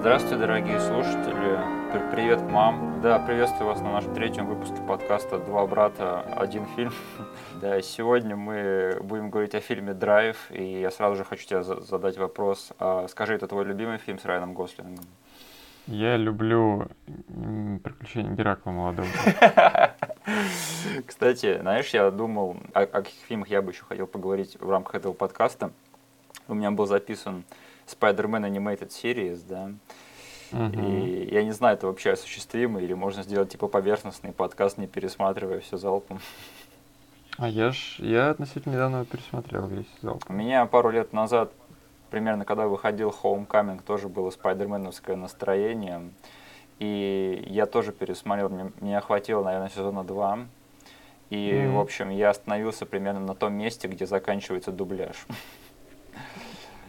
Здравствуйте, дорогие слушатели. Пр- Привет, мам. Да, приветствую вас на нашем третьем выпуске подкаста «Два брата, один фильм». Да, сегодня мы будем говорить о фильме «Драйв», и я сразу же хочу тебе за- задать вопрос. А скажи, это твой любимый фильм с Райаном Гослингом? Я люблю приключения Геракла молодого. Кстати, знаешь, я думал, о, о каких фильмах я бы еще хотел поговорить в рамках этого подкаста. У меня был записан Spider-Man Animated Series, да, Мгм. и я не знаю, это вообще осуществимо, или можно сделать типа поверхностный подкаст, не пересматривая все залпом. А я ж, я относительно недавно пересмотрел весь зал. У меня пару лет назад, примерно когда выходил Homecoming, тоже было спайдерменовское настроение. И я тоже пересмотрел, мне, меня хватило, наверное, сезона 2. И, Мгм. в общем, я остановился примерно на том месте, где заканчивается дубляж.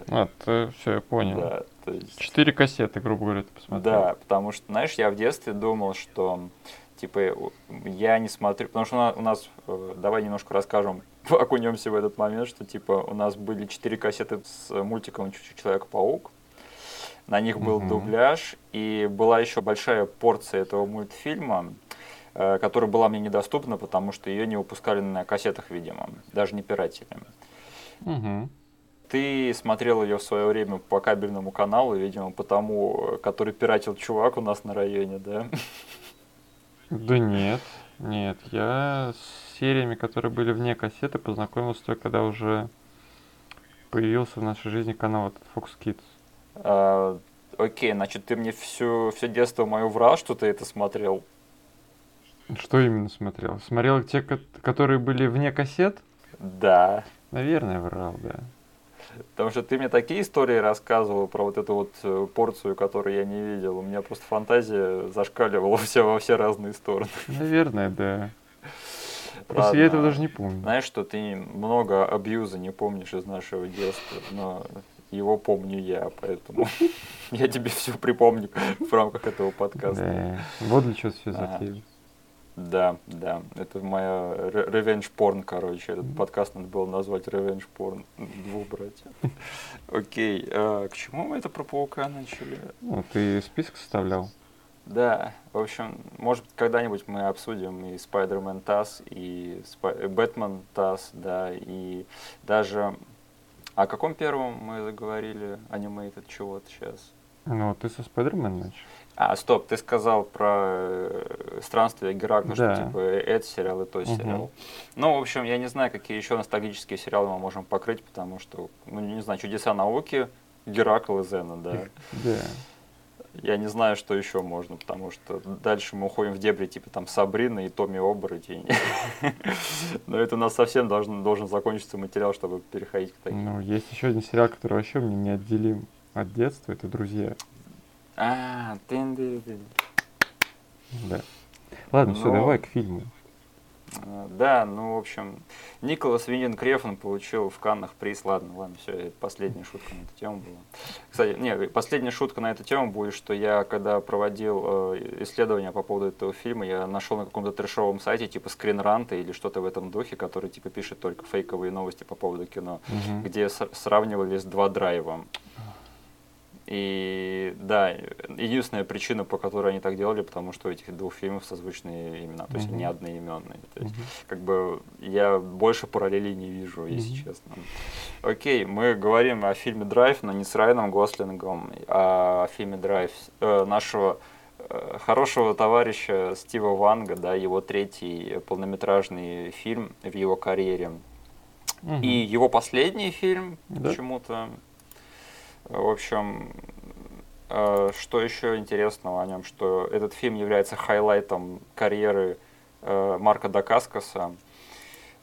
А, все, я понял. Да, то есть- Четыре кассеты, грубо говоря, ты посмотрел. Да, потому что, знаешь, я в детстве думал, что типа у- я не смотрю, потому что у на- у нас, э, давай немножко расскажем, окунемся в этот момент, что типа у нас были четыре кассеты с мультиком Чуть-чуть Человек-паук, на них был Мгм. дубляж, и была еще большая порция этого мультфильма, э, которая была мне недоступна, потому что ее не выпускали на кассетах, видимо, даже не пиратели. Мгм. Ты смотрел ее в свое время по кабельному каналу, видимо, по тому, который пиратил чувак у нас на районе, да? Да нет, нет. Я с сериями, которые были вне кассеты, познакомился только когда уже появился в нашей жизни канал этот Fox Kids. А, окей, значит, ты мне всю, все детство мое врал, что ты это смотрел. Что именно смотрел? Смотрел те, ко- которые были вне кассет? Да. Наверное, врал, да. Потому что ты мне такие истории рассказывал про вот эту вот э, порцию, которую я не видел. У меня просто фантазия зашкаливала все во все разные стороны. Наверное, да. Просто Ладно. я этого даже не помню. Знаешь, что ты много абьюза не помнишь из нашего детства, но его помню я, поэтому я тебе все припомню в рамках этого подкаста. Вот для чего все затеяли. Да, да, это моя ревенж порн, короче, этот подкаст надо было назвать ревенж порн двух братьев. Окей, а к чему мы это про паука начали? Ну, ты список составлял? Да, в общем, может быть, когда-нибудь мы обсудим и Spider-Man TAS, и Бэтмен TAS, да, и даже... О каком первом мы заговорили? Animated чего-то сейчас? Ну, ты со Спайдермен начал. А, стоп, ты сказал про э, странствие Геракла, что Да. типа этот сериал и тот Мгм. сериал. Ну, в общем, я не знаю, какие еще ностальгические сериалы мы можем покрыть, потому что, ну, не знаю, чудеса науки, Геракл и Зена, да. Да. Я не знаю, что еще можно, потому что дальше мы уходим в дебри, типа там Сабрина и Томми Оборотень. Но это у нас совсем должен, должен закончиться материал, чтобы переходить к таким. Ну, есть еще один сериал, который вообще мне неотделим от детства. Это «Друзья». А, ты Да. Ладно, все, Ну, давай к фильму. Да, ну, в общем, Николас Виндин Крефн получил в Каннах приз. Ладно, ладно, все, последняя шутка на эту тему была. Кстати, не, последняя шутка на эту тему будет, что я, когда проводил э, исследования по поводу этого фильма, я нашел на каком-то трешовом сайте, типа скринранта или что-то в этом духе, который, типа, пишет только фейковые новости по поводу кино, Мгм. где с- сравнивались два драйва. И да, единственная причина, по которой они так делали, потому что у этих двух фильмов созвучные имена, то есть Мгм. не одноименные. То есть, Мгм. как бы я больше параллелей не вижу, если Мгм. честно. Окей, мы говорим о фильме Драйв, но не с Райаном Гослингом, а о фильме Драйв э, нашего э, хорошего товарища Стива Ванга, да, его третий полнометражный фильм в его карьере. Мгм. И его последний фильм Да. почему-то. В общем, э, что еще интересного о нем, что этот фильм является хайлайтом карьеры э, Марка Дакаскаса.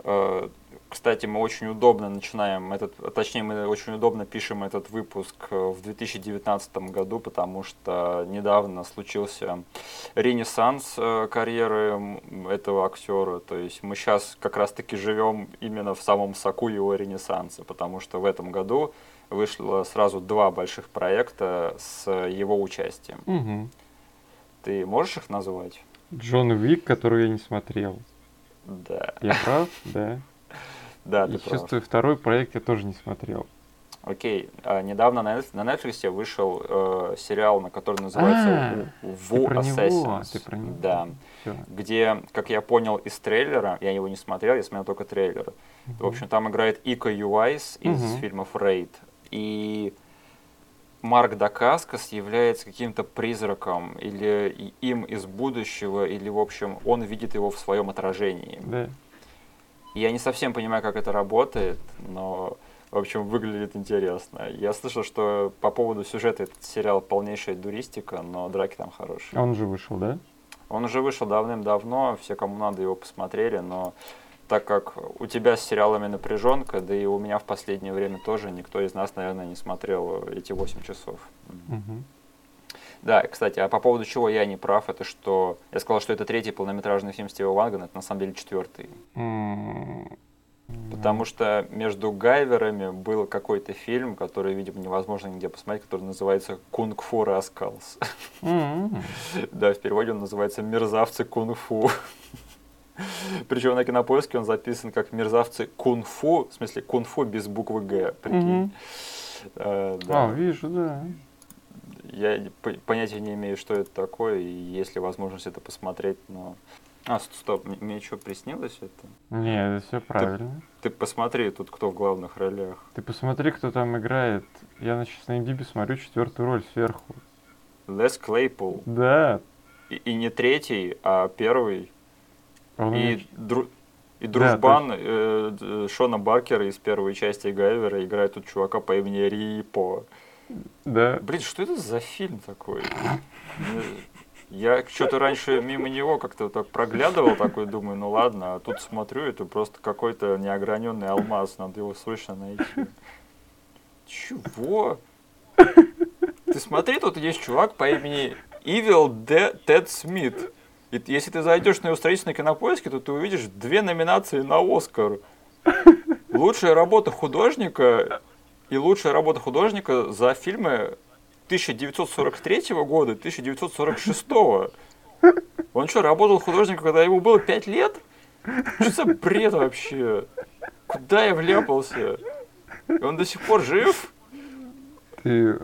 Э, Кстати, мы очень удобно начинаем этот, точнее, мы очень удобно пишем этот выпуск в 2019 году, потому что недавно случился ренессанс карьеры этого актера. То есть мы сейчас как раз-таки живем именно в самом соку его ренессанса, потому что в этом году вышло сразу два больших проекта с его участием. Мгм. Ты можешь их назвать? Джон Уик, которую я не смотрел. Да. Я прав? Да. Да, ты прав. чувствую, второй проект я тоже не смотрел. Окей, а недавно на Netflix- на Netflix вышел э, сериал, на который называется А, него, Assassins. про него. Да. Где, как я понял из трейлера, я его не смотрел, я смотрел только трейлер. В общем, там играет Ика Юайс из фильмов Рейд. И Марк Дакаскас является каким-то призраком, или им из будущего, или, в общем, он видит его в своем отражении. Да. Я не совсем понимаю, как это работает, но, в общем, выглядит интересно. Я слышал, что по поводу сюжета этот сериал полнейшая дуристика, но драки там хорошие. Он же вышел, да? Он уже вышел давным-давно, все, кому надо, его посмотрели, но так как у тебя с сериалами напряженка, да и у меня в последнее время тоже, никто из нас, наверное, не смотрел эти 8 часов. Мгм. Да, кстати, а по поводу чего я не прав, это что... Я сказал, что это третий полнометражный фильм Стива Вангана, это на самом деле четвертый. Потому что между Гайверами был какой-то фильм, который, видимо, невозможно нигде посмотреть, который называется «Кунг-фу Раскалс». Да, в переводе он называется «Мерзавцы кунг-фу». Причем на кинопоиске он записан как «Мерзавцы кунг-фу», в смысле кунг-фу без буквы «Г», прикинь. Э, да. А, вижу, да. Я по- понятия не имею, что это такое, и есть ли возможность это посмотреть, но... А, ст- стоп, мне что, приснилось это? Не, это все правильно. Ты посмотри, тут кто в главных ролях. Ты посмотри, кто там играет. Я сейчас на IMDb смотрю четвертую роль сверху. Лес Клейпул. Да. И, и не третий, а первый. Он И, дру- и Да, дружбан э, д- Шона Баркера из первой части Гайвера играет тут чувака по имени Рипо. Да. Блин, что это за фильм такой? Мне- Я что-то раньше мимо него как-то так проглядывал, такой думаю, ну ладно, а тут смотрю, это просто какой-то неограненный алмаз, надо его срочно найти. Чего? Ты смотри, тут есть чувак по имени Evil Тед Смит. И если ты зайдешь на его страницу на кинопоиске, то ты увидишь две номинации на Оскар. Лучшая работа художника и лучшая работа художника за фильмы 1943 года и 1946. Он что, работал художником, когда ему было 5 лет? Что за бред вообще? Куда я вляпался? И он до сих пор жив? Ты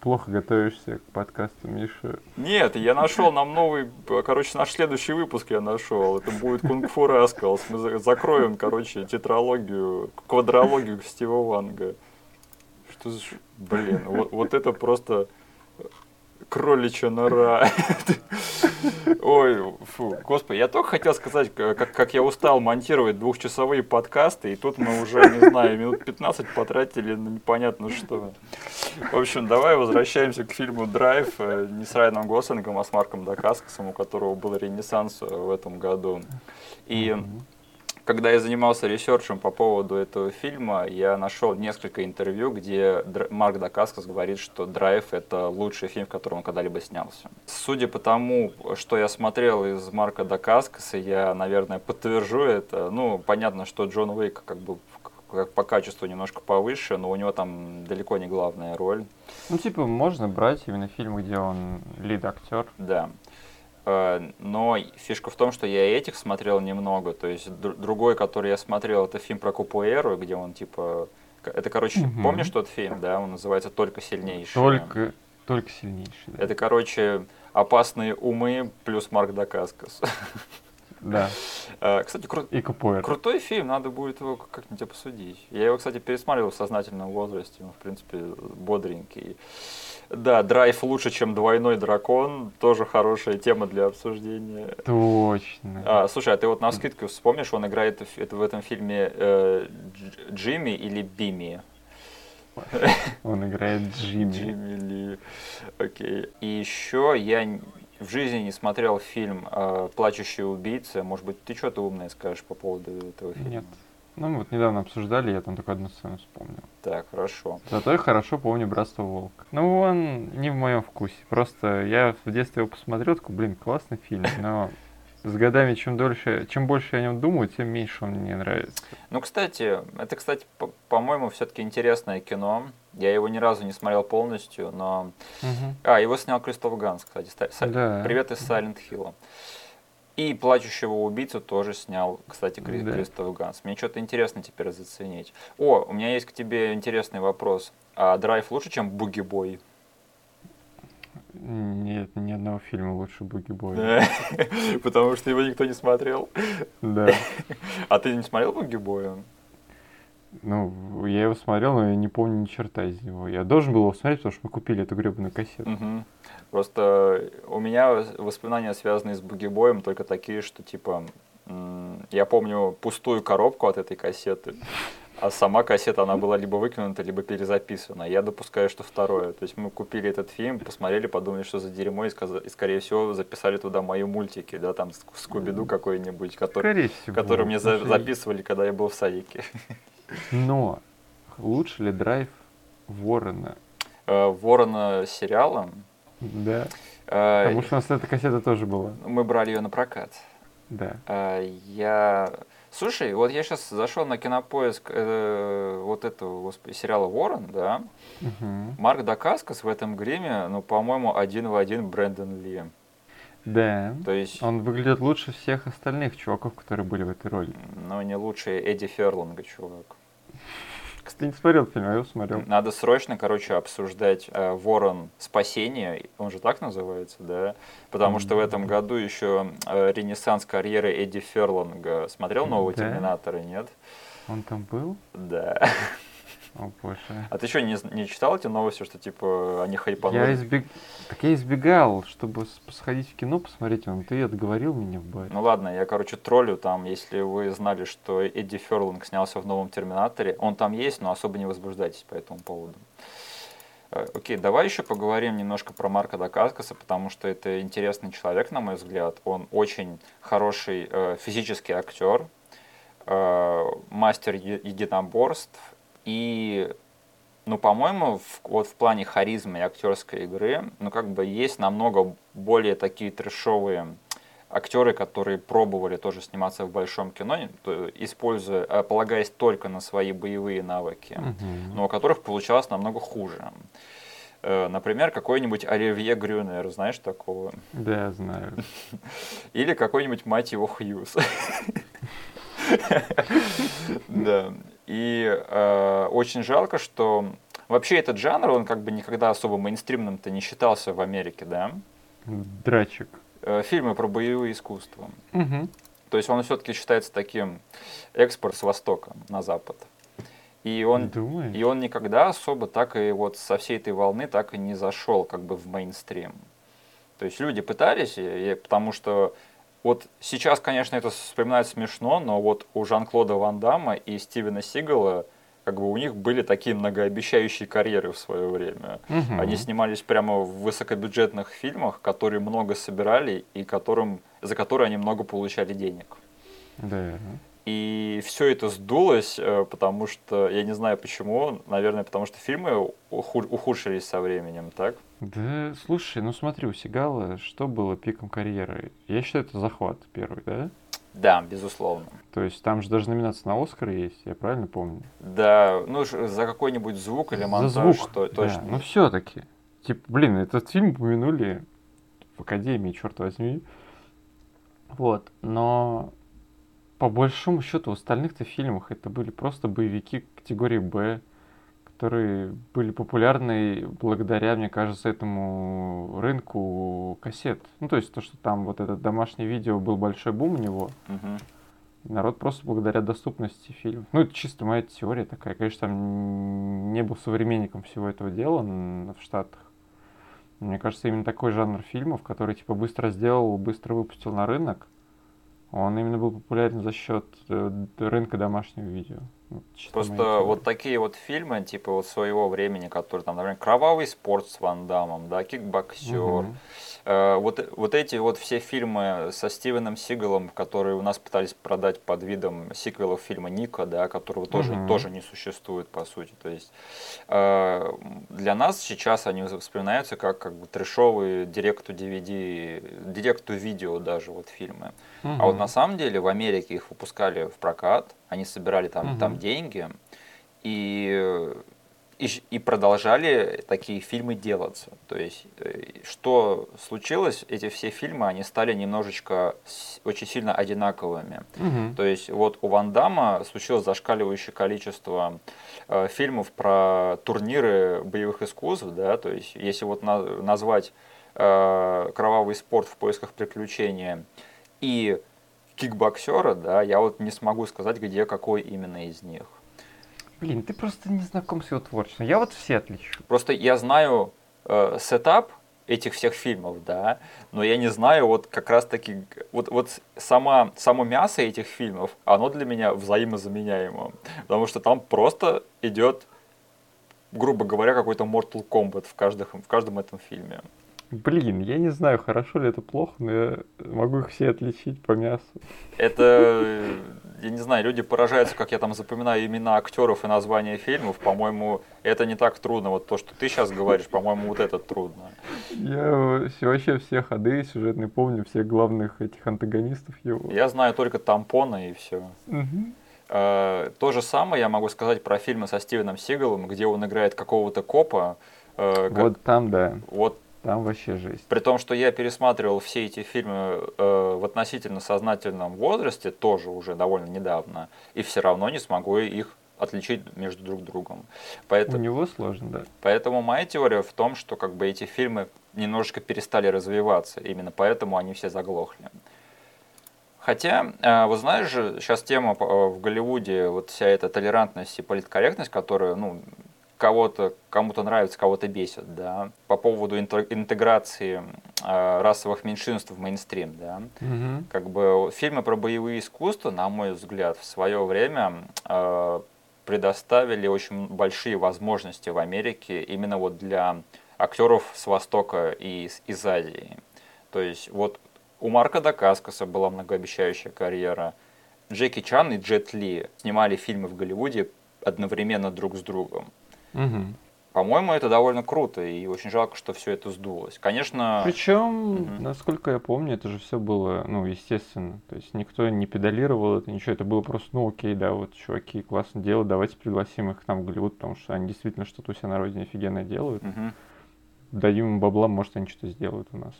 плохо готовишься к подкасту, Миша. Нет, я нашел нам новый, короче, наш следующий выпуск я нашел. Это будет Кунг-фу Раскалс. Мы за- закроем, короче, тетралогию, квадрологию Стива Ванга. Что за... Блин, вот, вот это просто кроличья нора. Ой, фу, господи, я только хотел сказать, как, как я устал монтировать двухчасовые подкасты, и тут мы уже, не знаю, минут 15 потратили на непонятно что. В общем, давай возвращаемся к фильму «Драйв», э, не с Райаном Гослингом, а с Марком Дакаскасом, у которого был ренессанс э, в этом году. И Мгм. Когда я занимался research ем по поводу этого фильма, я нашел несколько интервью, где Марк Дакаскас говорит, что «Драйв» — это лучший фильм, в котором он когда-либо снялся. Судя по тому, что я смотрел из Марка Дакаскаса, я, наверное, подтвержу это. Ну, понятно, что Джон Уик как бы как по качеству немножко повыше, но у него там далеко не главная роль. Ну, типа, можно брать именно фильм, где он лид-актер. Да. Э, Но фишка в том, что я этих смотрел немного. То есть др- другой, который я смотрел, это фильм про Купуэру, где он типа... Это, короче, Мгм. помнишь тот фильм, да? Он называется «Только сильнейший». Только, только сильнейший. Да. Это, короче, «Опасные умы» плюс Марк Дакаскас. да. Э, Кстати, кру- И КПР. крутой фильм, надо будет его как-нибудь обсудить. Я его, кстати, пересматривал в сознательном возрасте, он, в принципе, бодренький. Да, драйв лучше, чем двойной дракон. Тоже хорошая тема для обсуждения. Точно. А, слушай, а ты вот на скидку вспомнишь, он играет в, это в этом фильме э, Дж- Джимми или Бими? Он играет Джимми. Джимми Ли. Окей. И еще я в жизни не смотрел фильм э, «Плачущий убийца». Может быть, ты что-то умное скажешь по поводу этого фильма? Нет. Ну, мы вот недавно обсуждали, я там только одну сцену вспомнил. Так, хорошо. Зато я хорошо помню «Братство Волка». Ну, он не в моем вкусе. Просто я в детстве его посмотрел, такой, блин, классный фильм, но с годами, чем дольше, чем больше я о нем думаю, тем меньше он мне нравится. Ну, кстати, это, кстати, по- по-моему, все-таки интересное кино. Я его ни разу не смотрел полностью, но... Мгм. А, его снял Кристоф Ганс, кстати. Са- Да. Привет из Сайлент Хилла. И «Плачущего убийцу» тоже снял, кстати, Кри- Да. Кристоф Ганс. Мне что-то интересно теперь заценить. О, у меня есть к тебе интересный вопрос. А «Драйв» лучше, чем «Буги Бой»? Нет, ни одного фильма лучше Буги Бой. Потому что его никто не смотрел. Да. А ты не смотрел «Буги Боя»? Ну, я его смотрел, но я не помню ни черта из него. Я должен был его смотреть, потому что мы купили эту гребаную кассету. Просто у меня воспоминания, связанные с бугибоем, только такие, что типа я помню пустую коробку от этой кассеты, а сама кассета, она была либо выкинута, либо перезаписана. Я допускаю, что второе. То есть мы купили этот фильм, посмотрели, подумали, что за дерьмо, и, и, скорее всего, записали туда мои мультики, да, там Ск- Скуби-Ду какой-нибудь, который, всего. который мне за- записывали, когда я был в садике. Но лучше ли драйв Ворона? Э, Ворона сериала. Да. э, Потому что у нас эта кассета тоже была. Мы брали ее на прокат. Да. А, Я... Слушай, вот я сейчас зашел на кинопоиск э, вот этого, господи, сериала Ворон, да. Мгм. Марк Дакаскас в этом гриме, ну, по-моему, один в один Брэндон Ли. Да. То есть, Он выглядит лучше всех остальных чуваков, которые были в этой роли. ну, не лучше Эдди Ферланга, чувак. Кстати, не смотрел фильм, а я его смотрел. Надо срочно, короче, обсуждать э, Ворон Спасение, он же так называется, да? Потому что в этом году еще э, ренессанс карьеры Эдди Ферланга. Смотрел нового Да. Терминатора, нет? Он там был? Да. О боже. А ты что, не, не читал эти новости, что типа они хайпанули? Я избег... Так я избегал, чтобы сходить в кино посмотреть, но ты отговорил меня в баре. Ну ладно, я, короче, троллю там, если вы знали, что Эдди Ферлинг снялся в новом Терминаторе. Он там есть, но особо не возбуждайтесь по этому поводу. Э, Окей, давай еще поговорим немножко про Марка Дакаскаса, потому что это интересный человек, на мой взгляд. Он очень хороший э, физический актер, э, мастер единоборств. И, ну, по-моему, вот в плане харизмы и актерской игры, ну, как бы есть намного более такие трешовые актеры, которые пробовали тоже сниматься в большом кино, используя, э, полагаясь только на свои боевые навыки, Мгм. но у которых получалось намного хуже. Э, Например, какой-нибудь Оливье Грюнер, знаешь такого? Да, знаю. Или какой-нибудь, мать его, Хьюз. Да. И э, очень жалко, что вообще этот жанр, он как бы никогда особо мейнстримным-то не считался в Америке, да? Драчек. Э, Фильмы про боевые искусства. Мгм. То есть он все-таки считается таким экспорт с Востока на Запад. И он, Думаешь? и он никогда особо так и вот со всей этой волны так и не зашел как бы в мейнстрим. То есть люди пытались, и- и потому что вот сейчас, конечно, это вспоминать смешно, но вот у Жан-Клода Ван Дамма и Стивена Сигала как бы у них были такие многообещающие карьеры в свое время. Мгм. Они снимались прямо в высокобюджетных фильмах, которые много собирали и которым, за которые они много получали денег. Да. И все это сдулось, э, потому что, я не знаю почему, наверное, потому что фильмы уху- ухудшились со временем, так? Да, слушай, ну смотри, у Сигала что было пиком карьеры? Я считаю, это захват первый, да? Да, безусловно. То есть там же даже номинация на Оскар есть, я правильно помню? Да, ну за какой-нибудь звук или монтаж, За звук, то, да, точно. но все-таки. Типа, блин, этот фильм упомянули в Академии, черт возьми. Вот, но по большому счету в остальных-то фильмах это были просто боевики категории Б, которые были популярны благодаря, мне кажется, этому рынку кассет. Ну, то есть то, что там вот этот домашнее видео был большой бум у него, и народ просто благодаря доступности фильмов. Ну, это чисто моя теория такая. Конечно, там не был современником всего этого дела в Штатах. Мне кажется, именно такой жанр фильмов, который типа быстро сделал, быстро выпустил на рынок, он именно был популярен за счет э, рынка домашнего видео. Просто вот такие вот фильмы, типа вот своего времени, которые там, например, «Кровавый спорт» с Ван Дамом, да, «Кикбоксер», Мгм. Э, Вот, вот эти вот все фильмы со Стивеном Сигалом, которые у нас пытались продать под видом сиквелов фильма Ника, да, которого тоже, Мгм. тоже не существует, по сути. То есть э, для нас сейчас они вспоминаются как, как бы трешовые директу DVD, директу видео даже вот фильмы. А вот на самом деле в Америке их выпускали в прокат, они собирали там, Мгм. там деньги, и и, и продолжали такие фильмы делаться. То есть, э, что случилось, эти все фильмы, они стали немножечко с- очень сильно одинаковыми. Мгм. То есть вот у Ван Дамма случилось зашкаливающее количество э, фильмов про турниры боевых искусств, да, то есть если вот на- назвать э, кровавый спорт в поисках приключения и кикбоксера, да, я вот не смогу сказать, где какой именно из них. Блин, ты просто не знаком с его творчеством. Я вот все отличу. Просто я знаю э, сетап этих всех фильмов, да, но я не знаю вот как раз таки, вот, вот сама, само мясо этих фильмов, оно для меня взаимозаменяемо, потому что там просто идет, грубо говоря, какой-то Mortal Kombat в, каждом в каждом этом фильме. Блин, я не знаю, хорошо ли это плохо, но я могу их все отличить по мясу. Это, э, я не знаю, люди поражаются, как я там запоминаю имена актеров и названия фильмов. По-моему, это не так трудно. Вот то, что ты сейчас говоришь, по-моему, вот это трудно. Я вообще все ходы сюжетные помню, всех главных этих антагонистов его. Я знаю только тампона и все. Мгм. Э, То же самое я могу сказать про фильмы со Стивеном Сигалом, где он играет какого-то копа. э, Вот там, да, вот там вообще жесть. при том, что я пересматривал все эти фильмы э, в относительно сознательном возрасте, тоже уже довольно недавно, и все равно не смогу их отличить между друг другом. У Поэтому, него сложно, да. поэтому моя теория в том, что как бы эти фильмы немножечко перестали развиваться, именно поэтому они все заглохли. Хотя, э, вот знаешь же, сейчас тема э, в Голливуде, вот вся эта толерантность и политкорректность, которая, ну, кого-то, кому-то нравится, кого-то бесит, да, по поводу интеграции э, расовых меньшинств в мейнстрим, да, Мгм. как бы фильмы про боевые искусства, на мой взгляд, в свое время э, предоставили очень большие возможности в Америке именно вот для актеров с Востока и из, из Азии. То есть вот у Марка Дакаскаса была многообещающая карьера. Джеки Чан и Джет Ли снимали фильмы в Голливуде одновременно друг с другом. Мгм. По-моему, это довольно круто, и очень жалко, что все это сдулось. Конечно, Причем, Мгм. насколько я помню, это же все было, ну, естественно. То есть никто не педалировал это, ничего. Это было просто, ну, окей, да, вот чуваки классно делают, давайте пригласим их нам в Голливуд, потому что они действительно что-то у себя на родине офигенно делают. мгм. Дадим им бабла, может, они что-то сделают у нас.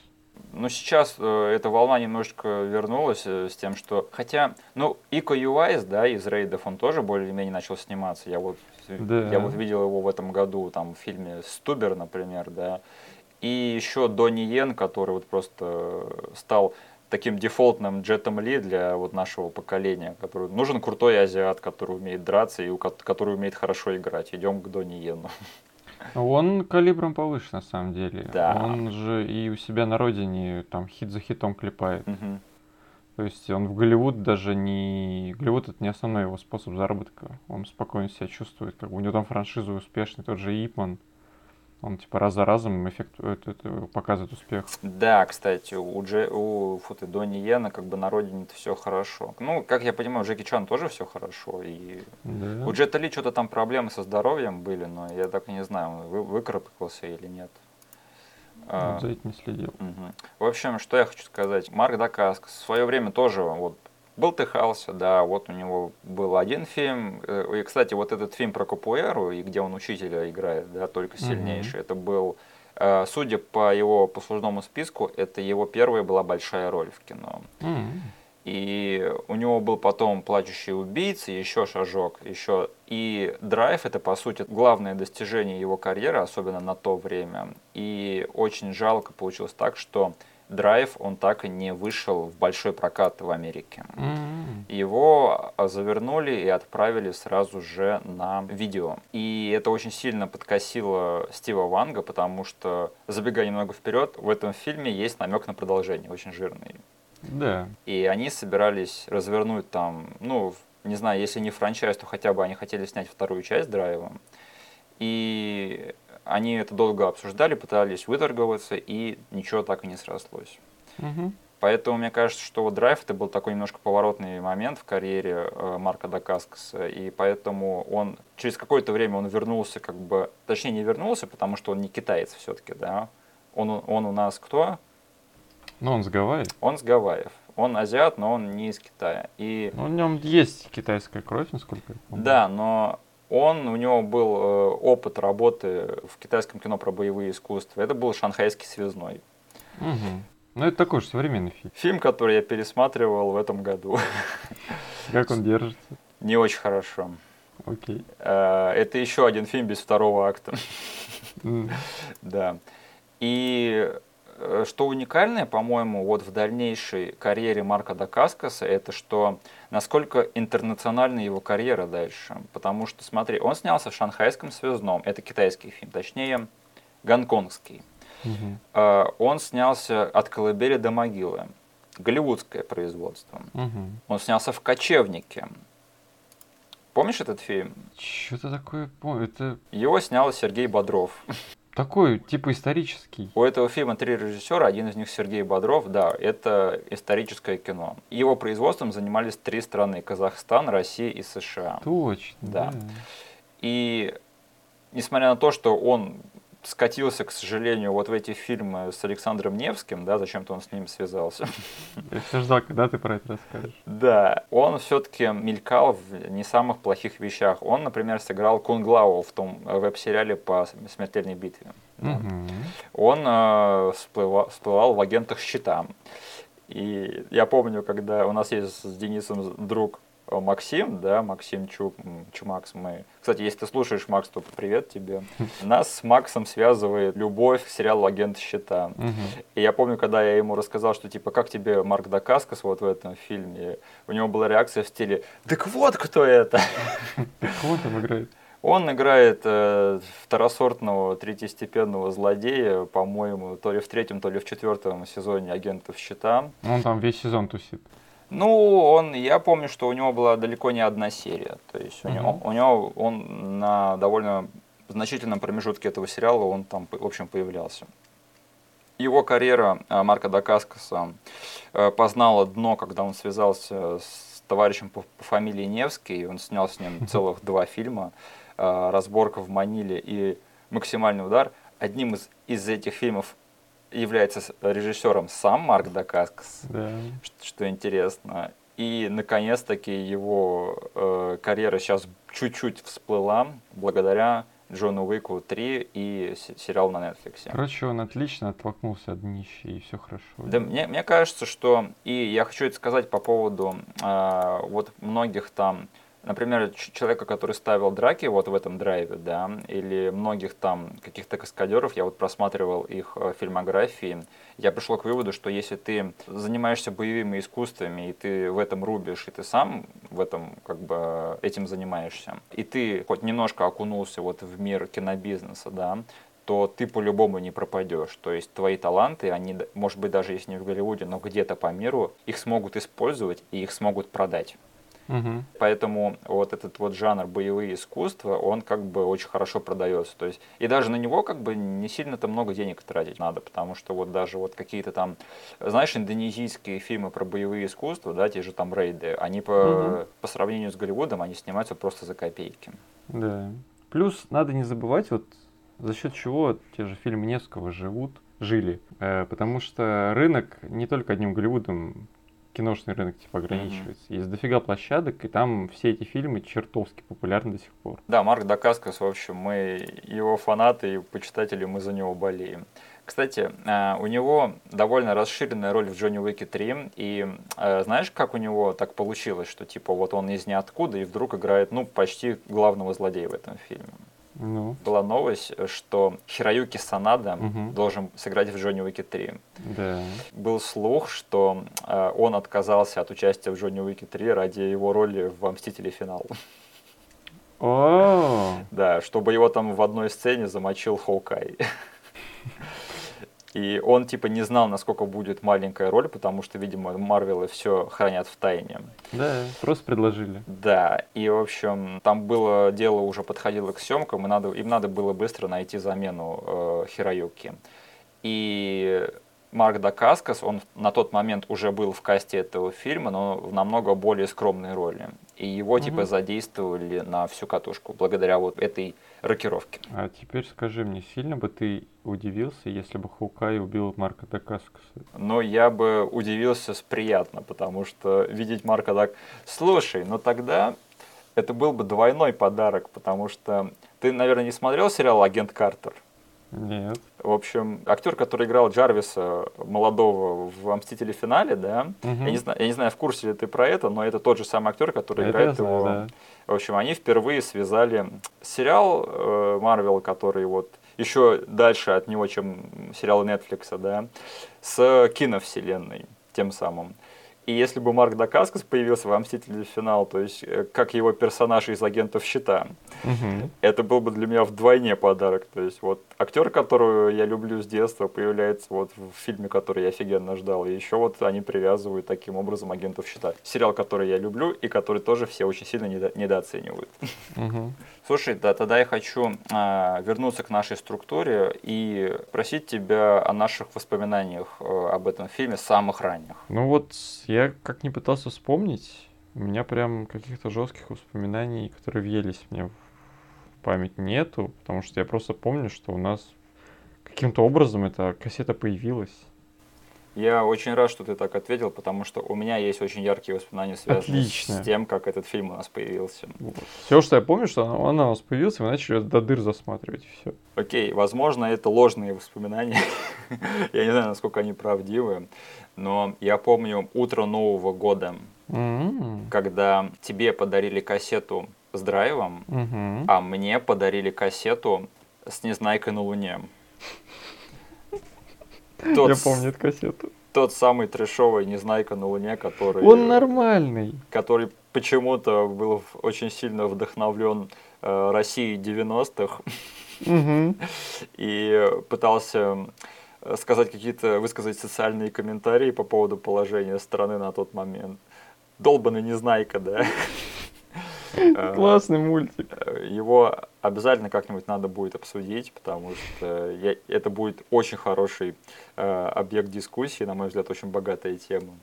Ну, сейчас э, эта волна немножечко вернулась э, с тем, что... Хотя, ну, Ико Юайс, да, из рейдов, он тоже более-менее начал сниматься. Я вот, Да. я вот видел его в этом году, там, в фильме «Стубер», например, да. И еще Донни Йен, который вот просто стал таким дефолтным Джетом Ли для вот нашего поколения, который нужен крутой азиат, который умеет драться и который умеет хорошо играть. Идем к Донни Йену. Он калибром повыше, на самом деле. Да. Он же и у себя на родине там хит за хитом клепает. Мгм. То есть он в Голливуд даже не... Голливуд это не основной его способ заработка. Он спокойно себя чувствует. Как бы у него там франшизы успешные, тот же Ипман. Он типа раз за разом эффект, это, это показывает успех. Да, кстати, у, Дже, у фу ты, Донни Йена как бы на родине все хорошо. Ну, как я понимаю, у Джеки Чан тоже все хорошо. И Да. у Джета Ли что-то там проблемы со здоровьем были, но я так и не знаю, вы, выкарабкался или нет. А, Вот за этим не следил. мгм. В общем, что я хочу сказать. Марк Дакаск в свое время тоже вот был тыхался, да, вот у него был один фильм. Э, И, кстати, вот этот фильм про Капуэру, и где он учителя играет, да, только сильнейший, это был, э, судя по его послужному списку, это его первая была большая роль в кино. М. И у него был потом «Плачущий убийца», еще «Шажок», еще и «Драйв» — это, по сути, главное достижение его карьеры, особенно на то время. И очень жалко получилось так, что «Драйв» он так и не вышел в большой прокат в Америке. М. Его а, завернули и отправили сразу же на видео. И это очень сильно подкосило Стива Ванга, потому что, забегая немного вперед, в этом фильме есть намек на продолжение, очень жирный. Да. И они собирались развернуть там, ну, не знаю, если не франчайз, то хотя бы они хотели снять вторую часть драйва. И они это долго обсуждали, пытались выторговаться, и ничего так и не срослось. Мгм. Поэтому мне кажется, что вот драйв это был такой немножко поворотный момент в карьере э, Марка Дакаскаса, и поэтому он через какое-то время он вернулся, как бы, точнее не вернулся, потому что он не китаец все-таки, да. Он, он у нас кто? Ну, он с Гавайи. Он с Гавайев. Он азиат, но он не из Китая. И Ну, в нем есть китайская кровь, насколько я помню. да, но Он, у него был э, опыт работы в китайском кино про боевые искусства. Это был «Шанхайский связной». Угу. Ну, это такой же современный фильм. Фильм, который я пересматривал в этом году. Как он держится? Не очень хорошо. Окей. Э, Это еще один фильм без второго акта. Да. И э, что уникальное, по-моему, вот в дальнейшей карьере Марка Дакаскаса, это что насколько интернациональна его карьера дальше. Потому что, смотри, он снялся в «Шанхайском связном», это китайский фильм, точнее, гонконгский. Э, Он снялся «От колыбели до могилы», голливудское производство. мгм. Он снялся в «Кочевнике». Помнишь этот фильм? Что-то такое помню. Это Его снял Сергей Бодров. Такой, типа, исторический. У этого фильма три режиссера, один из них Сергей Бодров, да, это историческое кино. Его производством занимались три страны – Казахстан, Россия и США. Точно, Да. да. И несмотря на то, что он скатился, к сожалению, вот в эти фильмы с Александром Невским, да, зачем-то он с ним связался. Я все ждал, когда ты про это расскажешь. Да, он все-таки мелькал в не самых плохих вещах. Он, например, сыграл Кунглау в том э, веб-сериале по смертельной битве. Мгм. Он э, всплыва- всплывал в агентах щита. И я помню, когда у нас есть с Денисом друг Максим, да, Максим Чу, Чумакс, мы... Кстати, если ты слушаешь, Макс, то привет тебе. Нас с Максом связывает любовь к сериалу «Агент щита». Мгм. И я помню, когда я ему рассказал, что типа, как тебе Марк Дакаскас вот в этом фильме, у него была реакция в стиле «Так вот кто это!» Кого там играет? Он играет э, второсортного, третьестепенного злодея, по-моему, то ли в третьем, то ли в четвертом сезоне агентов щита. Он там весь сезон тусит. Ну, он, я помню, что у него была далеко не одна серия. То есть у, Мгм. него, у него он на довольно значительном промежутке этого сериала он там, в общем, появлялся. Его карьера а, Марка Дакаскаса э, познала дно, когда он связался с товарищем по, по фамилии Невский. Он снял с ним целых два фильма э, «Разборка в Маниле» и «Максимальный удар». Одним из, из этих фильмов является с- режиссером сам Марк Дакаскас Да. ш- что интересно. И, наконец-таки, его э, карьера сейчас чуть-чуть всплыла благодаря Джону Уику 3 и се- сериал на Netflix. Короче, он отлично оттолкнулся от днища, и все хорошо. Да, мне, мне кажется, что, и я хочу это сказать по поводу э, вот многих там, например, человека, который ставил драки вот в этом драйве, да, или многих там каких-то каскадеров, я вот просматривал их э, фильмографии, я пришел к выводу, что если ты занимаешься боевыми искусствами, и ты в этом рубишь, и ты сам в этом как бы этим занимаешься, и ты хоть немножко окунулся вот в мир кинобизнеса, да, то ты по-любому не пропадешь. То есть твои таланты, они, может быть, даже если не в Голливуде, но где-то по миру, их смогут использовать и их смогут продать. Мгм. Поэтому вот этот вот жанр боевые искусства, он как бы очень хорошо продается. То есть, и даже на него как бы не сильно-то много денег тратить надо, потому что вот даже вот какие-то там, знаешь, индонезийские фильмы про боевые искусства, да, те же там рейды, они по, Мгм. по сравнению с Голливудом, они снимаются просто за копейки. Да. Плюс надо не забывать, вот за счет чего те же фильмы Невского живут, жили. Э, потому что рынок не только одним Голливудом, киношный рынок типа ограничивается. Есть дофига площадок, и там все эти фильмы чертовски популярны до сих пор. Да, Марк Дакаскас, в общем, мы его фанаты и почитатели, мы за него болеем. Кстати, э, у него довольно расширенная роль в Джонни Уике 3, и э, знаешь, как у него так получилось, что типа вот он из ниоткуда и вдруг играет, ну, почти главного злодея в этом фильме. Ну, Была новость, что Хироюки Санада Мгм. должен сыграть в Джонни Уике 3. да. Был слух, что э, он отказался от участия в Джонни Уике 3 ради его роли в «Мстители. Финал». О, Да, чтобы его там в одной сцене замочил Хоукай. И он типа не знал, насколько будет маленькая роль, потому что, видимо, Марвелы все хранят в тайне. да, просто предложили. Да, и, в общем, там было дело уже подходило к съемкам, и надо, им надо было быстро найти замену э, Хироюки. И Марк Дакаскас, он на тот момент уже был в касте этого фильма, но в намного более скромной роли. И его типа Мгм. задействовали на всю катушку, благодаря вот этой рокировке. А теперь скажи мне, сильно бы ты удивился, если бы Хукай убил Марка Дакаскаса? Но я бы удивился с приятно, потому что видеть Марка так... Слушай, ну тогда это был бы двойной подарок, потому что ты, наверное, не смотрел сериал «Агент Картер»? Нет. В общем, актер, который играл Джарвиса молодого в «Мстителе финале», да, Мгм. я, не знаю, я не знаю, в курсе ли ты про это, но это тот же самый актер, который Это играет знаю, его. да. В общем, они впервые связали сериал Марвел, который вот еще дальше от него, чем сериалы Netflix, да, с киновселенной тем самым. И если бы Марк Дакаскас появился в «Мстителе. Финал», то есть э, как его персонаж из «Агентов Щита», Мгм. это был бы для меня вдвойне подарок. То есть вот актер, которого я люблю с детства, появляется вот в фильме, который я офигенно ждал. И еще вот они привязывают таким образом агентов щита. Сериал, который я люблю и который тоже все очень сильно недо- недооценивают. Мгм. Слушай, да, тогда я хочу а, вернуться к нашей структуре и просить тебя о наших воспоминаниях э, об этом фильме самых ранних. Ну вот, я как не пытался вспомнить, у меня прям каких-то жестких воспоминаний, которые въелись мне в память нету, потому что я просто помню, что у нас каким-то образом эта кассета появилась. Я очень рад, что ты так ответил, потому что у меня есть очень яркие воспоминания, связанные Отлично. с тем, как этот фильм у нас появился. Все, что я помню, что она, у нас появилась, и мы начали до дыр засматривать, все. Окей, возможно, это ложные воспоминания. я не знаю, насколько они правдивы, но я помню утро Нового года, М-м. когда тебе подарили кассету с драйвом, Мгм. а мне подарили кассету с Незнайкой на Луне. Тот, Я помню эту кассету. тот самый трешовый Незнайка на Луне, который, Он нормальный. который почему-то был очень сильно вдохновлен э, Россией 90-х Мгм. и пытался сказать какие-то, высказать социальные комментарии по поводу положения страны на тот момент. Долбанный Незнайка, да? Классный мультик. Его обязательно как-нибудь надо будет обсудить, потому что я- это будет очень хороший э, объект дискуссии, на мой взгляд, очень богатая тема.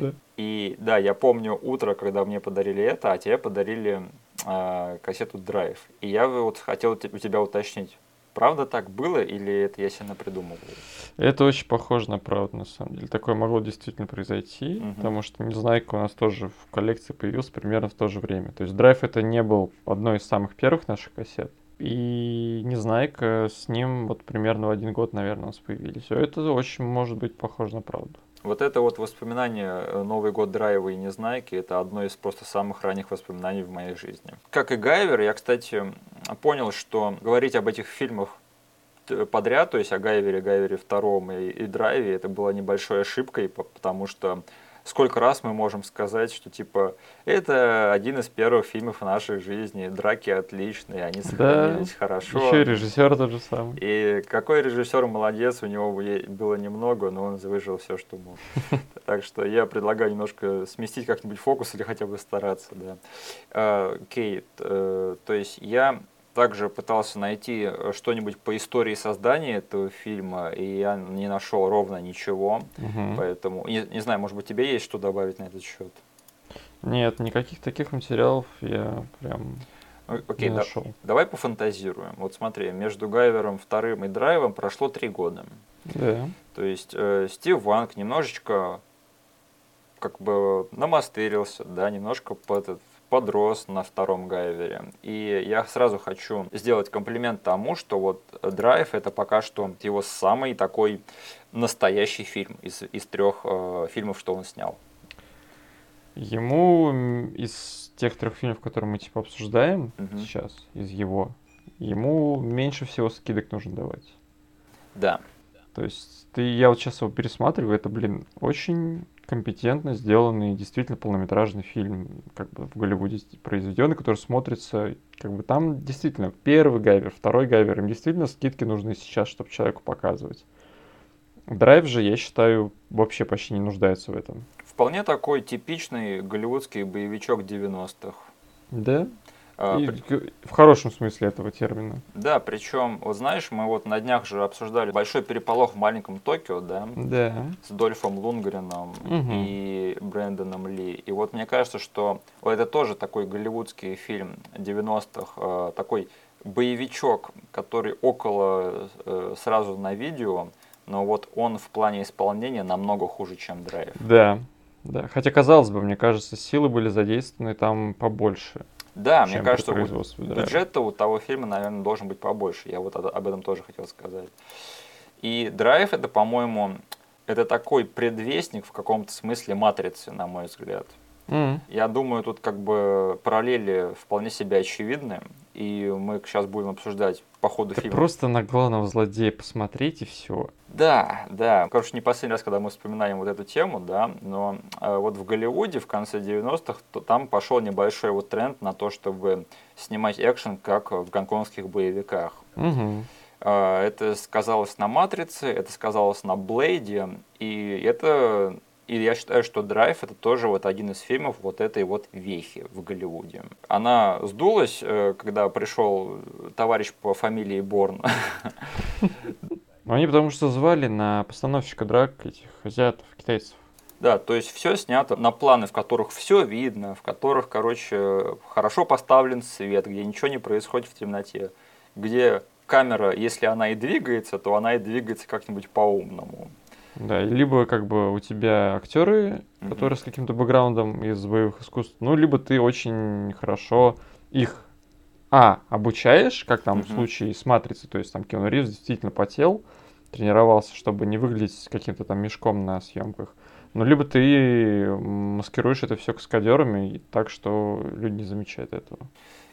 Да. И да, я помню утро, когда мне подарили это, а тебе подарили э, кассету Drive. И я вот хотел у те- у тебя уточнить, правда так было или это я сильно придумываю? Это очень похоже на правду, на самом деле. Такое могло действительно произойти, Мгм. потому что Незнайка у нас тоже в коллекции появился примерно в то же время. То есть Драйв это не был одной из самых первых наших кассет. И Незнайка с ним вот примерно в один год, наверное, у нас появились. Это очень может быть похоже на правду. Вот это вот воспоминание э, Новый год драйва и Незнайки, это одно из просто самых ранних воспоминаний в моей жизни. Как и Гайвер, я, кстати, понял, что говорить об этих фильмах подряд, то есть о Гайвере, Гайвере втором и, и Драйве, это была небольшой ошибкой, по- потому что сколько раз мы можем сказать, что типа это один из первых фильмов в нашей жизни, драки отличные, они сохранились хорошо. Еще и режиссер тот же самый. И какой режиссер молодец, у него было немного, но он выжил все, что мог. Так что я предлагаю немножко сместить как-нибудь фокус или хотя бы стараться, да. А, Кейт, э, то есть я также пытался найти э, что-нибудь по истории создания этого фильма, и я не нашел ровно ничего, Мгм. поэтому, не, не знаю, может быть, тебе есть что добавить на этот счет? Нет, никаких таких материалов я прям Окей, не да- нашел. давай пофантазируем. Вот смотри, между Гайвером вторым и Драйвом прошло три года. Да. То есть э, Стив Ванг немножечко как бы намастерился, да, немножко под- подрос на втором Гайвере. И я сразу хочу сделать комплимент тому, что вот Драйв это пока что его самый такой настоящий фильм из, из трех э, фильмов, что он снял. Ему из тех трех фильмов, которые мы типа обсуждаем Мгм. сейчас, из его, ему меньше всего скидок нужно давать. Да. То есть ты, я вот сейчас его пересматриваю, это, блин, очень компетентно сделанный, действительно полнометражный фильм, как бы в Голливуде произведенный, который смотрится, как бы там действительно первый гайвер, второй гайвер, им действительно скидки нужны сейчас, чтобы человеку показывать. Драйв же, я считаю, вообще почти не нуждается в этом. Вполне такой типичный голливудский боевичок 90-х. Да? А, И в хорошем смысле этого термина. Да, причем, вот знаешь, мы вот на днях же обсуждали большой переполох в маленьком Токио, да, Да. с Дольфом Лунгреном Мгм. и Брэндоном Ли. И вот мне кажется, что это тоже такой голливудский фильм 90-х, э, такой боевичок, который около э, сразу на видео, но вот он в плане исполнения намного хуже, чем Драйв. Да. Да. Хотя, казалось бы, мне кажется, силы были задействованы там побольше. Да, мне кажется, производстве драйва. бюджет у того фильма, наверное, должен быть побольше. Я вот об этом тоже хотел сказать. И драйв это, по-моему, это такой предвестник в каком-то смысле матрицы, на мой взгляд. Мгм. Я думаю, тут как бы параллели вполне себе очевидны, и мы сейчас будем обсуждать по ходу Да фильма. просто на главного злодея посмотреть и все. Да, да. Короче, не последний раз, когда мы вспоминаем вот эту тему, да, но э, вот в Голливуде в конце 90-х то там пошел небольшой вот тренд на то, чтобы снимать экшен, как в гонконгских боевиках. Угу. Э, Это сказалось на «Матрице», это сказалось на «Блейде», и это... И я считаю, что «Драйв» — это тоже вот один из фильмов вот этой вот вехи в Голливуде. Она сдулась, э, когда пришел товарищ по фамилии Борн. Они потому что звали на постановщика драк этих азиатов, китайцев. Да, то есть все снято на планы, в которых все видно, в которых, короче, хорошо поставлен свет, где ничего не происходит в темноте, где камера, если она и двигается, то она и двигается как-нибудь по-умному. Да, либо как бы у тебя актеры, Мгм. которые с каким-то бэкграундом из боевых искусств, ну, либо ты очень хорошо их, а, обучаешь, как там в Мгм. случае с Матрицей, то есть там Киану Ривз действительно потел, тренировался, чтобы не выглядеть каким-то там мешком на съемках. Ну, либо ты маскируешь это все каскадерами так, что люди не замечают этого.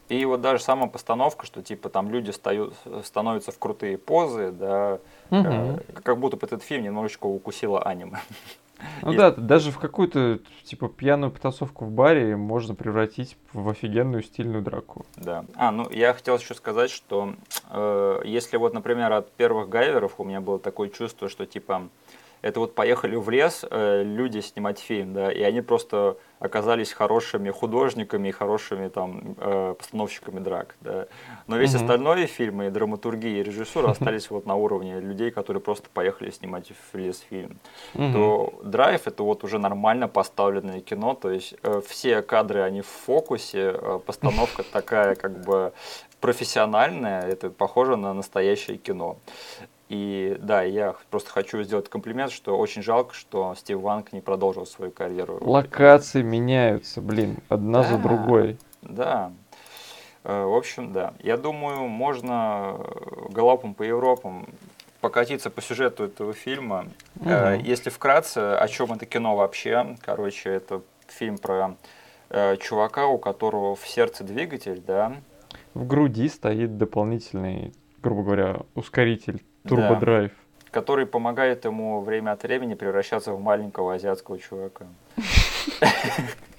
И вот даже сама постановка, что типа там люди стают, становятся в крутые позы, да, э, как будто бы этот фильм немножечко укусило аниме. Ну да, даже в какую-то типа пьяную потасовку в баре можно превратить в офигенную стильную драку. Да. А, ну я хотел еще сказать, что э, если вот, например, от первых гайверов у меня было такое чувство, что типа это вот поехали в лес э, люди снимать фильм, да, и они просто оказались хорошими художниками и хорошими там э, постановщиками драк, да. Но весь Мгм. остальной фильм и драматургия и режиссура остались вот на уровне людей, которые просто поехали снимать в лес фильм то драйв это вот уже нормально поставленное кино, то есть э, все кадры они в фокусе, э, постановка такая как бы профессиональная, это похоже на настоящее кино. И да, я просто хочу сделать комплимент, что очень жалко, что Стив Ванг не продолжил свою карьеру. Локации меняются, блин, одна за Да. другой. Да. Э, В общем, да. Я думаю, можно галопом по Европам покатиться по сюжету этого фильма. Мгм. Если вкратце, о чем это кино вообще? Короче, это фильм про э, чувака, у которого в сердце двигатель, да, В груди стоит дополнительный, грубо говоря, ускоритель Да. турбодрайв. который помогает ему время от времени превращаться в маленького азиатского чувака.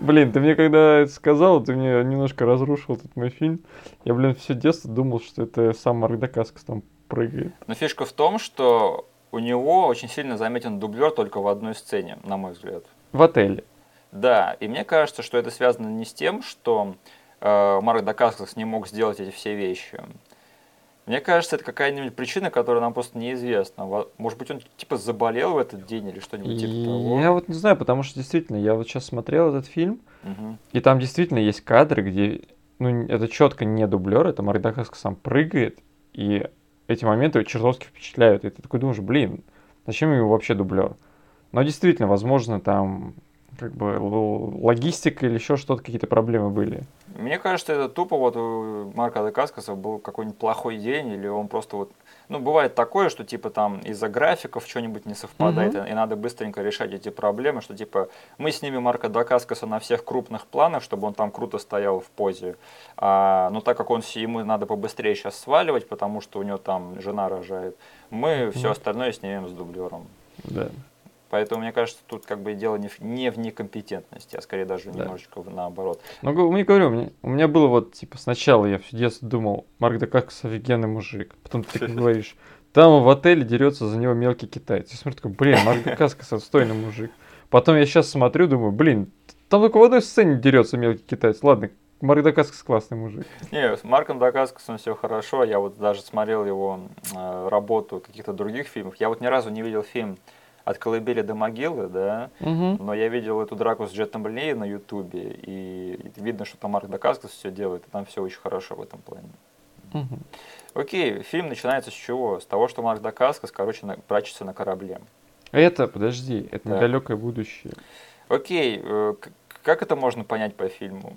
Блин, ты мне когда это сказал, ты мне немножко разрушил этот мой фильм. Я, блин, все детство думал, что это сам Марк Дакаскас там прыгает. Но фишка в том, что у него очень сильно заметен дублер только в одной сцене, на мой взгляд. В отеле. Да, и мне кажется, что это связано не с тем, что э, Марк Дакаскас не мог сделать эти все вещи. Мне кажется, это какая-нибудь причина, которая нам просто неизвестна. Может быть, он типа заболел в этот день или что-нибудь типа того. Я вот не знаю, потому что действительно, я вот сейчас смотрел этот фильм, Мгм. и там действительно есть кадры, где, ну, это четко не дублер, это Дакаскас сам прыгает, и эти моменты чертовски впечатляют. И ты такой думаешь, блин, зачем ему вообще дублер? Но действительно, возможно, там как бы логистика или еще что-то, какие-то проблемы были. Мне кажется, это тупо вот у Марка Дакаскаса был какой-нибудь плохой день, или он просто вот... Ну, бывает такое, что типа там из-за графиков что-нибудь не совпадает, Мгм. и, и надо быстренько решать эти проблемы, что типа мы снимем Марка Дакаскаса на всех крупных планах, чтобы он там круто стоял в позе. А, но так как он, ему надо побыстрее сейчас сваливать, потому что у него там жена рожает, мы все Мгм. остальное снимем с дублером. Да. Поэтому, мне кажется, тут как бы дело не в, не в некомпетентности, а скорее даже Да. немножечко наоборот. Ну, мне говорю, у меня, у меня было вот, типа, сначала я все детство думал, Марк Дакаскас офигенный мужик. Потом ты говоришь, там в отеле дерется за него мелкий китаец. Я смотрю, такой, блин, Марк Дакаскас отстойный мужик. Потом я сейчас смотрю, думаю, блин, там только в одной сцене дерется мелкий китаец. Ладно, Марк Дакаскас классный мужик. Не, с Марком Дакаскасом все хорошо. Я вот даже смотрел его э, работу в каких-то других фильмах. Я вот ни разу не видел фильм «От колыбели до могилы», да, Мгм. но я видел эту драку с Джетом Ли на Ютубе, и видно, что там Марк Дакаскас все делает, и там все очень хорошо в этом плане. Мгм. Окей, фильм начинается с чего? С того, что Марк Дакаскас, короче, на- прячется на корабле. Это, подожди, это Так. недалекое будущее. Окей, э, как это можно понять по фильму?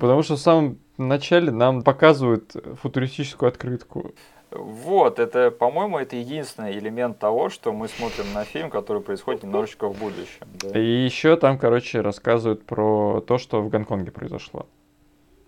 Потому что в самом начале нам показывают футуристическую открытку. Вот, это, по-моему, это единственный элемент того, что мы смотрим на фильм, который происходит немножечко в будущем. Да? И еще там, короче, рассказывают про то, что в Гонконге произошло.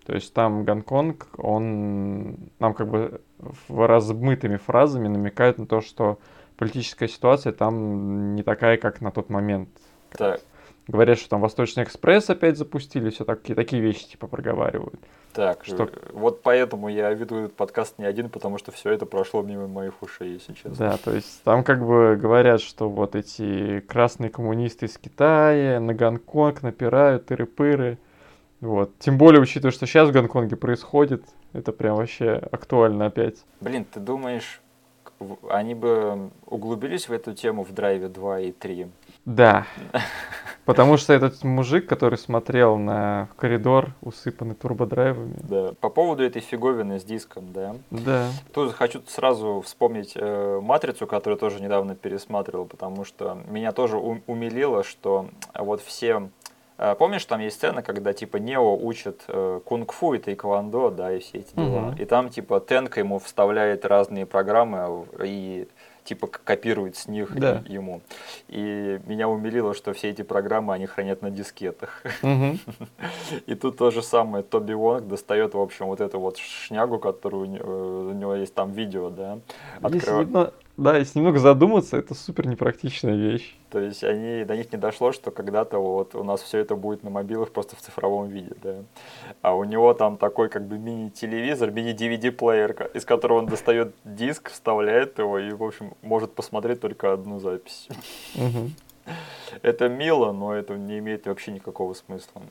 То есть там Гонконг, он нам как бы размытыми фразами намекает на то, что политическая ситуация там не такая, как на тот момент. Так. Говорят, что там Восточный экспресс опять запустили, все такие, такие вещи типа проговаривают. Так, что... вот поэтому я веду этот подкаст не один, потому что все это прошло мимо моих ушей, если честно. Да, то есть там как бы говорят, что вот эти красные коммунисты из Китая на Гонконг напирают, тыры-пыры. Вот. Тем более, учитывая, что сейчас в Гонконге происходит, это прям вообще актуально опять. Блин, ты думаешь, они бы углубились в эту тему в Драйве 2 и 3? Да. Потому что этот мужик, который смотрел на коридор, усыпанный турбодрайвами. Да. По поводу этой фиговины с диском, да. Да. Тут хочу сразу вспомнить э, матрицу, которую тоже недавно пересматривал, потому что меня тоже умилило, что вот все э, Помнишь, там есть сцена, когда типа Нео учит э, кунг-фу и тайквондо, да, и все эти дела. Угу. И там типа Тенка ему вставляет разные программы и типа копирует с них да. ему. И меня умилило, что все эти программы они хранят на дискетах. Угу. И тут то же самое. Тоби Вонг достает, в общем, вот эту вот шнягу, которую у него есть там видео, да. Открывает. Да, если немного задуматься, это супер непрактичная вещь. То есть они, до них не дошло, что когда-то вот у нас все это будет на мобилах просто в цифровом виде, да. А у него там такой как бы мини-телевизор, мини-DVD-плеер, из которого он достает диск, вставляет его и, в общем, может посмотреть только одну запись. Это мило, но это не имеет вообще никакого смысла.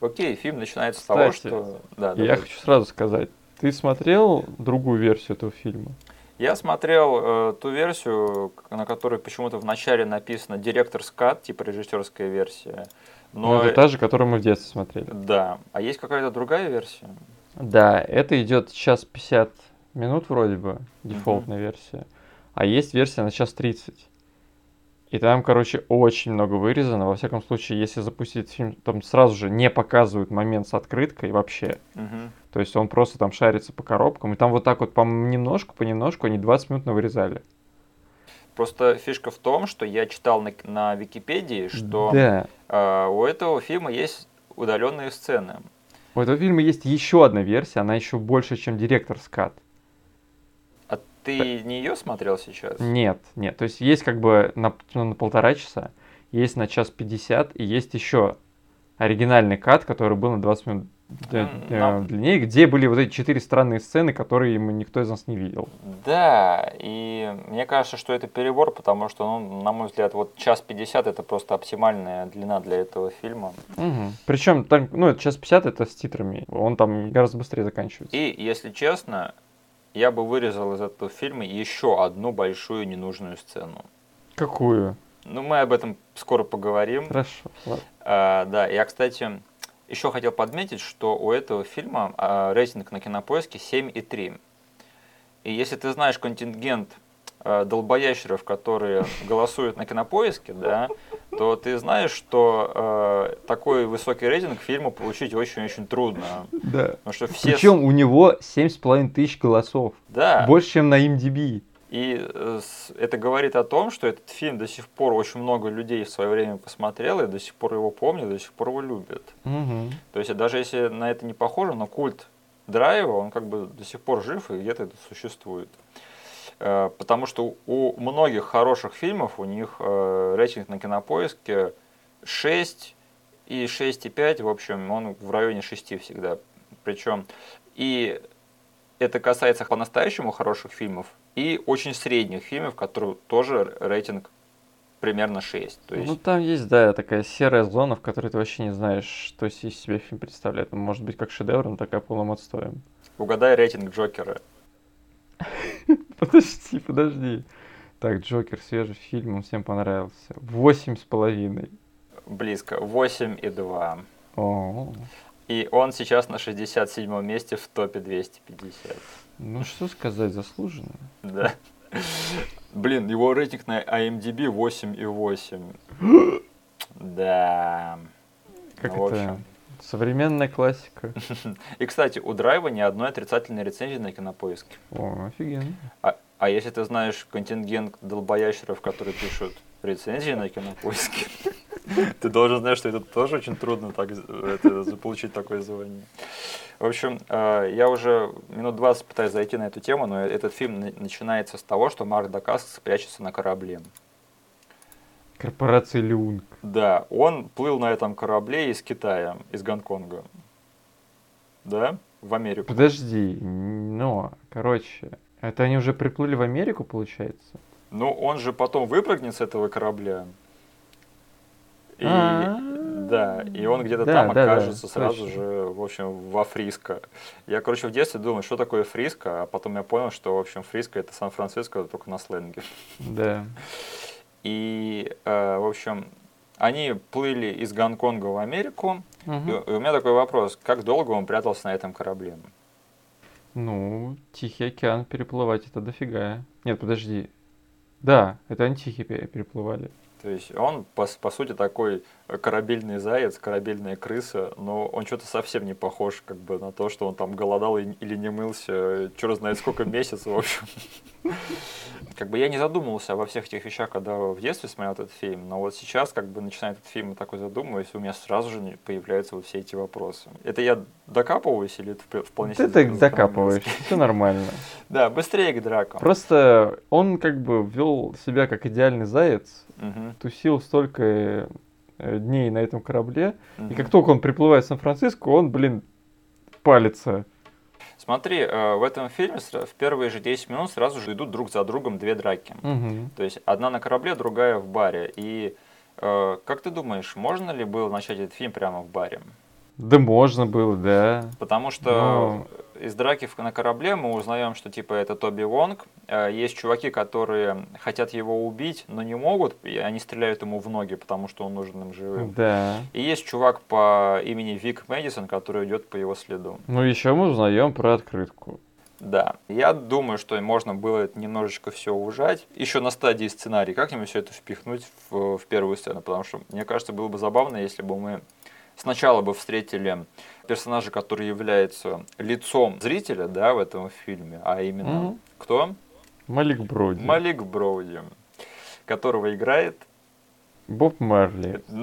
Окей, фильм начинается с того, что... Да, я хочу сразу сказать, ты смотрел другую версию этого фильма? Я смотрел э, ту версию, на которой почему-то в начале написано директор скат, типа режиссерская версия. Но ну, это та же, которую мы в детстве смотрели. Да. А есть какая-то другая версия? Да, это идет час 50 минут вроде бы, дефолтная mm-hmm. версия. А есть версия на час 30. И там, короче, очень много вырезано. Во всяком случае, если запустить фильм, там сразу же не показывают момент с открыткой вообще. Угу. То есть он просто там шарится по коробкам. И там вот так вот по немножку, понемножку они 20 минут вырезали. Просто фишка в том, что я читал на, на Википедии, что да. э, у этого фильма есть удаленные сцены. У этого фильма есть еще одна версия, она еще больше, чем директор скат. Ты не ее смотрел сейчас? Нет, нет. То есть есть как бы на, на полтора часа, есть на час пятьдесят, и есть еще оригинальный кат, который был на 20 минут mm, длиннее, где были вот эти четыре странные сцены, которые никто из нас не видел. Да, и мне кажется, что это перебор, потому что, ну, на мой взгляд, вот час пятьдесят это просто оптимальная длина для этого фильма. Угу. Причем, там, ну, час пятьдесят это с титрами, он там гораздо быстрее заканчивается. И, если честно, я бы вырезал из этого фильма еще одну большую ненужную сцену. Какую? Ну, мы об этом скоро поговорим. Хорошо. А, да, я, кстати, еще хотел подметить, что у этого фильма а, рейтинг на кинопоиске 7,3. И если ты знаешь контингент долбоящеров, которые голосуют на кинопоиске, да, то ты знаешь, что э, такой высокий рейтинг фильму получить очень-очень трудно. Да. Потому что все... Причем у него 7,5 тысяч голосов. Да. Больше, чем на MDB. И э, это говорит о том, что этот фильм до сих пор очень много людей в свое время посмотрело, и до сих пор его помнят, до сих пор его любят. Угу. То есть даже если на это не похоже, но культ драйва, он как бы до сих пор жив и где-то это существует. Э, потому что у многих хороших фильмов у них э, рейтинг на кинопоиске 6 и 6,5, в общем, он в районе 6 всегда. Причем и это касается по-настоящему хороших фильмов и очень средних фильмов, которые тоже рейтинг примерно 6. То есть... Ну там есть, да, такая серая зона, в которой ты вообще не знаешь, что из себя фильм представляет. Он может быть как шедевр, но такая полным отстоем. Угадай рейтинг Джокера. Подожди, подожди. Так, Джокер, свежий фильм, он всем понравился. Восемь с половиной. Близко. Восемь и два. О. И он сейчас на 67 месте в топе 250. Ну, что сказать, заслуженно. Да. Блин, его рейтинг на IMDb 8,8. Да. Как ну, это? Современная классика. И, кстати, у Драйва ни одной отрицательной рецензии на кинопоиске. О, офигенно. А, а если ты знаешь контингент долбоящеров, которые пишут рецензии на кинопоиске, ты должен знать, что это тоже очень трудно так, это, заполучить такое звание. В общем, э, я уже минут 20 пытаюсь зайти на эту тему, но этот фильм начинается с того, что Марк Дакаскас прячется на корабле. Корпорация Люнг. Да, он плыл на этом корабле из Китая, из Гонконга. Да? В Америку. Подожди, но, короче, это они уже приплыли в Америку, получается? Ну, он же потом выпрыгнет с этого корабля. И, А-а-а. да, и он где-то Да, там да, да, окажется сразу точно. же, в общем, во Фриско. Я, короче, в детстве думал, что такое Фриско, а потом я понял, что, в общем, Фриско это Сан-Франциско, только на сленге. Да. И, э, в общем, они плыли из Гонконга в Америку. И, Мгм. и у меня такой вопрос, как долго он прятался на этом корабле? Ну, Тихий океан переплывать это дофига. Нет, подожди. Да, это они Тихий пе- переплывали. То есть он, по, по сути, такой корабельный заяц, корабельная крыса, но он что-то совсем не похож как бы на то, что он там голодал или не мылся, черт знает сколько месяцев, в общем. Как бы я не задумывался обо всех этих вещах, когда в детстве смотрел этот фильм, но вот сейчас, как бы начиная этот фильм такой задумываюсь, у меня сразу же появляются вот все эти вопросы. Это я докапываюсь или это вп- вполне Ты себе закономерность? закапываешь, все нормально. Да, быстрее к дракам. Просто он как бы вел себя как идеальный заяц, тусил столько э, дней на этом корабле, и мгм. как только он приплывает в Сан-Франциско, он, блин, палится. Смотри, э, в этом фильме в первые же 10 минут сразу же идут друг за другом две драки. Мгм. То есть одна на корабле, другая в баре. И э, как ты думаешь, можно ли было начать этот фильм прямо в баре? Да можно было, да. Потому что Но- из драки на корабле мы узнаем, что типа это Тоби Вонг. Э, Есть чуваки, которые хотят его убить, но не могут, и они стреляют ему в ноги, потому что он нужен им живым. Да. И есть чувак по имени Вик Мэдисон, который идет по его следу. Ну, еще мы узнаем про открытку. Да, я думаю, что можно было это немножечко все ужать. Еще на стадии сценария как-нибудь все это впихнуть в, в первую сцену, потому что, мне кажется, было бы забавно, если бы мы сначала бы встретили персонажа, который является лицом зрителя, да, в этом фильме, а именно Мгм. кто? Малик Броди. Малик Броуди, которого играет... Боб Марли.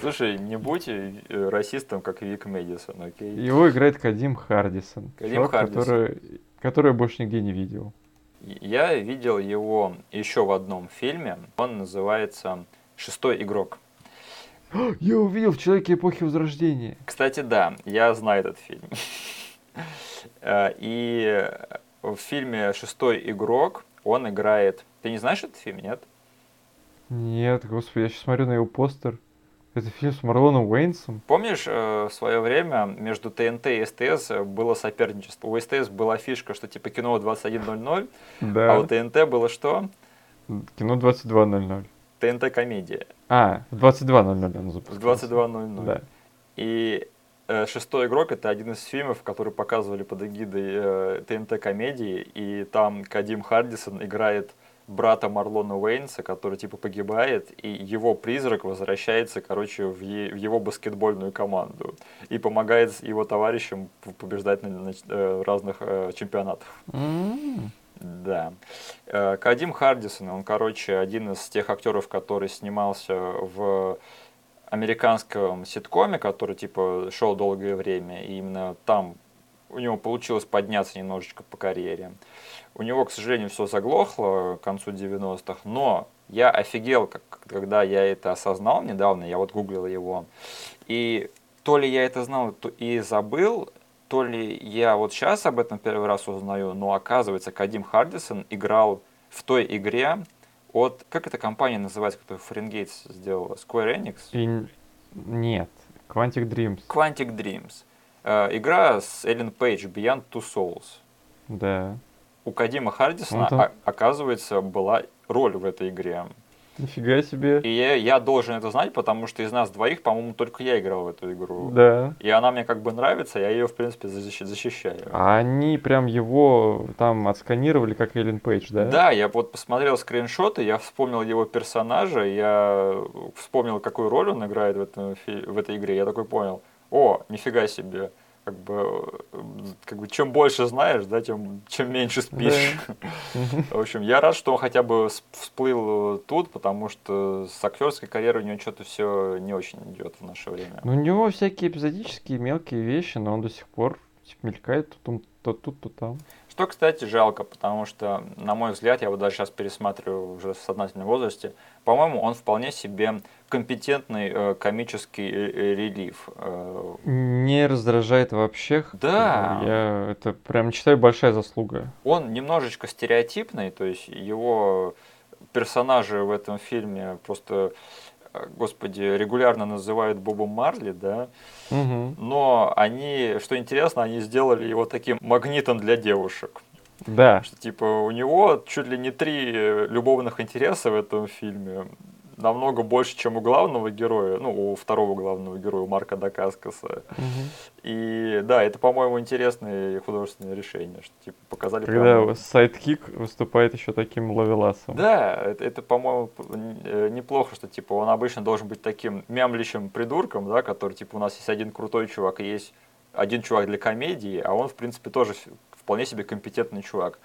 Слушай, не будь э, расистом, как Вик Мэдисон, окей? Его играет Кадим Хардисон. Кадим чувак, Хардисон. Который, который я больше нигде не видел. Я видел его еще в одном фильме. Он называется «Шестой игрок». Я увидел в Человеке эпохи Возрождения. Кстати, да, я знаю этот фильм. Э, И в фильме «Шестой игрок» он играет... Ты не знаешь этот фильм, нет? Нет, господи, я сейчас смотрю на его постер. Это фильм с Марлоном Уэйнсом. Помнишь, э, в свое время между ТНТ и СТС было соперничество? У СТС была фишка, что типа кино 21.00, Да. а у ТНТ было что? Кино 22.00. ТНТ-комедия А, в 22.00 он в запускался. 22.00. Да. И э, «Шестой игрок» — это один из фильмов, который показывали под эгидой э, ТНТ-комедии, и там Кадим Хардисон играет брата Марлона Уэйнса, который типа погибает, и его призрак возвращается, короче, в, е- в его баскетбольную команду и помогает его товарищам побеждать на, на ч- э, разных э, чемпионатах. М. Да. Э, Кадим Хардисон, он, короче, один из тех актеров, который снимался в американском ситкоме, который, типа, шел долгое время, и именно там у него получилось подняться немножечко по карьере. У него, к сожалению, все заглохло к концу 90-х, но я офигел, как, когда я это осознал недавно, я вот гуглил его, и то ли я это знал то и забыл, то ли я вот сейчас об этом первый раз узнаю, но оказывается, Кадим Хардисон играл в той игре от... Как эта компания называется, которую Фаренгейтс сделала? Square Enix? И нет. Quantic Dreams. Quantic Dreams. Э, игра с Эллен Пейдж, Beyond Two Souls. Да. У Кадима Хардисона, Он там- о- оказывается, была роль в этой игре. Нифига себе. И я, я должен это знать, потому что из нас двоих, по-моему, только я играл в эту игру. Да. И она мне как бы нравится, я ее, в принципе, защи- защищаю. А они прям его там отсканировали, как Эллен Пейдж, да? Да, я вот посмотрел скриншоты, я вспомнил его персонажа, я вспомнил, какую роль он играет в, этом, в этой игре. Я такой понял, о, нифига себе. Как бы, как бы чем больше знаешь, да, тем чем меньше спишь. Мгм. В общем, я рад, что он хотя бы всплыл тут, потому что с актерской карьерой у него что-то все не очень идет в наше время. Ну, у него всякие эпизодические мелкие вещи, но он до сих пор типа, мелькает то, там, то тут, то там. Что, кстати, жалко, потому что, на мой взгляд, я вот даже сейчас пересматриваю уже в сознательном возрасте, по-моему, он вполне себе компетентный э, комический э, э, релиф. Э, Не раздражает вообще. Да. Я это прям считаю большая заслуга. он немножечко стереотипный, то есть его персонажи в этом фильме просто, э, господи, регулярно называют Бобом Марли, да, Мгм. но они, что интересно, они сделали его таким магнитом для девушек. Да. Что, типа, у него чуть ли не три любовных интереса в этом фильме. Намного больше, чем у главного героя, ну, у второго главного героя, у Марка Дакаскаса. Мгм. И да, это, по-моему, интересное художественное решение, что, типа, показали Когда прямо- sidekick выступает еще таким ловеласом. Да, это, это, по-моему, э, неплохо, что, типа, он обычно должен быть таким мямлящим придурком, да, который, типа, у нас есть один крутой чувак и есть один чувак для комедии, а он, в принципе, тоже вполне себе компетентный чувак.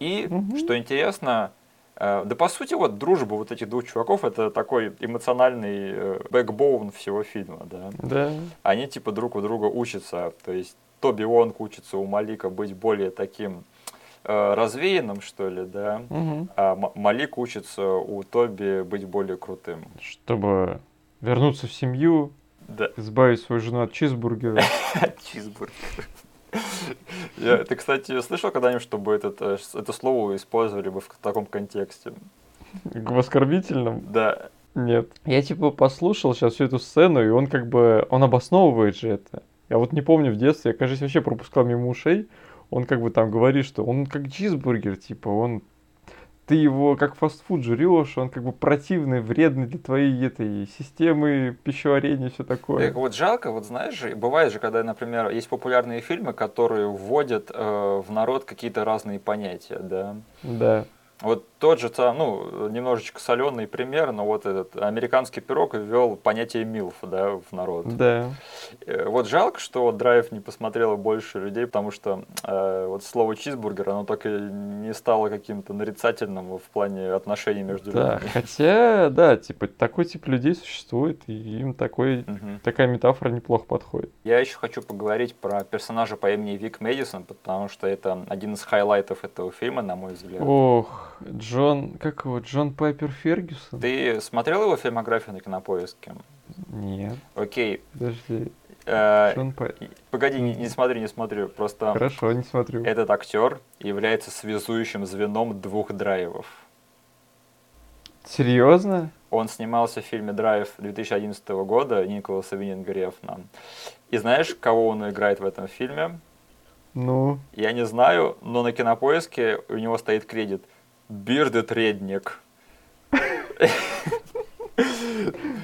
И, Мгм. что интересно, да, по сути, вот дружба вот этих двух чуваков, это такой эмоциональный э, backbone всего фильма, да. Да. Они, типа, друг у друга учатся, то есть Тоби Вонг учится у Малика быть более таким э, развеянным, что ли, да, Мгм. а Малик учится у Тоби быть более крутым. Чтобы вернуться в семью, Да. избавить свою жену от чизбургера. Чизбургер. Я- Ты, кстати, слышал когда-нибудь, чтобы этот, э, это слово использовали бы в таком контексте? В оскорбительном? Да. Нет. Я типа послушал сейчас всю эту сцену, и он как бы, он обосновывает же это. Я вот не помню в детстве, я, кажется, вообще пропускал мимо ушей. Он как бы там говорит, что он как чизбургер, типа, он... Ты его как фастфуд жрешь, он как бы противный, вредный для твоей этой системы пищеварения все такое. Так вот жалко, вот знаешь же, бывает же, когда, например, есть популярные фильмы, которые вводят э, в народ какие-то разные понятия, да. Да. Вот тот же, там, ну, немножечко соленый пример, но вот этот американский пирог ввел понятие MILF, да, в народ. Да. Э, Вот жалко, что вот Драйв не посмотрело больше людей, потому что э, вот слово чизбургер, оно так и не стало каким-то нарицательным в плане отношений между Да, людьми. хотя, да, типа, такой тип людей существует, и им такой, Мгм. такая метафора неплохо подходит. Я еще хочу поговорить про персонажа по имени Вик Мэдисон, потому что это один из highlight ов этого фильма, на мой взгляд. Ох, Джон, как его, Джон Пайпер Фергюсон? Ты смотрел его фильмографию на кинопоиске? Нет, Окей. подожди, Э, Джон Пайпер. Погоди, не, не смотри, не смотри. Просто Хорошо, не смотрю. этот актер является связующим звеном двух драйвов. Серьезно? Он снимался в фильме «Драйв» 2011 года Николаса Виннинга Рефна. И знаешь, кого он играет в этом фильме? Ну, Я не знаю, но на кинопоиске у него стоит кредит «Бирдет Редник».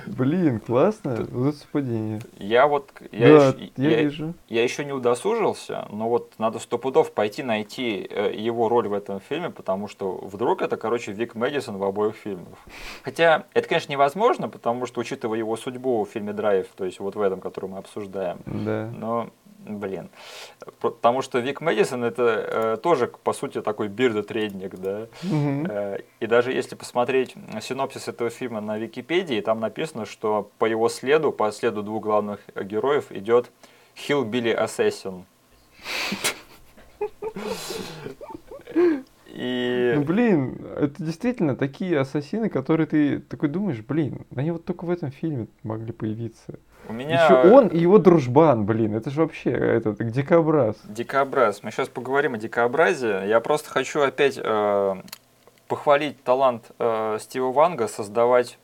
блин, классно, вот совпадение. Я вот... Я, да, ещё- я, я- вижу. я еще не удосужился, но вот надо сто пудов пойти найти э, его роль в этом фильме, потому что вдруг это, короче, Вик Мэдисон в обоих фильмах. Хотя это, конечно, невозможно, потому что, учитывая его судьбу в фильме «Драйв», то есть вот в этом, который мы обсуждаем, Да. но, блин, потому что Вик Мэдисон это э, тоже, по сути, такой бирдотредник, да, Мгм. Э, И даже если посмотреть синопсис этого фильма на Википедии, там написано, что по его следу, по следу двух главных героев идет Hillbilly Assassin. И Ну, блин, это действительно такие ассасины, которые ты такой думаешь, блин, они вот только в этом фильме могли появиться. у меня Еще он и его дружбан, блин, это же вообще этот дикобраз. дикобраз. Мы сейчас поговорим о дикобразе. Я просто хочу опять э, похвалить талант э, Стива Ванга создавать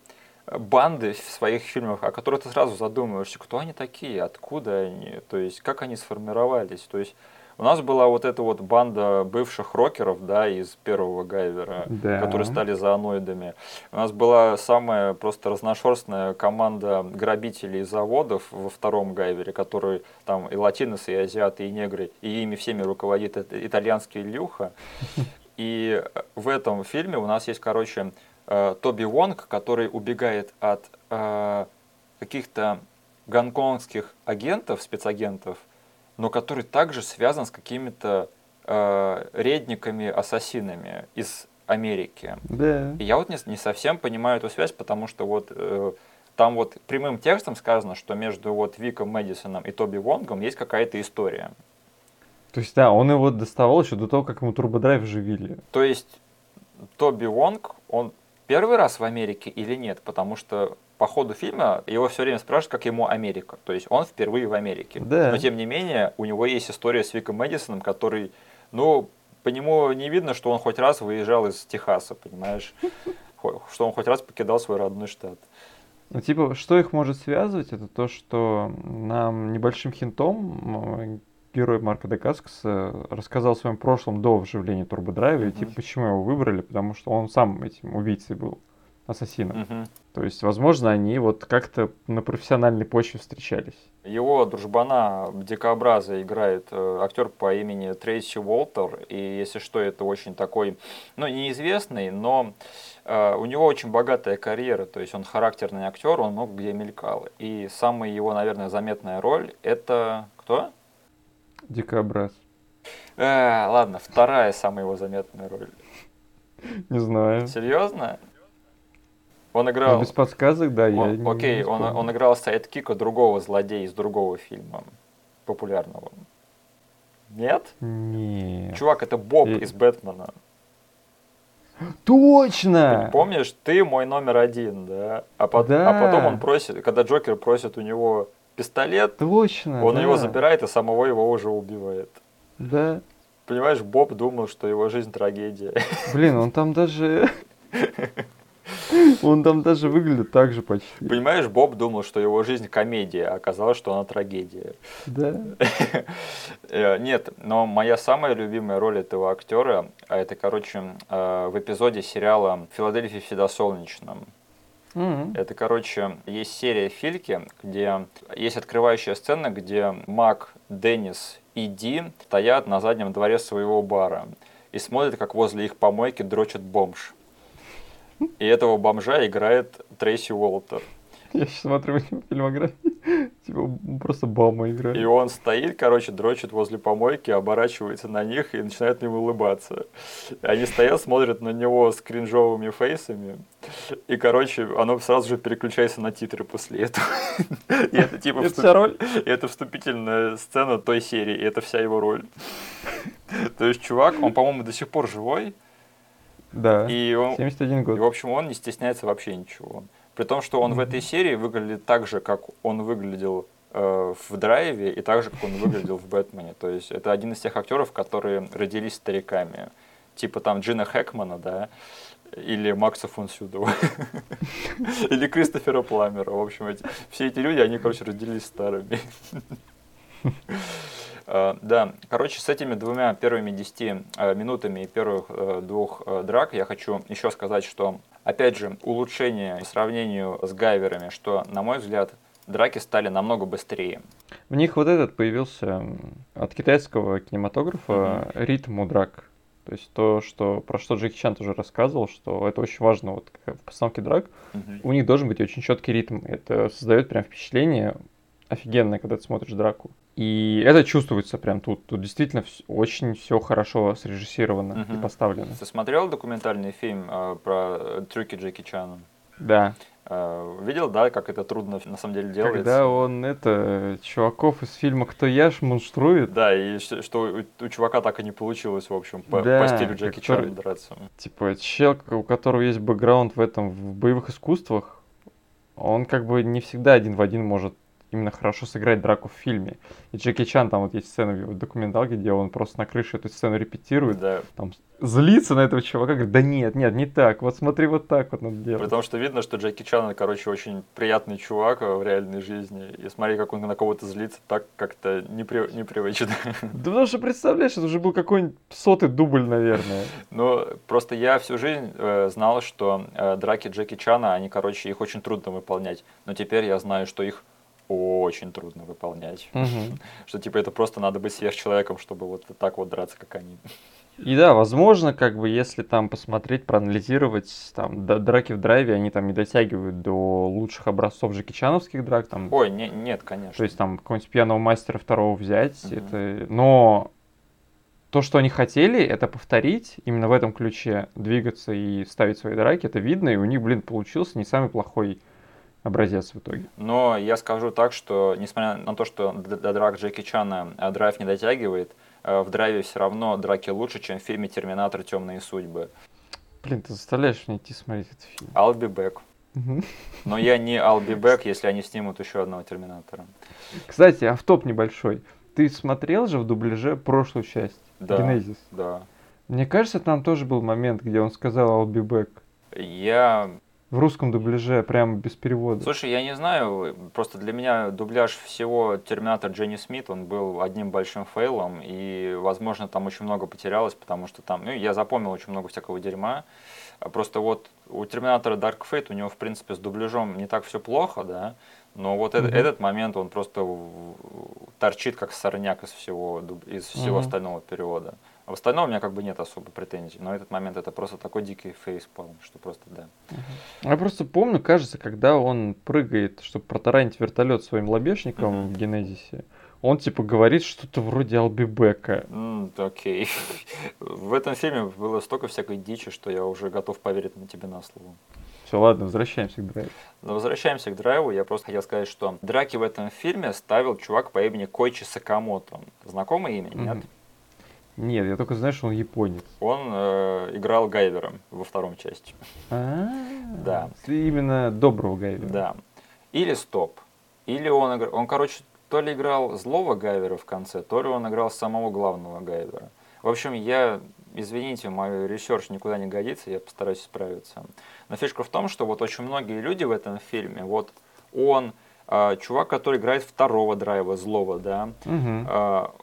э, банды в своих фильмах, о которых ты сразу задумываешься, кто они такие, откуда они, то есть как они сформировались. То есть У нас была вот эта вот банда бывших рокеров, да, из первого Гайвера, Да. которые стали зооноидами. У нас была самая просто разношерстная команда грабителей заводов во втором Гайвере, которые там и латиносы, и азиаты, и негры, и ими всеми руководит итальянский Илюха. И в этом фильме у нас есть, короче, э, Тоби Вонг, который убегает от э, каких-то гонконгских агентов, спецагентов, но который также связан с какими-то э, редниками-ассасинами из Америки. Да. И я вот не, не совсем понимаю эту связь, потому что вот э, там вот прямым текстом сказано, что между вот Виком Мэдисоном и Тоби Вонгом есть какая-то история. То есть, да, он его доставал еще до того, как ему турбодрайв вживили. То есть Тоби Вонг, он первый раз в Америке или нет? Потому что по ходу фильма его все время спрашивают, как ему Америка. То есть он впервые в Америке. Да. Но тем не менее, у него есть история с Виком Мэдисоном, который, ну, по нему не видно, что он хоть раз выезжал из Техаса, понимаешь? Что он хоть раз покидал свой родной штат. Ну, типа, что их может связывать, это то, что нам небольшим хинтом герой Марка Декаскаса рассказал о своем прошлом до вживления турбодрайва, и Мгм. типа, почему его выбрали, потому что он сам этим убийцей был, ассасином. Мгм. То есть, возможно, они вот как-то на профессиональной почве встречались. Его дружбана Дикобраза играет э, актер по имени Трейси Уолтер. И если что, это очень такой, ну, неизвестный, но э, у него очень богатая карьера. То есть он характерный актер, он много где мелькал. И самая его, наверное, заметная роль это кто? Дикобраз. Э, ладно, вторая самая его заметная роль. Не знаю. Серьезно? Он Ну, играл. без подсказок, да, я он- не- окей, не он, он играл sidekick а другого злодея из другого фильма популярного. Нет? Нет. Чувак, это Боб И- из Бэтмена. Точно! Помнишь, ты мой номер один, да? А, пот- Да. а потом он просит, когда Джокер просит у него пистолет, Точно! он да. его забирает и самого его уже убивает. Да. Понимаешь, Боб думал, что его жизнь трагедия. Блин, он там даже... Он там даже выглядит так же почти. Понимаешь, Боб думал, что его жизнь комедия, а оказалось, что она трагедия. Да. Э, Нет, но моя самая любимая роль этого актера, а это, короче, э, в эпизоде сериала «Филадельфия всегда солнечно». М. Это, короче, есть серия Фильки, где есть открывающая сцена, где Мак, Деннис и Ди стоят на заднем дворе своего бара и смотрят, как возле их помойки дрочит бомж. И этого бомжа играет Трейси Уолтер. Я сейчас смотрю в фильмографии. Типа просто Бама И играет. он стоит, короче, дрочит возле помойки, оборачивается на них и начинает им улыбаться. И они стоят, смотрят на него с кринжовыми фейсами. И, короче, оно сразу же переключается на титры после этого. И это типа Это вступ- вся роль? и это вступительная сцена той серии, и это вся его роль. То есть чувак, он, по-моему, до сих пор живой, Да. и он, 71 и, год. в общем, он не стесняется вообще ничего. При том, что он в этой серии выглядит так же, как он выглядел э, в драйве, и так же, как он выглядел в Бэтмене. То есть это один из тех актеров, которые родились стариками. Типа там Джина Хэкмана, да, или Макса фон Сюдова, или Кристофера Пламера. В общем, эти- все эти люди, они, короче, родились старыми. Э, Да, короче, с этими двумя первыми 10 э, минутами и первых э, двух драк я хочу еще сказать, что, опять же, улучшение по сравнению с гайверами, что, на мой взгляд, драки стали намного быстрее. В них вот этот появился от китайского кинематографа ритм у драк. То есть то, что, про что Джеки Чан тоже рассказывал, что это очень важно вот в постановке драк. Мгм. У них должен быть очень четкий ритм. Это создает прям впечатление офигенное, когда ты смотришь драку. И это чувствуется прям тут. Тут действительно вс- очень все хорошо срежиссировано и Мгм. поставлено. Ты смотрел документальный фильм э, про трюки Джеки Чана? Да. Э, видел, да, как это трудно на самом деле делается? Когда он это чуваков из фильма Кто я монструет, Да, и ш- что у, у чувака так и не получилось, в общем, по, Да, по стилю Джеки который- Чана драться. типа человек, у которого есть бэкграунд в этом в боевых искусствах, он как бы не всегда один в один может именно хорошо сыграть драку в фильме. И Джеки Чан, там вот есть сцена в его документалке, где он просто на крыше эту сцену репетирует, Да. там злится на этого чувака, говорит, да нет, нет, не так, вот смотри, вот так вот надо делать. Потому что видно, что Джеки Чан, короче, очень приятный чувак в реальной жизни. И смотри, как он на кого-то злится, так как-то непри- непривычно. Да потому что, представляешь, это уже был какой-нибудь сотый дубль, наверное. Но просто я всю жизнь э, знал, что э, драки Джеки Чана, они, короче, их очень трудно выполнять. Но теперь я знаю, что их очень трудно выполнять. Что, типа, это просто надо быть сверхчеловеком, чтобы вот так вот драться, как они. И да, возможно, как бы, если там посмотреть, проанализировать, там, д- драки в драйве, они там не дотягивают до лучших образцов джекичановских драк, там, Ой, не- нет, конечно. то есть там какого-нибудь пьяного мастера второго взять, Мгм. это, но то, что они хотели, это повторить, именно в этом ключе двигаться и ставить свои драки, это видно, и у них, блин, получился не самый плохой образец в итоге. Но я скажу так, что несмотря на то, что до драк Джеки Чана э, драйв не дотягивает, э, в драйве все равно драки лучше, чем в фильме «Терминатор. Темные судьбы». Блин, ты заставляешь меня идти смотреть этот фильм. I'll be back. Но я не I'll be back, если они снимут еще одного Терминатора. Кстати, автоп небольшой. Ты смотрел же в дубляже прошлую часть? Да. Генезис. Да. Мне кажется, там тоже был момент, где он сказал I'll be back. Я... В русском дубляже, прямо без перевода. Слушай, я не знаю, просто для меня дубляж всего Терминатор Дженни Смит, он был одним большим фейлом, и, возможно, там очень много потерялось, потому что там, ну, я запомнил очень много всякого дерьма. Просто вот у Терминатора Dark Fate, у него, в принципе, с дубляжом не так все плохо, да, но вот этот, Мгм. этот момент, он просто торчит как сорняк из всего, из всего Мгм. остального перевода. А в остальном у меня как бы нет особо претензий, но этот момент это просто такой дикий фейспалм, что просто да. Я просто помню, кажется, когда он прыгает, чтобы протаранить вертолет своим лобешником в Генезисе, он типа говорит что-то вроде back. М, Окей. В этом фильме было столько всякой дичи, что я уже готов поверить на тебе на слово. Все, ладно, возвращаемся к драйву. Но возвращаемся к драйву. Я просто хотел сказать, что драки в этом фильме ставил чувак по имени Койчи Сакамото. Знакомое имя? Нет? Нет, я только знаю, что он японец. Он э, играл Гайвером во втором части. А, Да. Именно доброго Гайвера. Да. Или Стоп. Или он играл... Он, короче, то ли играл злого Гайвера в конце, то ли он играл самого главного Гайвера. В общем, я, извините, мой research никуда не годится, я постараюсь справиться. Но фишка в том, что вот очень многие люди в этом фильме, вот он, а, чувак, который играет второго драйва, злого, да, Мгм. а,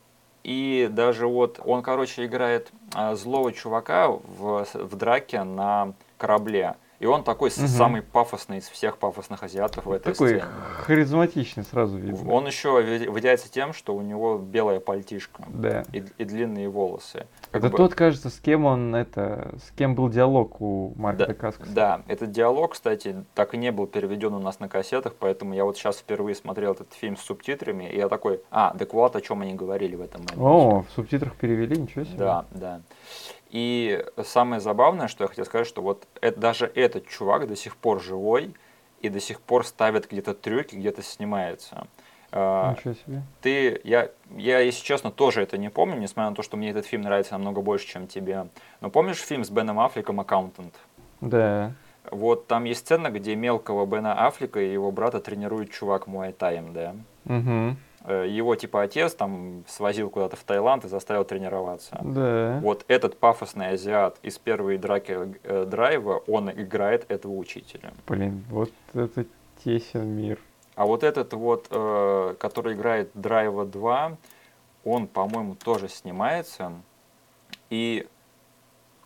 и даже вот он, короче, играет а, злого чувака в, в драке на корабле. И он такой Мгм. самый пафосный из всех пафосных азиатов в этой Такой сцене. харизматичный сразу видно. Он еще вы- выделяется тем, что у него белая пальтишка Да. и, и длинные волосы. Как Это бы- тот, кажется, с кем он это, с кем был диалог у Марка Да, Дакаскаса. Да, этот диалог, кстати, так и не был переведен у нас на кассетах, поэтому я вот сейчас впервые смотрел этот фильм с субтитрами, и я такой, а, так вот о чем они говорили в этом моменте. О, в субтитрах перевели, ничего себе. Да, да. И самое забавное, что я хотел сказать, что вот это, даже этот чувак до сих пор живой и до сих пор ставит где-то трюки, где-то снимается. А, Ничего себе. Ты, я, я, если честно, тоже это не помню, несмотря на то, что мне этот фильм нравится намного больше, чем тебе. Но помнишь фильм с Беном Аффлеком «Аккаунтант»? Да. Вот там есть сцена, где мелкого Бена Аффлека и его брата тренирует чувак Муайтаем, да? Угу. Э, Его типа отец там свозил куда-то в Таиланд и заставил тренироваться. Да. Вот этот пафосный азиат из первой драки э, драйва, он играет этого учителя. Блин, вот это тесен мир. А вот этот вот, э, который играет драйва 2, он, по-моему, тоже снимается. И...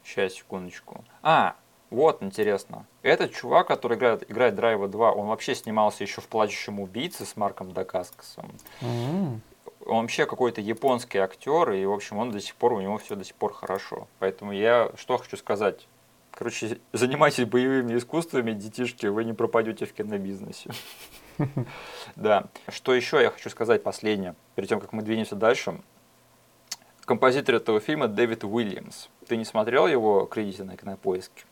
Сейчас, секундочку. А, вот, интересно. Этот чувак, который играет, играет драйва 2, он вообще снимался еще в «Плачущем убийце» с Марком Дакаскасом. М. Он вообще какой-то японский актер, и, в общем, он до сих пор, у него все до сих пор хорошо. Поэтому я что хочу сказать. Короче, занимайтесь боевыми искусствами, детишки, вы не пропадете в кинобизнесе. Да. Что еще я хочу сказать последнее, перед тем, как мы двинемся дальше. Композитор этого фильма Дэвид Уильямс. Ты не смотрел его кредиты на кинопоиске?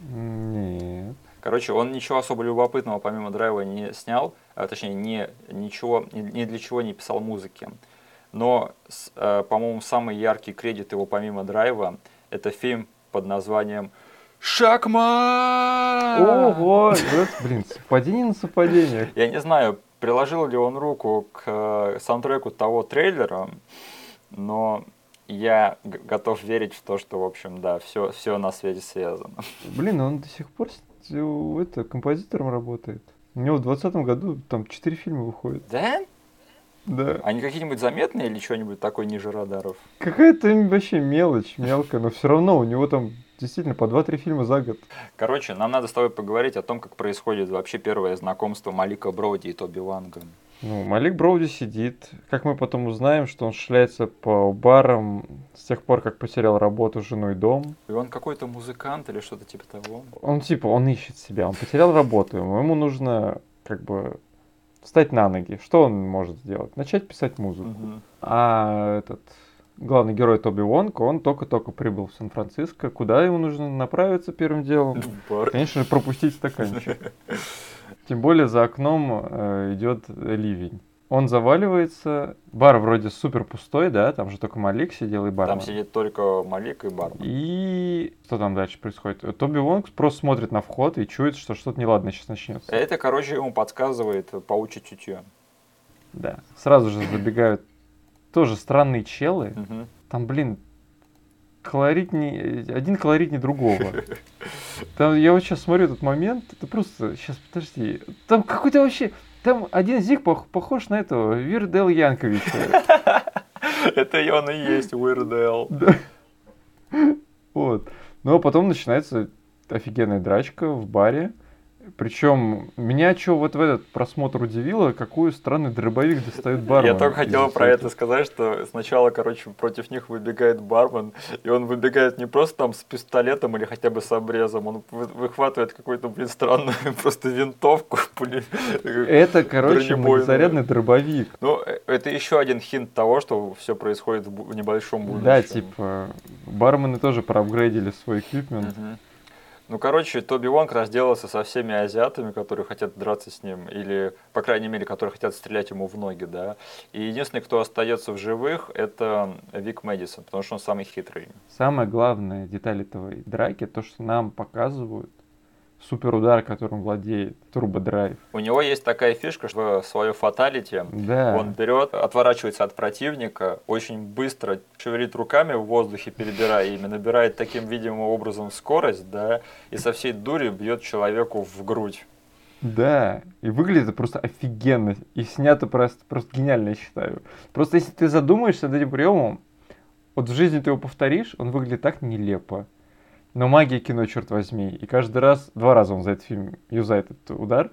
Нет. Короче, он ничего особо любопытного помимо драйва не снял, а, точнее, не, ничего, ни, ни для чего не писал музыки. Но, э, по-моему, самый яркий кредит его помимо драйва – это фильм под названием «Шакман!» Ого! блин, совпадение на совпадениях. Я не знаю, приложил ли он руку к э, саундтреку того трейлера, но я готов верить в то, что, в общем, да, все, все на свете связано. Блин, он до сих пор с- у- это, композитором работает. У него в двадцатом году там четыре фильма выходят. Да? Да. Они какие-нибудь заметные или что-нибудь такое ниже радаров? Какая-то вообще мелочь, мелкая, но все равно у него там действительно по 2-3 фильма за год. Короче, нам надо с тобой поговорить о том, как происходит вообще первое знакомство Малика Броуди и Тоби Ванга. Ну, Малик Броуди сидит. Как мы потом узнаем, что он шляется по барам с тех пор, как потерял работу, жену и дом. И он какой-то музыкант или что-то типа того. Он типа, он ищет себя, он потерял работу, ему ему нужно как бы встать на ноги. Что он может сделать? Начать писать музыку. А этот главный герой Тоби Вонг, он только-только прибыл в Сан-Франциско. Куда ему нужно направиться первым делом? Бар. Конечно же, пропустить стаканчик. Тем более за окном э, идет ливень. Он заваливается, бар вроде супер пустой, да, там же только Малик сидел и бармен. Там сидит только Малик и Бармен. И что там дальше происходит? Тоби Вонг просто смотрит на вход и чует, что что-то неладное сейчас начнется. Это, короче, ему подсказывает паучье чутье. Да. Сразу же забегают тоже странные челы. Там, блин, колоритней, один колоритнее другого. Там, я вот сейчас смотрю этот момент, это просто, сейчас, подожди, там какой-то вообще, там один из них пох- похож на этого, Вирдел Янковича. Это и он и есть Уирдел. Да. Вот. Ну, а потом начинается офигенная драчка в баре. Причем меня что вот в этот просмотр удивило, какой странный дробовик достает бармен. Я только хотел про это сказать, что сначала, короче, против них выбегает бармен, и он выбегает не просто там с пистолетом или хотя бы с обрезом, он вы- выхватывает какую-то, блин, странную просто винтовку. пули- Это, короче, многозарядный дробовик. Ну, э, это еще один хинт того, что все происходит в небольшом будущем. Да, типа, бармены тоже проапгрейдили свой эквипмент. Мгм. Ну, короче, Тоби Вонг разделался со всеми азиатами, которые хотят драться с ним, или, по крайней мере, которые хотят стрелять ему в ноги, да. И единственный, кто остается в живых, это Вик Мэдисон, потому что он самый хитрый. Самая главная деталь этой драки, то, что нам показывают суперудар, которым владеет турбодрайв. У него есть такая фишка, что свое фаталити Да. он берет, отворачивается от противника, очень быстро шевелит руками в воздухе, перебирая ими, набирает таким видимым образом скорость, да, и со всей дури бьет человеку в грудь. Да, и выглядит это просто офигенно. И снято просто, просто гениально, я считаю. Просто если ты задумаешься над этим приемом, вот в жизни ты его повторишь, он выглядит так нелепо. Но магия кино, черт возьми. И каждый раз, два раза он за этот фильм юзает этот удар,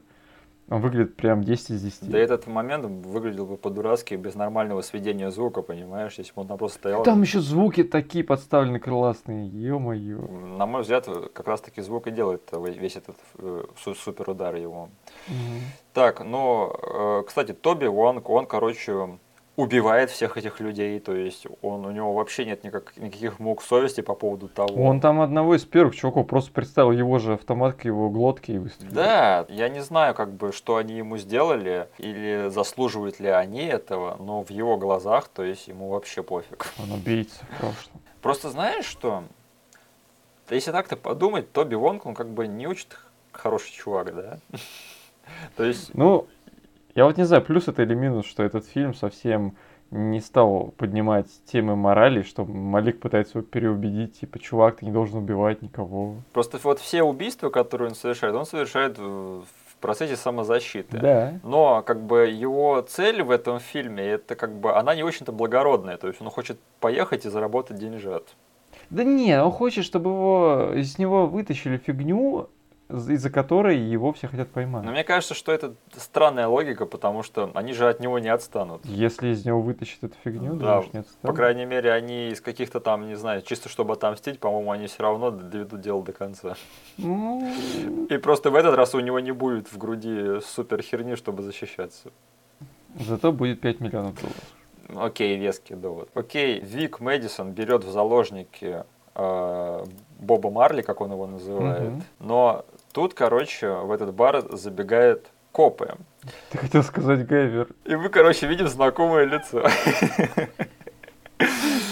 он выглядит прям 10 из 10. Да этот момент выглядел бы по-дурацки без нормального сведения звука, понимаешь, если бы он там просто стоял. Там еще звуки такие подставлены классные, ё-моё. На мой взгляд, как раз таки звук и делает весь этот э, су- супер удар его. Мгм. Так, ну, э, кстати, Тоби Вонг, он, короче, убивает всех этих людей, то есть он, у него вообще нет никак, никаких мук совести по поводу того. Он там одного из первых чуваков просто представил его же автомат к его глотке и выстрелил. Да, я не знаю, как бы, что они ему сделали, или заслуживают ли они этого, но в его глазах, то есть ему вообще пофиг. Он убийца в прошлом. Просто знаешь что? Если так-то подумать, Тоби Вонг, он как бы не очень хороший чувак, да? То есть, Ну, я вот не знаю, плюс это или минус, что этот фильм совсем не стал поднимать темы морали, что Малик пытается его переубедить, типа, чувак, ты не должен убивать никого. просто вот все убийства, которые он совершает, он совершает в процессе самозащиты. Да. Но как бы его цель в этом фильме, это как бы, она не очень-то благородная, то есть он хочет поехать и заработать деньжат. Да не, он хочет, чтобы его из него вытащили фигню, из-за которой его все хотят поймать. Но мне кажется, что это странная логика, потому что они же от него не отстанут. Если из него вытащат эту фигню, Да, думаешь, нет? По крайней мере, они из каких-то там, не знаю, чисто чтобы отомстить, по-моему, они все равно доведут дело до конца. Ну, И просто в этот раз у него не будет в груди супер херни, чтобы защищаться. зато будет 5 миллионов долларов. Окей, веский довод. Окей, Вик Мэдисон берет в заложники э, Боба Марли, как он его называет. Мгм. Но тут, короче, в этот бар забегают копы. Ты хотел сказать Гайвер. И мы, короче, видим знакомое лицо.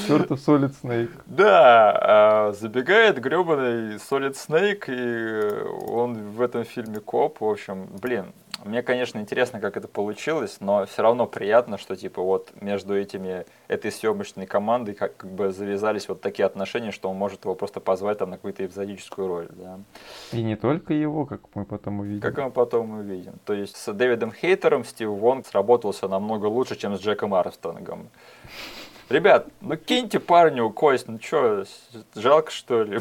Чертов Солид Снейк. Да, а, забегает гребаный Solid Snake, и он в этом фильме коп. В общем, блин, Мне, конечно, интересно, как это получилось, но все равно приятно, что типа вот между этими этой съемочной командой как, как бы завязались вот такие отношения, что он может его просто позвать там на какую-то эпизодическую роль, да. И не только его, как мы потом увидим. Как мы потом увидим. То есть с Дэвидом Хейтером Стив Вонг сработался намного лучше, чем с Джеком Армстронгом. Ребят, ну киньте парню кость, ну что, жалко что ли?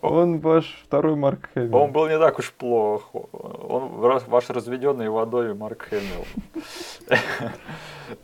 Он ваш второй Марк Хэмилл. Он был не так уж плох. Он ваш разведенный водой Марк Хэмилл.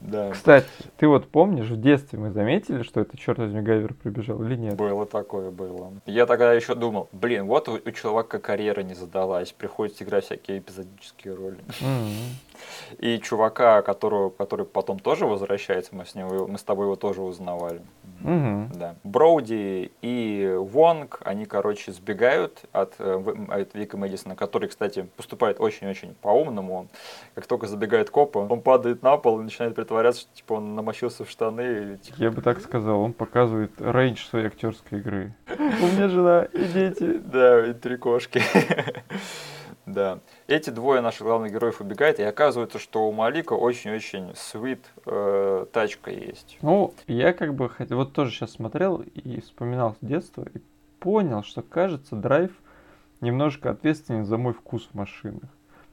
Да. Кстати, ты вот помнишь, в детстве мы заметили, что это, черт возьми, Гайвер прибежал или нет? Было такое, было. Я тогда еще думал, блин, вот у, у человека карьера не задалась, приходится играть всякие эпизодические роли. Mm-hmm. И чувака, которого, который потом тоже возвращается, мы с, ним, мы с тобой его тоже узнавали. Mm-hmm. Да. Броуди и Вонг, они, короче, сбегают от, э, от Вика Мэдисона, который, кстати, поступает очень-очень по-умному. Как только забегает копы, он падает на пол и начинает притворяться, что типа он намочился в штаны. И, типа... Я бы так сказал, он показывает рейндж своей актерской игры. У меня жена и дети. Да, и три кошки. Да. Эти двое наших главных героев убегают, и оказывается, что у Малика очень-очень свит э, тачка есть. Ну, я как бы хотел, вот тоже сейчас смотрел и вспоминал с детства, и понял, что, кажется, драйв немножко ответственен за мой вкус в машинах.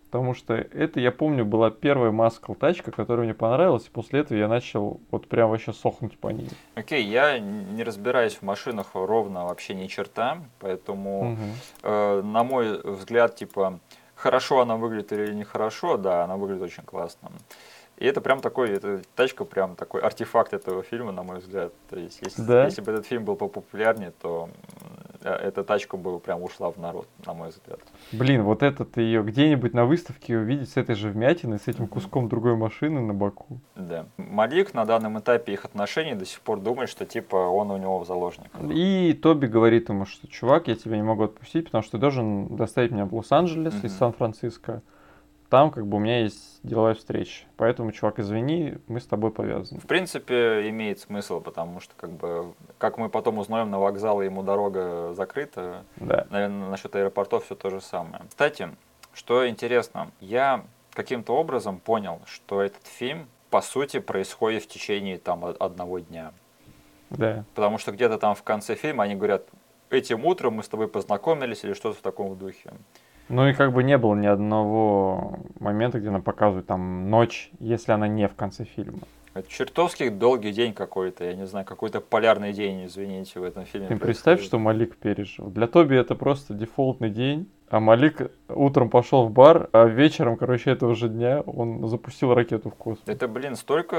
Потому что это, я помню, была первая маскл тачка, которая мне понравилась, и после этого я начал вот прям вообще сохнуть по ней. Окей, okay, я не разбираюсь в машинах ровно вообще ни черта, поэтому, угу. э, на мой взгляд, типа, хорошо она выглядит или нехорошо, да, она выглядит очень классно. И это прям такой, это тачка прям такой артефакт этого фильма, на мой взгляд. То есть, если, да? если бы этот фильм был популярнее, то Э, эта тачка бы прям ушла в народ, на мой взгляд. Блин, вот этот ее где-нибудь на выставке увидеть с этой же вмятиной, с этим куском другой машины на боку. Да. Малик на данном этапе их отношений до сих пор думает, что типа он у него в заложниках. И Тоби говорит ему, что чувак, я тебя не могу отпустить, потому что ты должен доставить меня в Лос-Анджелес mm-hmm. из Сан-Франциско там как бы у меня есть деловая встреча. Поэтому, чувак, извини, мы с тобой повязаны. В принципе, имеет смысл, потому что, как бы, как мы потом узнаем, на вокзал ему дорога закрыта. Да. Наверное, насчет аэропортов все то же самое. Кстати, что интересно, я каким-то образом понял, что этот фильм, по сути, происходит в течение там одного дня. Да. Потому что где-то там в конце фильма они говорят, этим утром мы с тобой познакомились или что-то в таком духе. Ну и как бы не было ни одного момента, где нам показывают там ночь, если она не в конце фильма. Это чертовски долгий день какой-то, я не знаю, какой-то полярный день, извините, в этом фильме. Ты представь, что Малик пережил. Для Тоби это просто дефолтный день, а Малик утром пошел в бар, а вечером, короче, этого же дня он запустил ракету в космос. Это, блин, столько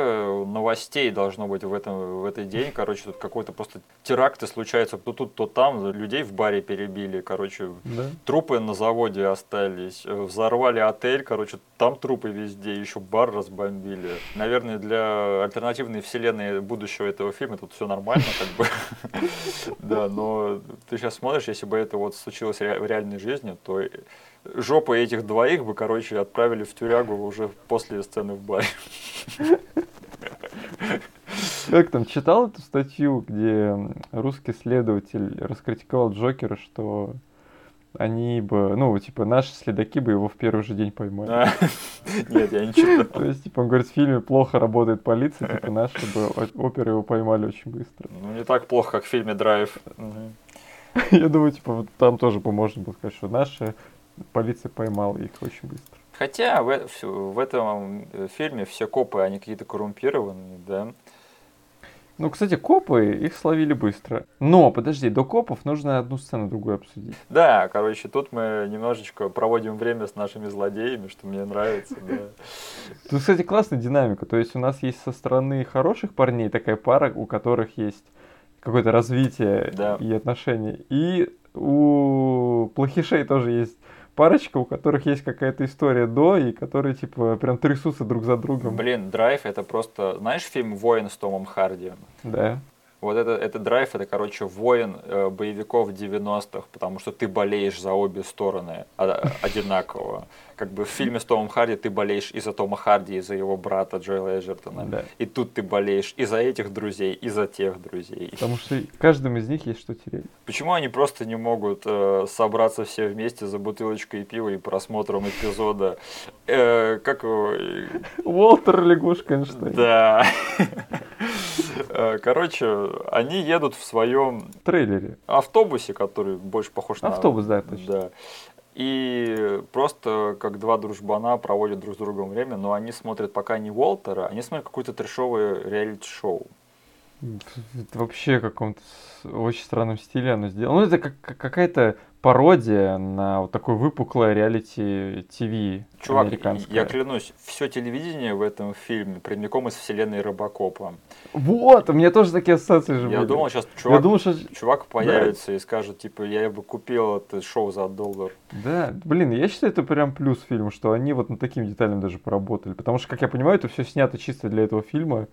новостей должно быть в, этом, в этот день. Короче, тут какой-то просто теракты случаются то тут, то там. Людей в баре перебили, короче. Да? Трупы на заводе остались. Взорвали отель, короче, там трупы везде. Еще бар разбомбили. Наверное, для альтернативной вселенной будущего этого фильма тут все нормально, как бы. Да, но ты сейчас смотришь, если бы это вот случилось в реальной жизни, то жопы этих двоих бы, короче, отправили в тюрягу уже после сцены в баре. Как там, читал эту статью, где русский следователь раскритиковал Джокера, что они бы, ну, типа, наши следаки бы его в первый же день поймали. А, нет, я не читал. То есть, типа, он говорит, в фильме плохо работает полиция, типа, наши бы оперы его поймали очень быстро. Ну, не так плохо, как в фильме «Драйв». Я думаю, типа, там тоже можно было сказать, что наши полиция поймала их очень быстро. Хотя в, в этом э, фильме все копы, они какие-то коррумпированные, да. Ну, кстати, копы, их словили быстро. Но, подожди, до копов нужно одну сцену другую обсудить. Да, короче, тут мы немножечко проводим время с нашими злодеями, что мне нравится, да. Тут, кстати, классная динамика. То есть у нас есть со стороны хороших парней такая пара, у которых есть какое-то развитие да. и отношения. И у плохишей тоже есть парочка, у которых есть какая-то история до, и которые, типа, прям трясутся друг за другом. Блин, Драйв это просто... Знаешь фильм «Воин» с Томом Харди? Да. Вот это, это драйв, это, короче, воин э, боевиков 90-х, потому что ты болеешь за обе стороны а, одинаково. Как бы в фильме с Томом Харди ты болеешь и за Тома Харди, и за его брата Джоэла Эджертона. Да. И тут ты болеешь и за этих друзей, и за тех друзей. Потому что каждым из них есть что терять. Почему они просто не могут э, собраться все вместе за бутылочкой пива и просмотром эпизода? Э, как его? Уолтер Лягушкинштейн. Да. Э, Короче, они едут в своем трейлере. автобусе, который больше похож на... Автобус, да, точно. Да. И просто как два дружбана проводят друг с другом время, но они смотрят пока не Уолтера, они смотрят какое-то трешовое реалити-шоу. Это вообще в каком-то очень странном стиле оно сделано. Ну, это как- какая-то пародия на вот такое выпуклое реалити ТВ Чувак, я клянусь, все телевидение в этом фильме прямиком из вселенной Робокопа. Вот, у меня тоже такие ассоциации же Я были. думал, сейчас Я чувак, думал, что... чувак появится и скажет, типа, я бы купил это шоу за доллар. Да, блин, я считаю, это прям плюс фильма, что они вот над таким деталям даже поработали. Потому что, как я понимаю, это все снято чисто для этого фильма.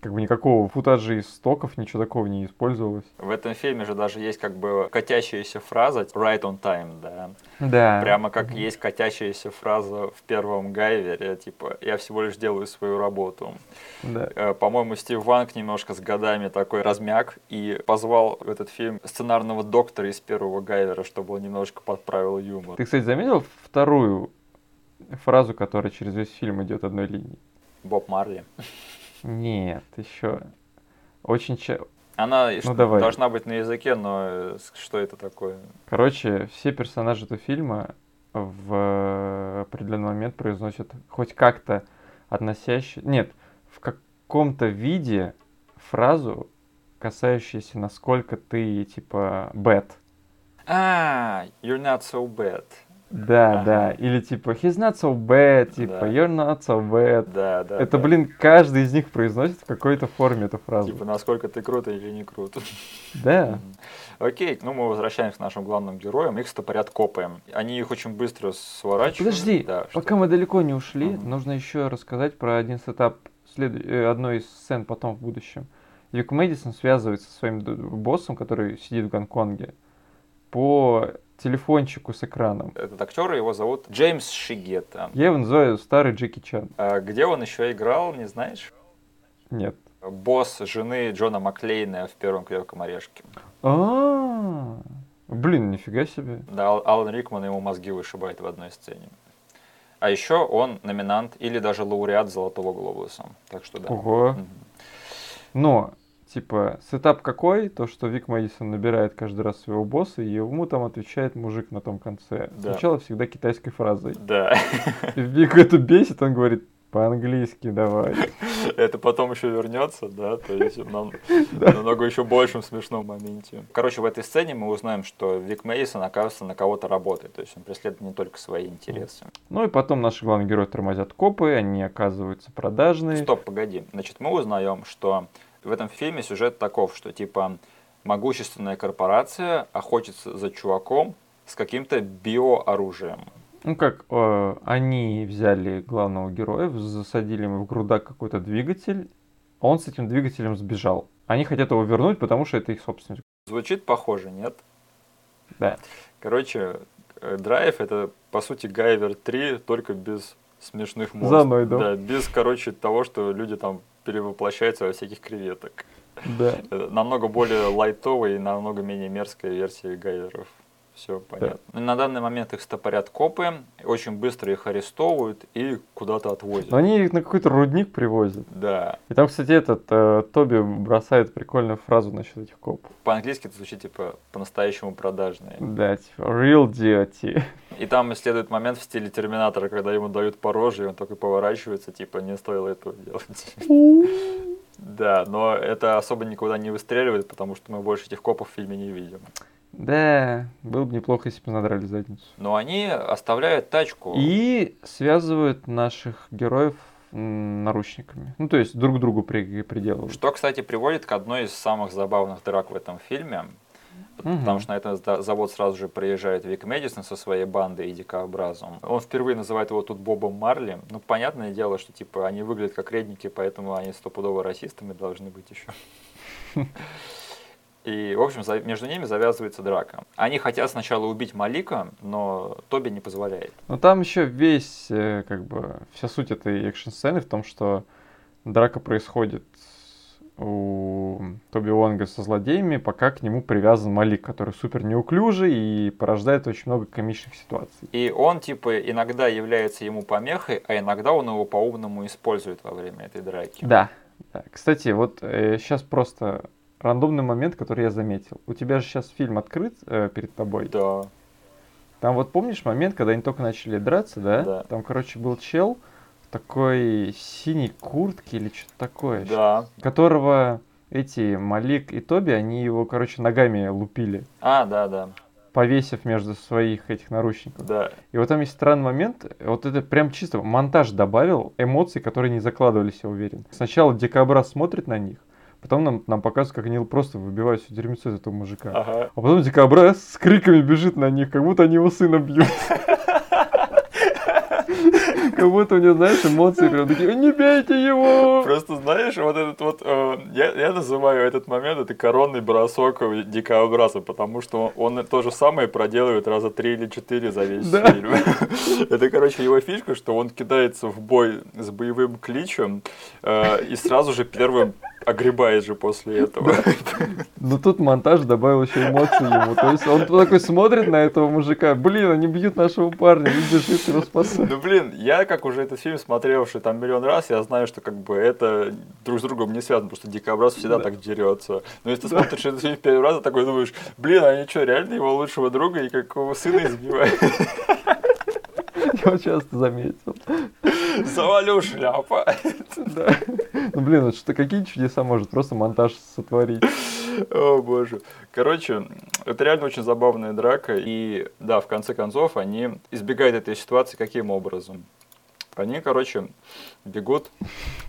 Как бы никакого футажа из стоков, ничего такого не использовалось. В этом фильме же даже есть как бы катящаяся фраза right on time, да. Да. Прямо как есть катящаяся фраза в первом Гайвере, типа, я всего лишь делаю свою работу. Да. Э, По-моему, Стив Ванг немножко с годами такой размяк и позвал в этот фильм сценарного доктора из первого Гайвера, чтобы он немножко подправил юмор. Ты, кстати, заметил вторую фразу, которая через весь фильм идет одной линией? Боб Марли. Нет, еще. Очень ча... Она Ну, давай. должна быть на языке, но э, что это такое? Короче, все персонажи этого фильма в определенный момент произносят хоть как-то относящие... Нет, в каком-то виде фразу, касающуюся, насколько ты, типа, bad. А, you're not so bad. Да, Ага. да. Или типа, he's not so bad, типа, Да. you're not so bad. Да, да. Это, да. блин, каждый из них произносит в какой-то форме эту фразу. Типа, насколько ты круто или не круто. Да. Окей, ну мы возвращаемся к нашим главным героям. Их стопорят копы. Они их очень быстро сворачивают. Подожди, Да, что? пока мы далеко не ушли, Мгм. нужно еще рассказать про один сетап след- э, одной из сцен потом в будущем. Вик Мэдисон связывается со своим боссом, который сидит в Гонконге, по телефончику с экраном. Этот актер, его зовут Джеймс Шигета. Я его называю старый Джеки Чан. А где он еще играл, не знаешь? Нет. Босс жены Джона Маклейна в первом крепком орешке. А, блин, нифига себе. Да, Ал- Алан Рикман ему мозги вышибает в одной сцене. А еще он номинант или даже лауреат Золотого глобуса. Так что да. Ого. Мгм. Но, типа, setup какой? То, что Вик Мэдисон набирает каждый раз своего босса, и ему там отвечает мужик на том конце. Да. Сначала всегда китайской фразой. Да. И Вик это бесит, он говорит, по-английски давай. Это потом еще вернется, да, то есть нам намного еще большем смешном моменте. Короче, в этой сцене мы узнаем, что Вик Мейсон, оказывается, на кого-то работает, то есть он преследует не только свои интересы. Ну и потом наши главные герои тормозят копы, они оказываются продажные. Стоп, погоди. Значит, мы узнаем, что в этом фильме сюжет таков, что типа могущественная корпорация охотится за чуваком с каким-то биооружием. Ну как, э, они взяли главного героя, засадили ему в грудак какой-то двигатель, он с этим двигателем сбежал. Они хотят его вернуть, потому что это их собственность. Звучит похоже, нет? Да. Короче, э, Драйв это по сути Гайвер 3, только без смешных монстров. Зооноидов. Да, без, короче, того, что люди там перевоплощаются во всяких креветок. Да. Э, Намного более лайтовая и намного менее мерзкая версия Гайверов. Все понятно. На данный момент их стопорят копы, очень быстро их арестовывают и куда-то отвозят. Но они их на какой-то рудник привозят. Да. И там, кстати, этот э, Тоби бросает прикольную фразу насчет этих копов. По-английски это звучит типа по-настоящему продажные. Да, типа, real duty. И там следует момент в стиле Терминатора, когда ему дают по роже, и он только поворачивается, типа, не стоило этого делать. Да, но это особо никуда не выстреливает, потому что мы больше этих копов в фильме не видим. Да, было бы неплохо, если бы надрали задницу. Но они оставляют тачку. И связывают наших героев наручниками. Ну, то есть друг к другу при, приделывают. Что, кстати, приводит к одной из самых забавных драк в этом фильме. Мгм. Потому что на этот за- завод сразу же приезжает Вик Мэдисон со своей бандой и дикообразом. Он впервые называет его тут Бобом Марли. Ну, понятное дело, что типа они выглядят как редники, поэтому они стопудово расистами должны быть еще. И, в общем, между ними завязывается драка. Они хотят сначала убить Малика, но Тоби не позволяет. Но там еще весь, э, как бы, вся суть этой экшн-сцены в том, что драка происходит у Тоби Уонга со злодеями, пока к нему привязан Малик, который супер неуклюжий и порождает очень много комичных ситуаций. И он, типа, иногда является ему помехой, а иногда он его по-умному использует во время этой драки. Да. да. Кстати, вот сейчас просто рандомный момент, который я заметил. У тебя же сейчас фильм открыт э, перед тобой. Да. Там вот помнишь момент, когда они только начали драться, да? Да. Там, короче, был чел в такой синей куртке или что-то такое. Да. Которого эти Малик и Тоби, они его, короче, ногами лупили, А, да, да. повесив между своих этих наручников. Да. И вот там есть странный момент, вот это прям чисто монтаж добавил эмоций, которые не закладывались, я уверен. Сначала дикобраз смотрит на них, потом нам, нам показывают, как они просто выбивают все дерьмецо из этого мужика. Ага. А потом дикобраз с криками бежит на них, как будто они его сына бьют. Как будто у него, знаешь, эмоции прям такие, не бейте его! Просто знаешь, вот этот вот, э, я, я называю этот момент, это коронный бросок дикобраза, потому что он, он то же самое проделывает раза три или четыре за весь Да. фильм. Это, короче, его фишка, что он кидается в бой с боевым кличем э, и сразу же первым огребает же после этого. Но тут монтаж добавил еще эмоций ему. То есть он такой смотрит на этого мужика, блин, они бьют нашего парня, и бежит его спасать. Ну, блин, я как уже этот фильм смотревший там миллион раз, я знаю, что как бы это друг с другом не связано, потому что Дикобраз всегда Да. так дерется. Но если ты смотришь этот фильм в первый раз, ты такой думаешь, блин, они что, реально его лучшего друга и какого сына избивают? Вот часто заметил. Завалю шляпа. Да. Ну, блин, вот что, какие чудеса может просто монтаж сотворить? О, боже. Короче, это реально очень забавная драка. И да, в конце концов, они избегают этой ситуации каким образом? Они, короче, бегут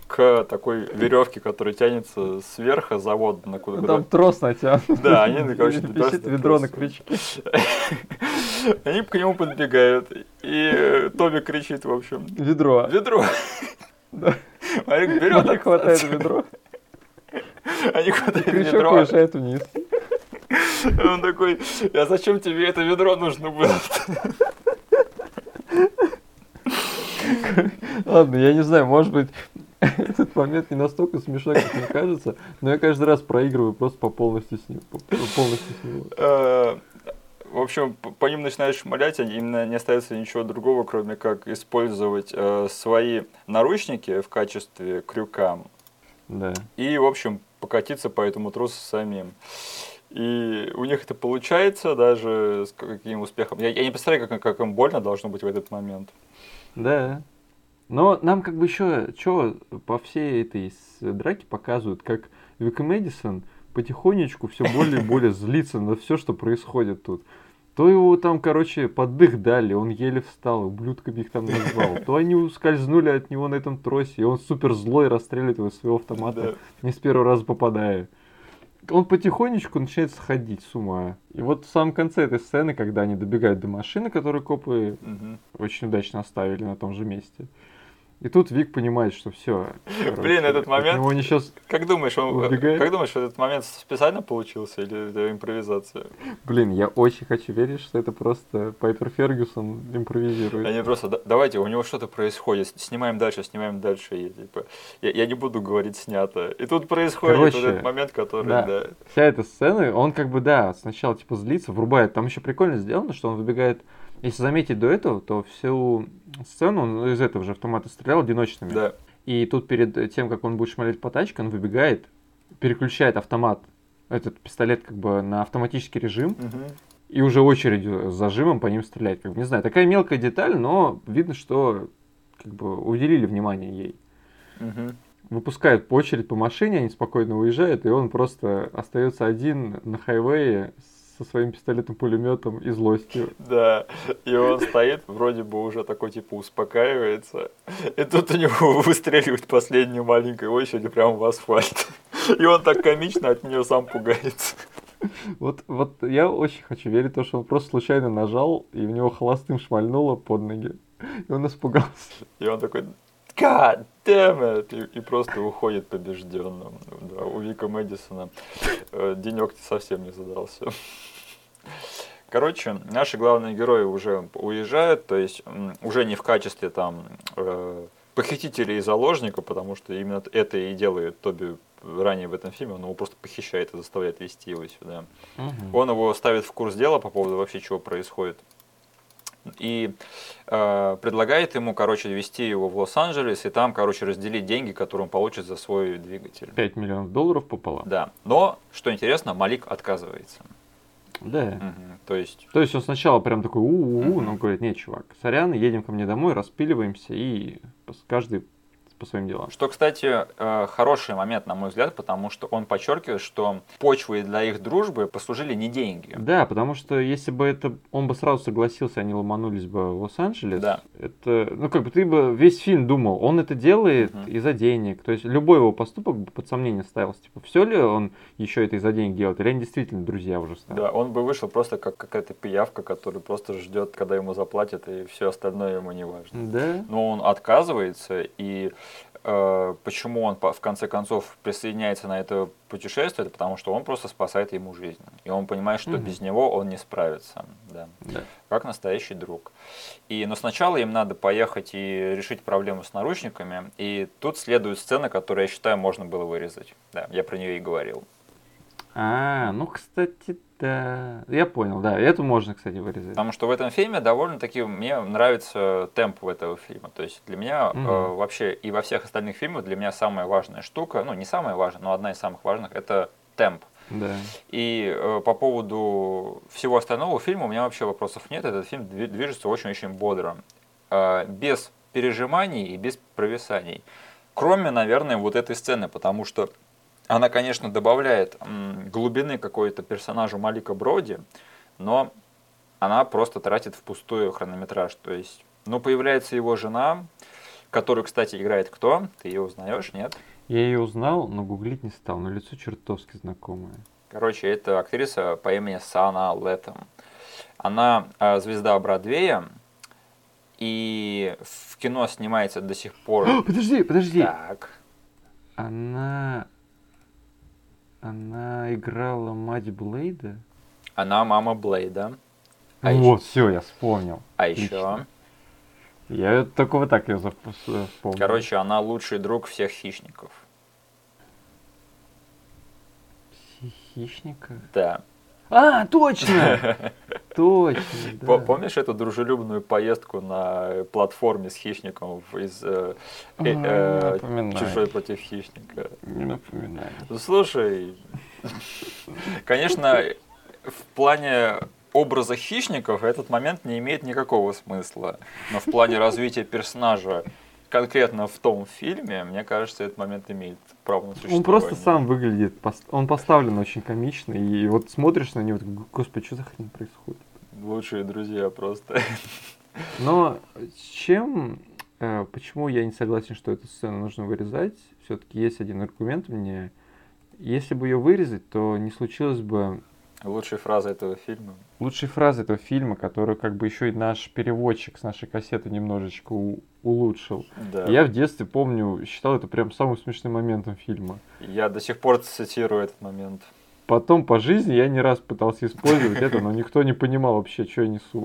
к такой веревке, которая тянется сверху завода на куда Ну, Там трос натянут. Да, они, ну, короче, Висит ведро на крючке. Они к нему подбегают, и э, Тоби кричит, в общем, Ведро. ведро. Да. Марик берет, Мне хватает ведро. они хватают Крючок ведро. уезжает вниз. Он такой, а зачем тебе это ведро нужно было? Ладно, я не знаю, может быть, этот момент не настолько смешной, как мне кажется, но я каждый раз проигрываю просто по полностью с ним. по- Полностью с него. В общем, по ним начинаешь шмалять, им не остается ничего другого, кроме как использовать э, свои наручники в качестве крюка Да. и, в общем, покатиться по этому трусу самим. И у них это получается даже с каким успехом. Я, я не представляю, как, как им больно должно быть в этот момент. Да. Но нам как бы еще, что по всей этой драке показывают, как Вик Мэдисон потихонечку все более и более злится на все, что происходит тут. То его там, короче, поддых дали, он еле встал, ублюдками их там назвал. То они ускользнули от него на этом тросе, и он супер злой расстреливает его своего автомата, Да. не с первого раза попадая. Он потихонечку начинает сходить с ума. И вот в самом конце этой сцены, когда они добегают до машины, которую копы Мгм. очень удачно оставили на том же месте. И тут Вик понимает, что все. Блин, этот момент- него не сейчас, Как думаешь, он, Убегает? как думаешь, этот момент специально получился или это импровизация? блин, я очень хочу верить, что это просто Пайпер Фергюсон импровизирует. Они просто, «Да- давайте, у него что-то происходит, снимаем дальше, снимаем дальше. И, типа, я, я не буду говорить снято. И тут происходит вот Короче, этот момент, который, да. да. Вся эта сцена, он как бы, да, сначала типа злится, врубает. Там еще прикольно сделано, что он выбегает. Если заметить до этого, то всю сцену он из этого же автомата стрелял одиночными. Да. И тут перед тем, как он будет шмалить по тачке, он выбегает, переключает автомат, этот пистолет как бы на автоматический режим, Мгм. и уже очередью с зажимом по ним стрелять. Как бы, не знаю, такая мелкая деталь, но видно, что как бы уделили внимание ей. Мгм. Выпускают по очередь по машине, они спокойно уезжают, и он просто остается один на хайвее со своим пистолетом-пулеметом и злостью. Да, и он стоит, вроде бы уже такой, типа, успокаивается, и тут у него выстреливает последнюю маленькую очередь прямо в асфальт. И он так комично от нее сам пугается. Вот, вот я очень хочу верить в то, что он просто случайно нажал, и в него холостым шмальнуло под ноги. И он испугался. И он такой, God damn it! И, и просто уходит побежденным. Да, у Вика Мэдисона э, денек совсем не задался. Короче, наши главные герои уже уезжают, то есть уже не в качестве там э, похитителей и заложника, потому что именно это и делает Тоби ранее в этом фильме, он его просто похищает и заставляет вести его сюда. Угу. Он его ставит в курс дела по поводу вообще чего происходит. И э, предлагает ему, короче, вести его в Лос-Анджелес и там, короче, разделить деньги, которые он получит за свой двигатель. 5 миллионов долларов пополам. Да. Но, что интересно, Малик отказывается. Да. Угу. То есть... То есть он сначала прям такой у-у-у, угу. но говорит, нет, чувак, сорян, едем ко мне домой, распиливаемся и каждый по своим делам. Что, кстати, э, хороший момент, на мой взгляд, потому что он подчеркивает, что почвой для их дружбы послужили не деньги. Да, потому что если бы это он бы сразу согласился, они ломанулись бы в Лос-Анджелес, да. это, ну как бы ты бы весь фильм думал, он это делает угу. из-за денег. То есть любой его поступок бы под сомнение ставился. Типа, все ли он еще это из-за денег делает, или они действительно друзья уже стали. Да, он бы вышел просто как какая-то пиявка, которая просто ждет, когда ему заплатят, и все остальное ему не важно. Да. Но он отказывается, и почему он в конце концов присоединяется на это путешествие, это потому что он просто спасает ему жизнь. И он понимает, что угу. без него он не справится. Да. Да. Как настоящий друг. И, но сначала им надо поехать и решить проблему с наручниками. И тут следует сцена, которую, я считаю, можно было вырезать. Да, я про нее и говорил. А, ну, кстати, да. Я понял, да. Это можно, кстати, вырезать. Потому что в этом фильме довольно-таки мне нравится темп этого фильма. То есть для меня угу. э, вообще и во всех остальных фильмах для меня самая важная штука, ну не самая важная, но одна из самых важных, это темп. Да. И э, по поводу всего остального фильма у меня вообще вопросов нет. Этот фильм движется очень-очень бодро. Э, без пережиманий и без провисаний. Кроме, наверное, вот этой сцены, потому что она, конечно, добавляет глубины какой-то персонажу Малика Броди, но она просто тратит впустую хронометраж. То есть, ну, появляется его жена, которую, кстати, играет кто? Ты ее узнаешь, нет? Я ее узнал, но гуглить не стал, но лицо чертовски знакомое. Короче, это актриса по имени Сана Леттем. Она э, звезда Бродвея, и в кино снимается до сих пор. подожди, подожди. Так. Она она играла мать Блейда? Она мама Блейда. А вот, еще... все, я вспомнил. А еще? Я только вот так ее вспомнил. Короче, она лучший друг всех хищников. Всех хищников? Да. А, точно! Точно, да. Помнишь эту дружелюбную поездку на платформе с хищником из э, э, Чужой против хищника? Не напоминай. Слушай, конечно, в плане образа хищников этот момент не имеет никакого смысла. Но в плане развития персонажа конкретно в том фильме, мне кажется, этот момент имеет право на существование. Он просто сам выглядит, он поставлен очень комично, и вот смотришь на него, господи, что за хрень происходит? Лучшие друзья просто. Но с чем, э, почему я не согласен, что эту сцену нужно вырезать? Все-таки есть один аргумент мне. Если бы ее вырезать, то не случилось бы Лучшая фраза этого фильма. Лучшая фраза этого фильма, которую как бы еще и наш переводчик с нашей кассеты немножечко у- улучшил. Да. Я в детстве помню, считал это прям самым смешным моментом фильма. Я до сих пор цитирую этот момент. Потом по жизни я не раз пытался использовать это, но никто не понимал вообще, что я несу.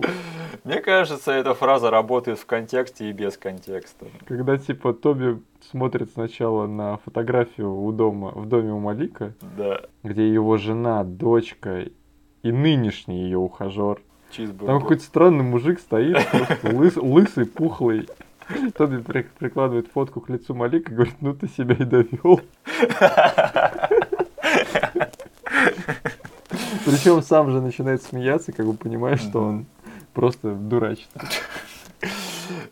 Мне кажется, эта фраза работает в контексте и без контекста. Когда типа Тоби смотрит сначала на фотографию у дома, в доме у Малика, да. где его жена, дочка и нынешний ее ухажер. Чизбургер. Там какой-то странный мужик стоит, лыс, лысый, пухлый. Тоби прикладывает фотку к лицу Малика и говорит, ну ты себя и довел. Причем сам же начинает смеяться, как бы понимаешь, что он просто дурачится.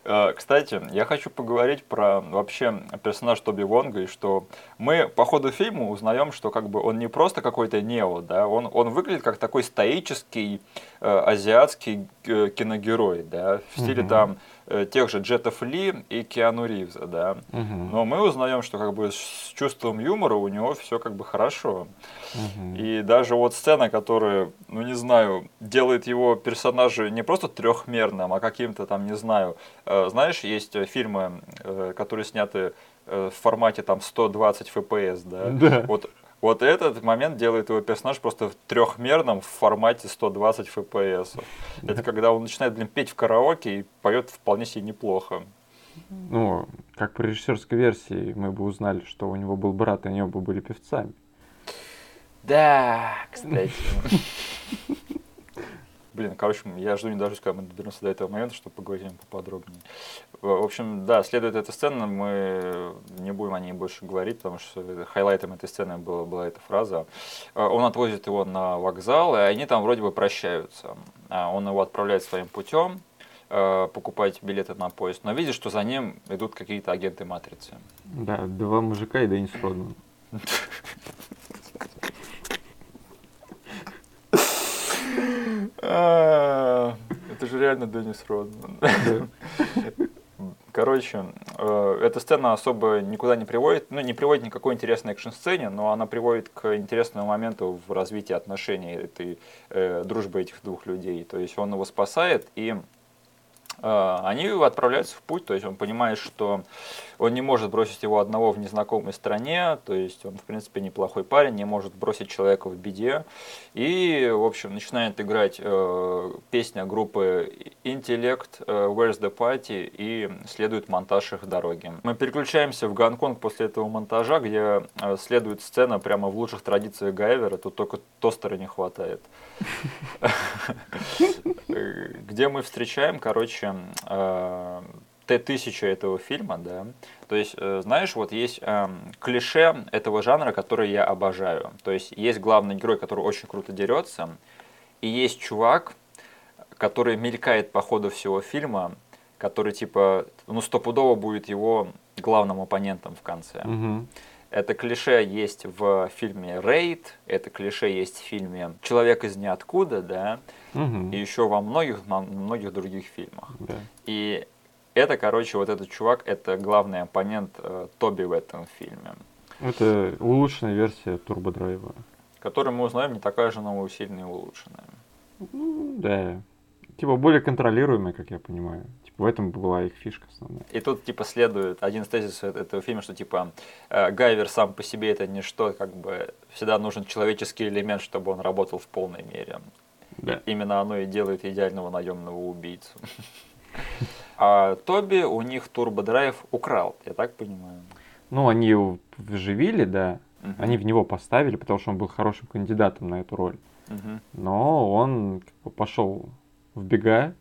А, кстати, я хочу поговорить про вообще персонаж Тоби Вонга, и что мы по ходу фильма узнаем, что как бы он не просто какой-то нео, да, он, он выглядит как такой стоический э, азиатский э, киногерой, да, в стиле угу. там тех же Джетов Ли и Киану Ривза, да. Угу. Но мы узнаем, что как бы с чувством юмора у него все как бы хорошо. Угу. И даже вот сцена, которая, ну не знаю, делает его персонажа не просто трехмерным, а каким-то там, не знаю, э, э, знаешь, есть э, фильмы, э, которые сняты э, в формате там 120 FPS, да? Да. Вот, вот этот момент делает его персонаж просто в трехмерном в формате 120 FPS. Это когда он начинает, блин, петь в караоке и поет вполне себе неплохо. Ну, как по режиссерской версии мы бы узнали, что у него был брат, и они оба были певцами. Да, кстати. Блин, короче, я жду не дождусь, когда мы доберемся до этого момента, чтобы поговорить о нем поподробнее. В общем, да, следует эта сцена, мы не будем о ней больше говорить, потому что хайлайтом этой сцены была, была эта фраза. Э, Он отвозит его на вокзал, и они там вроде бы прощаются. А Он его отправляет своим путем, э, покупать билеты на поезд, но видит, что за ним идут какие-то агенты Матрицы. Да, два мужика и Деннис Родман. А, Это же реально Деннис Родман. Короче, э, эта сцена особо никуда не приводит, ну, не приводит ни к какой интересной экшн-сцене, но она приводит к интересному моменту в развитии отношений этой э, дружбы этих двух людей. То есть он его спасает, и они отправляются в путь, то есть он понимает, что он не может бросить его одного в незнакомой стране, то есть он, в принципе, неплохой парень, не может бросить человека в беде. И, в общем, начинает играть э, песня группы Intellect э, Where's the Party и следует монтаж их дороги. Мы переключаемся в Гонконг после этого монтажа, где э, следует сцена прямо в лучших традициях Гайвера, тут только тостера не хватает. Э, Где мы встречаем, короче, э, Т-1000 этого фильма, да. То есть, э, знаешь, вот есть эм, клише этого жанра, который я обожаю. То есть, есть главный герой, который очень круто дерется, и есть чувак, который мелькает по ходу всего фильма, который, типа, ну, стопудово будет его главным оппонентом в конце. Мгм. Это клише есть в фильме «Рейд», это клише есть в фильме «Человек из ниоткуда», да, Мгм. и еще во многих, во многих других фильмах. Да. И это, короче, вот этот чувак, это главный оппонент э, Тоби в этом фильме, Это улучшенная версия турбодрайва. который мы узнаем не такая же новоусиленная и улучшенная. Ну, да. Типа более контролируемая, как я понимаю. В этом была их фишка основная. И тут, типа, следует один из тезисов этого фильма, что, типа, э, Гайвер сам по себе это ничто, как бы, всегда нужен человеческий элемент, чтобы он работал в полной мере. Да. Именно оно и делает идеального наемного убийцу. А Тоби у них турбодрайв украл, я так понимаю. Ну, они его вживили, да. Мгм. Они в него поставили, потому что он был хорошим кандидатом на эту роль. Мгм. Но он как бы, пошел в бега.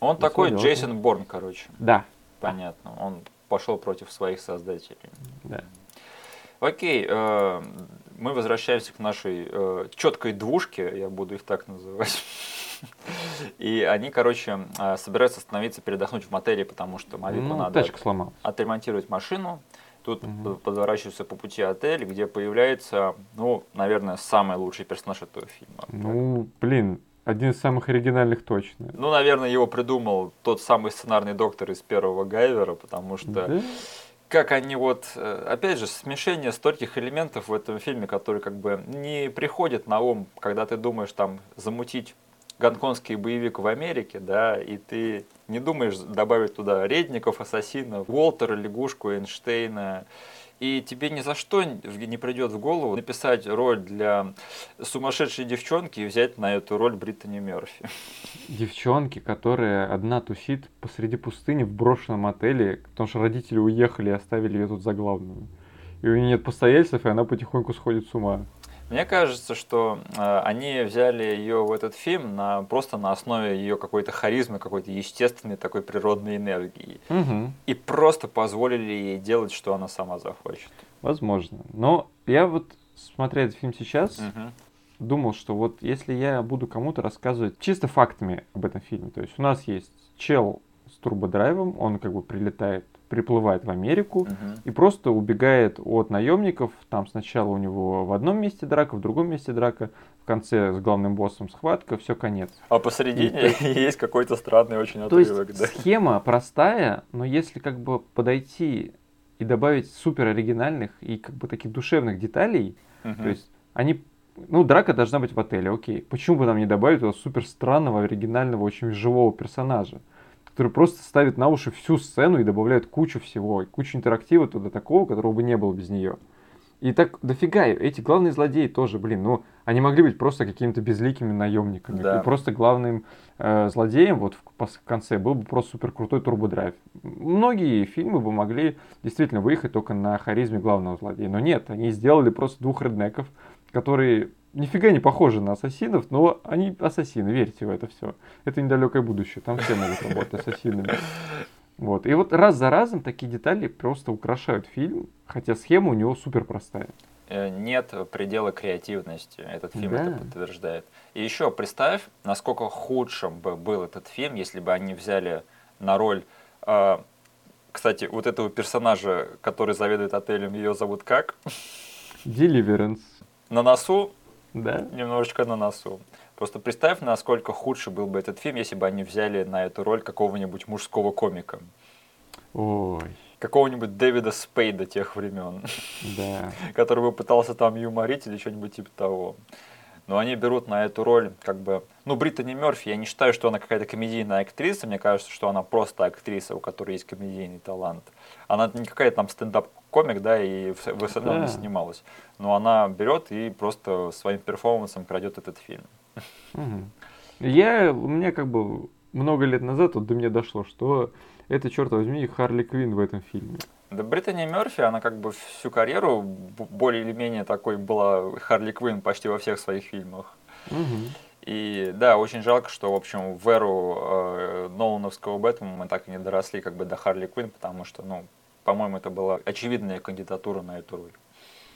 Он Ну, такой всё, Джейсон Борн, короче. Да, Понятно. Он пошел против своих создателей. да. Окей, э, мы возвращаемся к нашей э, четкой двушке, я буду их так называть. И они, короче, э, собираются остановиться, передохнуть в мотеле, потому что Мавику Ну, надо сломалась. отремонтировать машину. Тут Мгм. п- подворачивается по пути отель, где появляется, ну, наверное, самый лучший персонаж этого фильма. Ну, блин, один из самых оригинальных точно. Ну, наверное, его придумал тот самый сценарный доктор из первого Гайвера, потому что Да? как они вот, э, опять же, смешение стольких элементов в этом фильме, которые как бы не приходят на ум, когда ты думаешь там замутить гонконгский боевик в Америке, да, и ты не думаешь добавить туда редников, ассасинов, Уолтера, лягушку, Эйнштейна, и тебе ни за что не придет в голову написать роль для сумасшедшей девчонки и взять на эту роль Бриттани Мерфи. Девчонки, которая одна тусит посреди пустыни в брошенном отеле, потому что родители уехали и оставили ее тут за главную. И у нее нет постояльцев, и она потихоньку сходит с ума. Мне кажется, что э, они взяли ее в этот фильм на, просто на основе ее какой-то харизмы, какой-то естественной такой природной энергии. Угу. И просто позволили ей делать, что она сама захочет. Возможно. Но я вот, смотря этот фильм сейчас, Мгм. думал, что вот если я буду кому-то рассказывать чисто фактами об этом фильме, то есть у нас есть чел с турбодрайвом, он как бы прилетает, приплывает в Америку Мгм. и просто убегает от наемников. Там сначала у него в одном месте драка, в другом месте драка, в конце с главным боссом схватка, все конец. А посередине есть какой-то странный очень То есть отрывок, да. схема простая, но если как бы подойти и добавить супер оригинальных и как бы таких душевных деталей, Мгм. то есть они, ну драка должна быть в отеле, окей. Почему бы нам не добавить туда супер странного, оригинального, очень живого персонажа, который просто ставит на уши всю сцену и добавляет кучу всего, кучу интерактива туда такого, которого бы не было без нее. И так дофига, эти главные злодеи тоже, блин, ну, они могли быть просто какими-то безликими наемниками. Да. И просто главным э, злодеем вот в, в конце был бы просто супер крутой турбодрайв. Многие фильмы бы могли действительно выехать только на харизме главного злодея. Но нет, они сделали просто двух реднеков, которые нифига не похожи на ассасинов, но они ассасины, верьте в это все. Это недалекое будущее, там все могут работать ассасинами. Вот. И вот раз за разом такие детали просто украшают фильм, хотя схема у него супер простая. Э, нет предела креативности. Этот фильм Да. это подтверждает. И еще представь, насколько худшим бы был этот фильм, если бы они взяли на роль... э, кстати, вот этого персонажа, который заведует отелем, ее зовут как? Deliverance. На носу? Да. Немножечко на носу. Просто представь, насколько худший был бы этот фильм, если бы они взяли на эту роль какого-нибудь мужского комика. Ой, Какого-нибудь Дэвида Спейда тех времен. да. который бы пытался там юморить или что-нибудь типа того. Но они берут на эту роль как бы... Ну, Бриттани Мерфи, я не считаю, что она какая-то комедийная актриса. Мне кажется, что она просто актриса, у которой есть комедийный талант. Она не какая-то там стендап-комик, да, и в, в СНЛ Да. не снималась. Но она берет и просто своим перформансом крадет этот фильм. Мгм. Я, у меня как бы много лет назад вот до меня дошло, что это, черт возьми, Харли Квин в этом фильме. Да Бриттани Мерфи, она как бы всю карьеру более или менее такой была Харли Квинн почти во всех своих фильмах. Мгм. И да, очень жалко, что, в общем, в эру э, Нолановского Бэтмена мы так и не доросли как бы до Харли Квинн, потому что, ну, по-моему, это была очевидная кандидатура на эту роль.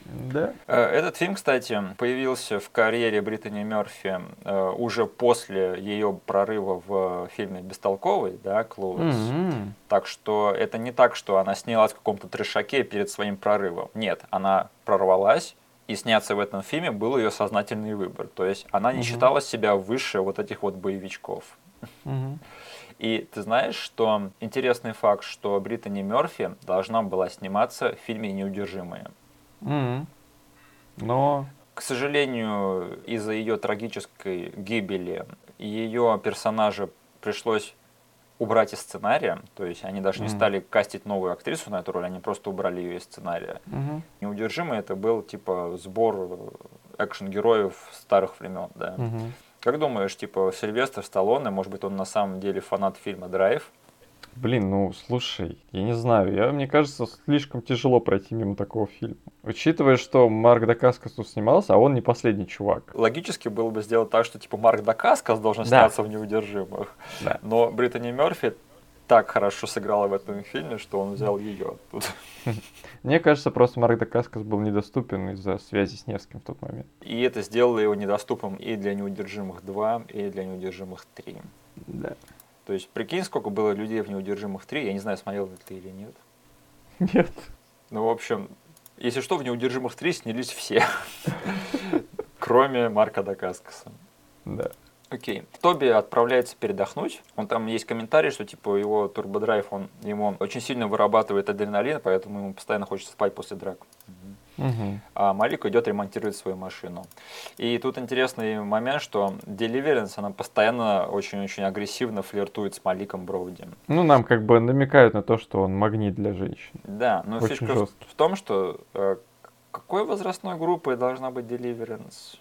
Да. Э, Этот фильм, кстати, появился в карьере Бриттани Мерфи э, уже после ее прорыва в фильме «Бестолковый», да, «Клоуз». Мгм. Так что это не так, что она снялась в каком-то трешаке перед своим прорывом. Нет, она прорвалась, и сняться в этом фильме был ее сознательный выбор. То есть она не Мгм. считала себя выше вот этих вот боевичков. Мгм. И ты знаешь, что интересный факт, что Бриттани Мерфи должна была сниматься в фильме «Неудержимые». Мгм. Но К сожалению, из-за ее трагической гибели ее персонажа пришлось убрать из сценария, то есть они даже не Мгм. стали кастить новую актрису на эту роль, они просто убрали ее из сценария. мгм. Неудержимый это был типа сбор э, экшен-героев старых времен, да. Мгм. Как думаешь, типа Сильвестр Сталлоне, может быть, он на самом деле фанат фильма «Драйв»? Блин, ну слушай, я не знаю, я, мне кажется, слишком тяжело пройти мимо такого фильма. Учитывая, что Марк Дакаскас тут снимался, а он не последний чувак. Логически было бы сделать так, что типа Марк Дакаскас должен Да. сняться в «Неудержимых». Да. Но Бриттани Мерфи так хорошо сыграла в этом фильме, что он взял ее оттуда. Мне кажется, просто Марк Дакаскас был недоступен из-за связи с Невским в тот момент. И это сделало его недоступным и для «Неудержимых 2», и для «Неудержимых 3». Да. То есть, прикинь, сколько было людей в «Неудержимых 3», я не знаю, смотрел ли ты или нет. Нет. Ну, в общем, если что, в «Неудержимых 3» снялись все, кроме Марка Дакаскаса. Да. Окей. Тоби отправляется передохнуть. Он там есть комментарий, что типа его турбодрайв, он ему очень сильно вырабатывает адреналин, поэтому ему постоянно хочется спать после драк. Мгм. А Малик идет ремонтировать свою машину. И тут интересный момент, что Deliverance, она постоянно очень-очень агрессивно флиртует с Маликом Броуди. Ну, нам как бы намекают на то, что он магнит для женщин. Да, но Очень фишка в- жестко. в том, что э, какой возрастной группой должна быть Deliverance?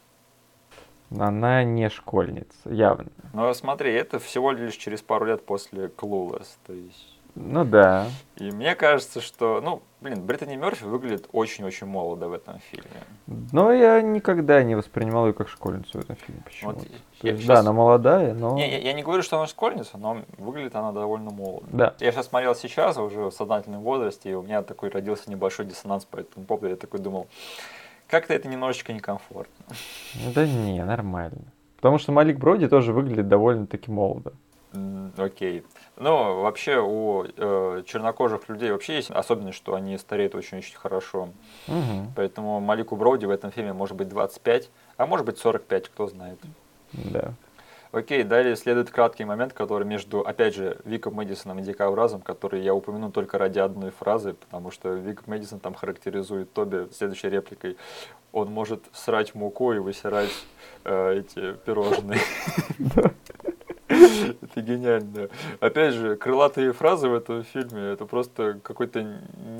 Она не школьница, явно. Ну, смотри, это всего лишь через пару лет после Clueless, то есть... Ну да. И мне кажется, что, ну, блин, Бриттани Мерфи выглядит очень-очень молодо в этом фильме. Но я никогда не воспринимал ее как школьницу в этом фильме. Почему? Вот я есть, щас- Да, она молодая, но... Не, я, я не говорю, что она школьница, но выглядит она довольно молодо. Да. Я сейчас смотрел сейчас, уже в сознательном возрасте, и у меня такой родился небольшой диссонанс по этому поводу. Я такой думал, как-то это немножечко некомфортно. Да не, нормально. Потому что Малик Броди тоже выглядит довольно-таки молодо. Окей. Ну, вообще у э, чернокожих людей вообще есть особенность, что они стареют очень-очень хорошо. Мгм. Поэтому Малику Броуди в этом фильме может быть 25, а может быть 45, кто знает. Да. Окей, далее следует краткий момент, который между, опять же, Виком Мэдисоном и Дикауразом, который я упомяну только ради одной фразы, потому что Вик Мэдисон там характеризует Тоби следующей репликой. Он может срать муку и высирать э, эти пирожные. Это гениально. Опять же, крылатые фразы в этом фильме, это просто какой-то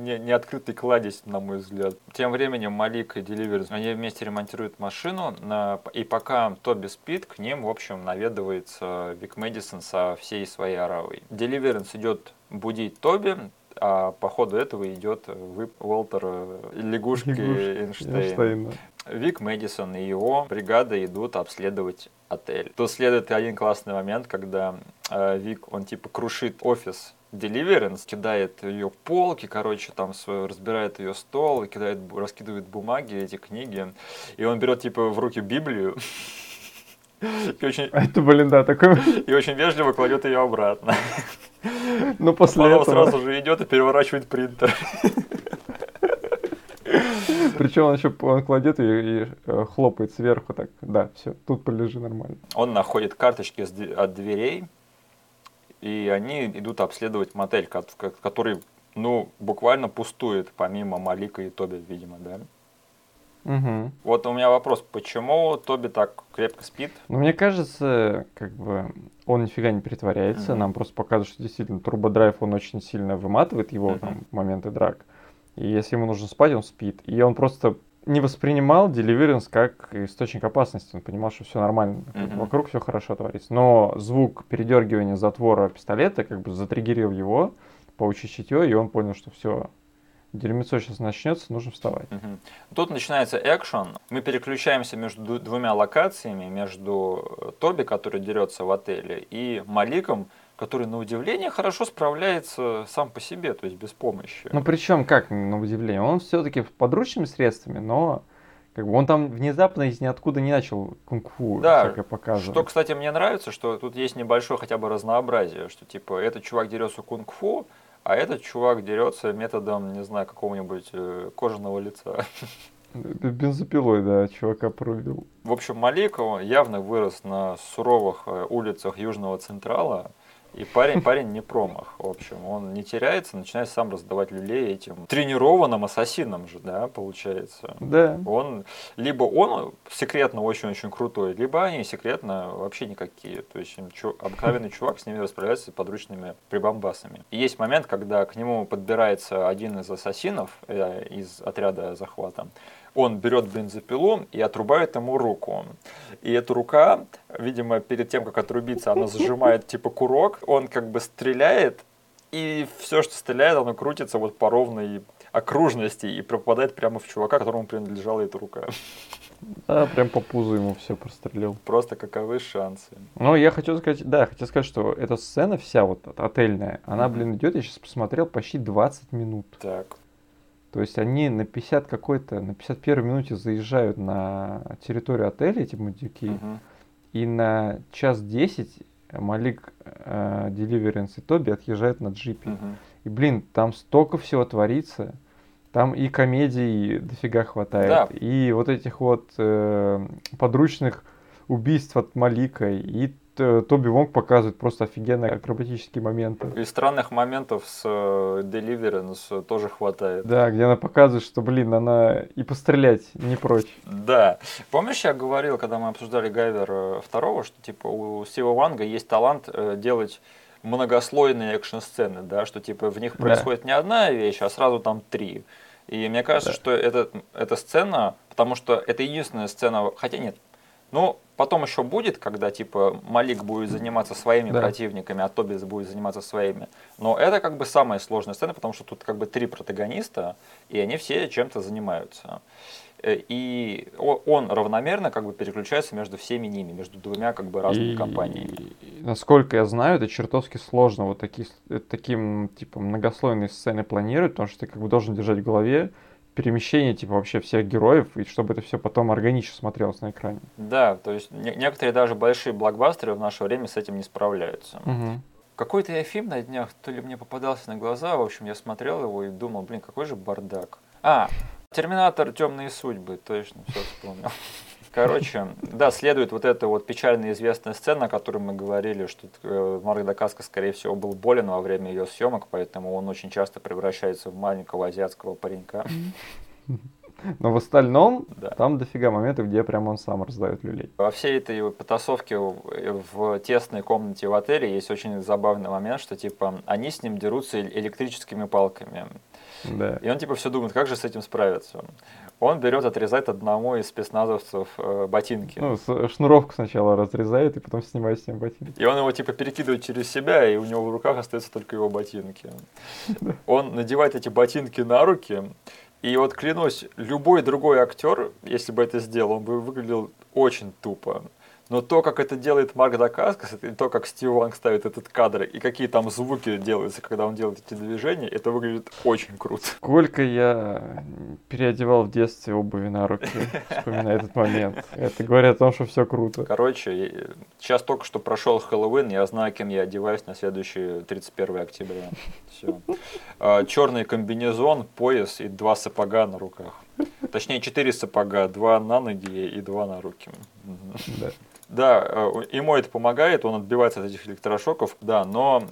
не, неоткрытый кладезь, на мой взгляд. Тем временем Малик и Деливерс, они вместе ремонтируют машину, на, и пока Тоби спит, к ним, в общем, наведывается Вик Мэдисон со всей своей оравой. Деливеренс идет будить Тоби, а по ходу этого идет вып Уолтер э, лягушки, Эйнштейна. Эйнштейна. Вик Мэдисон и его бригада идут обследовать отель. Тут следует один классный момент, когда э, Вик, он типа крушит офис Deliverance, кидает ее полки, короче, там свою, разбирает ее стол, кидает, раскидывает бумаги, эти книги, и он берет типа в руки Библию, и очень, это, блин, да, такой... И очень вежливо кладет ее обратно. Ну, после Потом этого... сразу же идет и переворачивает принтер. Причем он еще он кладет ее и э, хлопает сверху так. Да, все, тут полежи нормально. Он находит карточки от дверей, и они идут обследовать мотель, который, ну, буквально пустует, помимо Малика и Тоби, видимо, да? Угу. Вот у меня вопрос, почему Тоби так крепко спит? Ну, мне кажется, как бы он нифига не притворяется, угу. нам просто показывают, что действительно турбодрайв, он очень сильно выматывает его угу. там моменты драк. И если ему нужно спать, он спит. И он просто не воспринимал Deliverance как источник опасности. Он понимал, что все нормально, mm-hmm. вокруг все хорошо творится. Но звук передергивания затвора пистолета как бы затриггерил его, получить чутье, и он понял, что все, дерьмецо сейчас начнется, нужно вставать. Угу. Тут начинается экшен. Мы переключаемся между двумя локациями, между Тоби, который дерется в отеле, и Маликом, который, на удивление, хорошо справляется сам по себе, то есть без помощи. Ну, причем, как на удивление, он все-таки подручными средствами, но как бы он там внезапно из ниоткуда не начал кунг-фу да, показывать. Что, кстати, мне нравится, что тут есть небольшое хотя бы разнообразие, что типа этот чувак дерется кунг-фу, а этот чувак дерется методом, не знаю, какого-нибудь э, кожаного лица. Бензопилой, да, чувака порубил. В общем, Маликова явно вырос на суровых э, улицах Южного Централа, и парень, парень не промах, в общем. Он не теряется, начинает сам раздавать люлей этим тренированным ассасинам же, да, получается. Да. Он, либо он секретно очень-очень крутой, либо они секретно вообще никакие. То есть чу, обыкновенный чувак с ними расправляется подручными прибамбасами. И есть момент, когда к нему подбирается один из ассасинов э, из отряда захвата, он берет бензопилу и отрубает ему руку. И эта рука, видимо, перед тем, как отрубиться, она зажимает типа курок, он как бы стреляет, и все, что стреляет, оно крутится вот по ровной окружности и попадает прямо в чувака, которому принадлежала эта рука. Да, прям по пузу ему все прострелил. Просто каковы шансы. Ну, я хочу сказать, да, хочу сказать, что эта сцена вся вот отельная, она, блин, идет, я сейчас посмотрел, почти 20 минут. Так. То есть они на 50 какой-то, на 51 минуте заезжают на территорию отеля, эти мудюки, uh-huh. и на час 10 Малик, э, Deliverance и Тоби отъезжают на джипе. Uh-huh. И, блин, там столько всего творится. Там и комедий дофига хватает, да. и вот этих вот э, подручных убийств от Малика, и Э, Тоби Вонг показывает просто офигенные акробатические моменты. И странных моментов с э, Deliverance тоже хватает. Да, где она показывает, что, блин, она и пострелять не прочь. Да. Помнишь, я говорил, когда мы обсуждали Гайвер э, второго, что типа у Стива Ванга есть талант делать многослойные экшн-сцены, да, что типа в них происходит да. не одна вещь, а сразу там три. И мне кажется, да. что это, эта сцена, потому что это единственная сцена, хотя нет, ну, потом еще будет, когда типа Малик будет заниматься своими да. противниками, а Тобис будет заниматься своими. Но это как бы самая сложная сцена, потому что тут как бы три протагониста, и они все чем-то занимаются. Э, и он равномерно как бы переключается между всеми ними, между двумя как бы разными и, компаниями. И, насколько я знаю, это чертовски сложно вот такие, э, таким типа многослойные сцены планировать, потому что ты как бы должен держать в голове перемещение типа вообще всех героев, и чтобы это все потом органично смотрелось на экране. Да, то есть не- некоторые даже большие блокбастеры в наше время с этим не справляются. Угу. Какой-то я фильм на днях, то ли мне попадался на глаза, в общем, я смотрел его и думал, блин, какой же бардак. А, Терминатор Темные судьбы, точно, все вспомнил. Короче, да, следует вот эта вот печально известная сцена, о которой мы говорили, что э, Марк Дакаска, скорее всего, был болен во время ее съемок, поэтому он очень часто превращается в маленького азиатского паренька. Но в остальном, Да. там дофига моментов, где прям он сам раздает люлей. Во всей этой потасовке в, тесной комнате в отеле есть очень забавный момент, что типа они с ним дерутся электрическими палками. Да. И он типа все думает, как же с этим справиться. Он берет, отрезает одному из спецназовцев э, ботинки. Ну, шнуровку сначала разрезает и потом снимает с ним ботинки. И он его типа перекидывает через себя, и у него в руках остаются только его ботинки. Он надевает эти ботинки на руки, и вот клянусь, любой другой актер, если бы это сделал, он бы выглядел очень тупо. Но то, как это делает Марк Дакаскас, и то, как Стив Ванг ставит этот кадр, и какие там звуки делаются, когда он делает эти движения, это выглядит очень круто. Сколько я переодевал в детстве обуви на руки, вспоминая этот момент. Это говорит о том, что все круто. Короче, сейчас только что прошел Хэллоуин, я знаю, кем я одеваюсь на следующий 31 октября. Все. черный комбинезон, пояс и два сапога на руках. Точнее, четыре сапога, два на ноги и два на руки. Да. Да, э, ему это помогает, он отбивается от этих электрошоков, да, но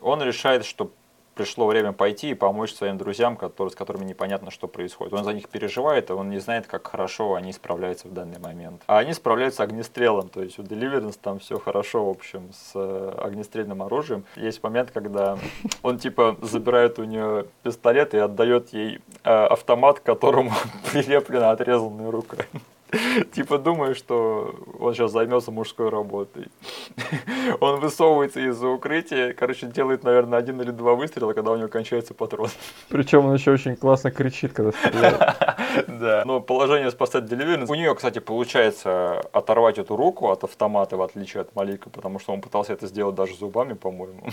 он решает, что пришло время пойти и помочь своим друзьям, которые, с которыми непонятно, что происходит. Он за них переживает, и он не знает, как хорошо они справляются в данный момент. А они справляются огнестрелом, то есть у Deliverance там все хорошо, в общем, с э, огнестрельным оружием. Есть момент, когда он типа забирает у нее пистолет и отдает ей э, автомат, к которому прилеплена отрезанная рука. Типа думаю, что он сейчас займется мужской работой. Он высовывается из-за укрытия, короче, делает, наверное, один или два выстрела, когда у него кончается патрон. Причем он еще очень классно кричит, когда стреляет. Да. Но положение спасать Deliverance. У нее, кстати, получается оторвать эту руку от автомата, в отличие от Малика, потому что он пытался это сделать даже зубами, по-моему.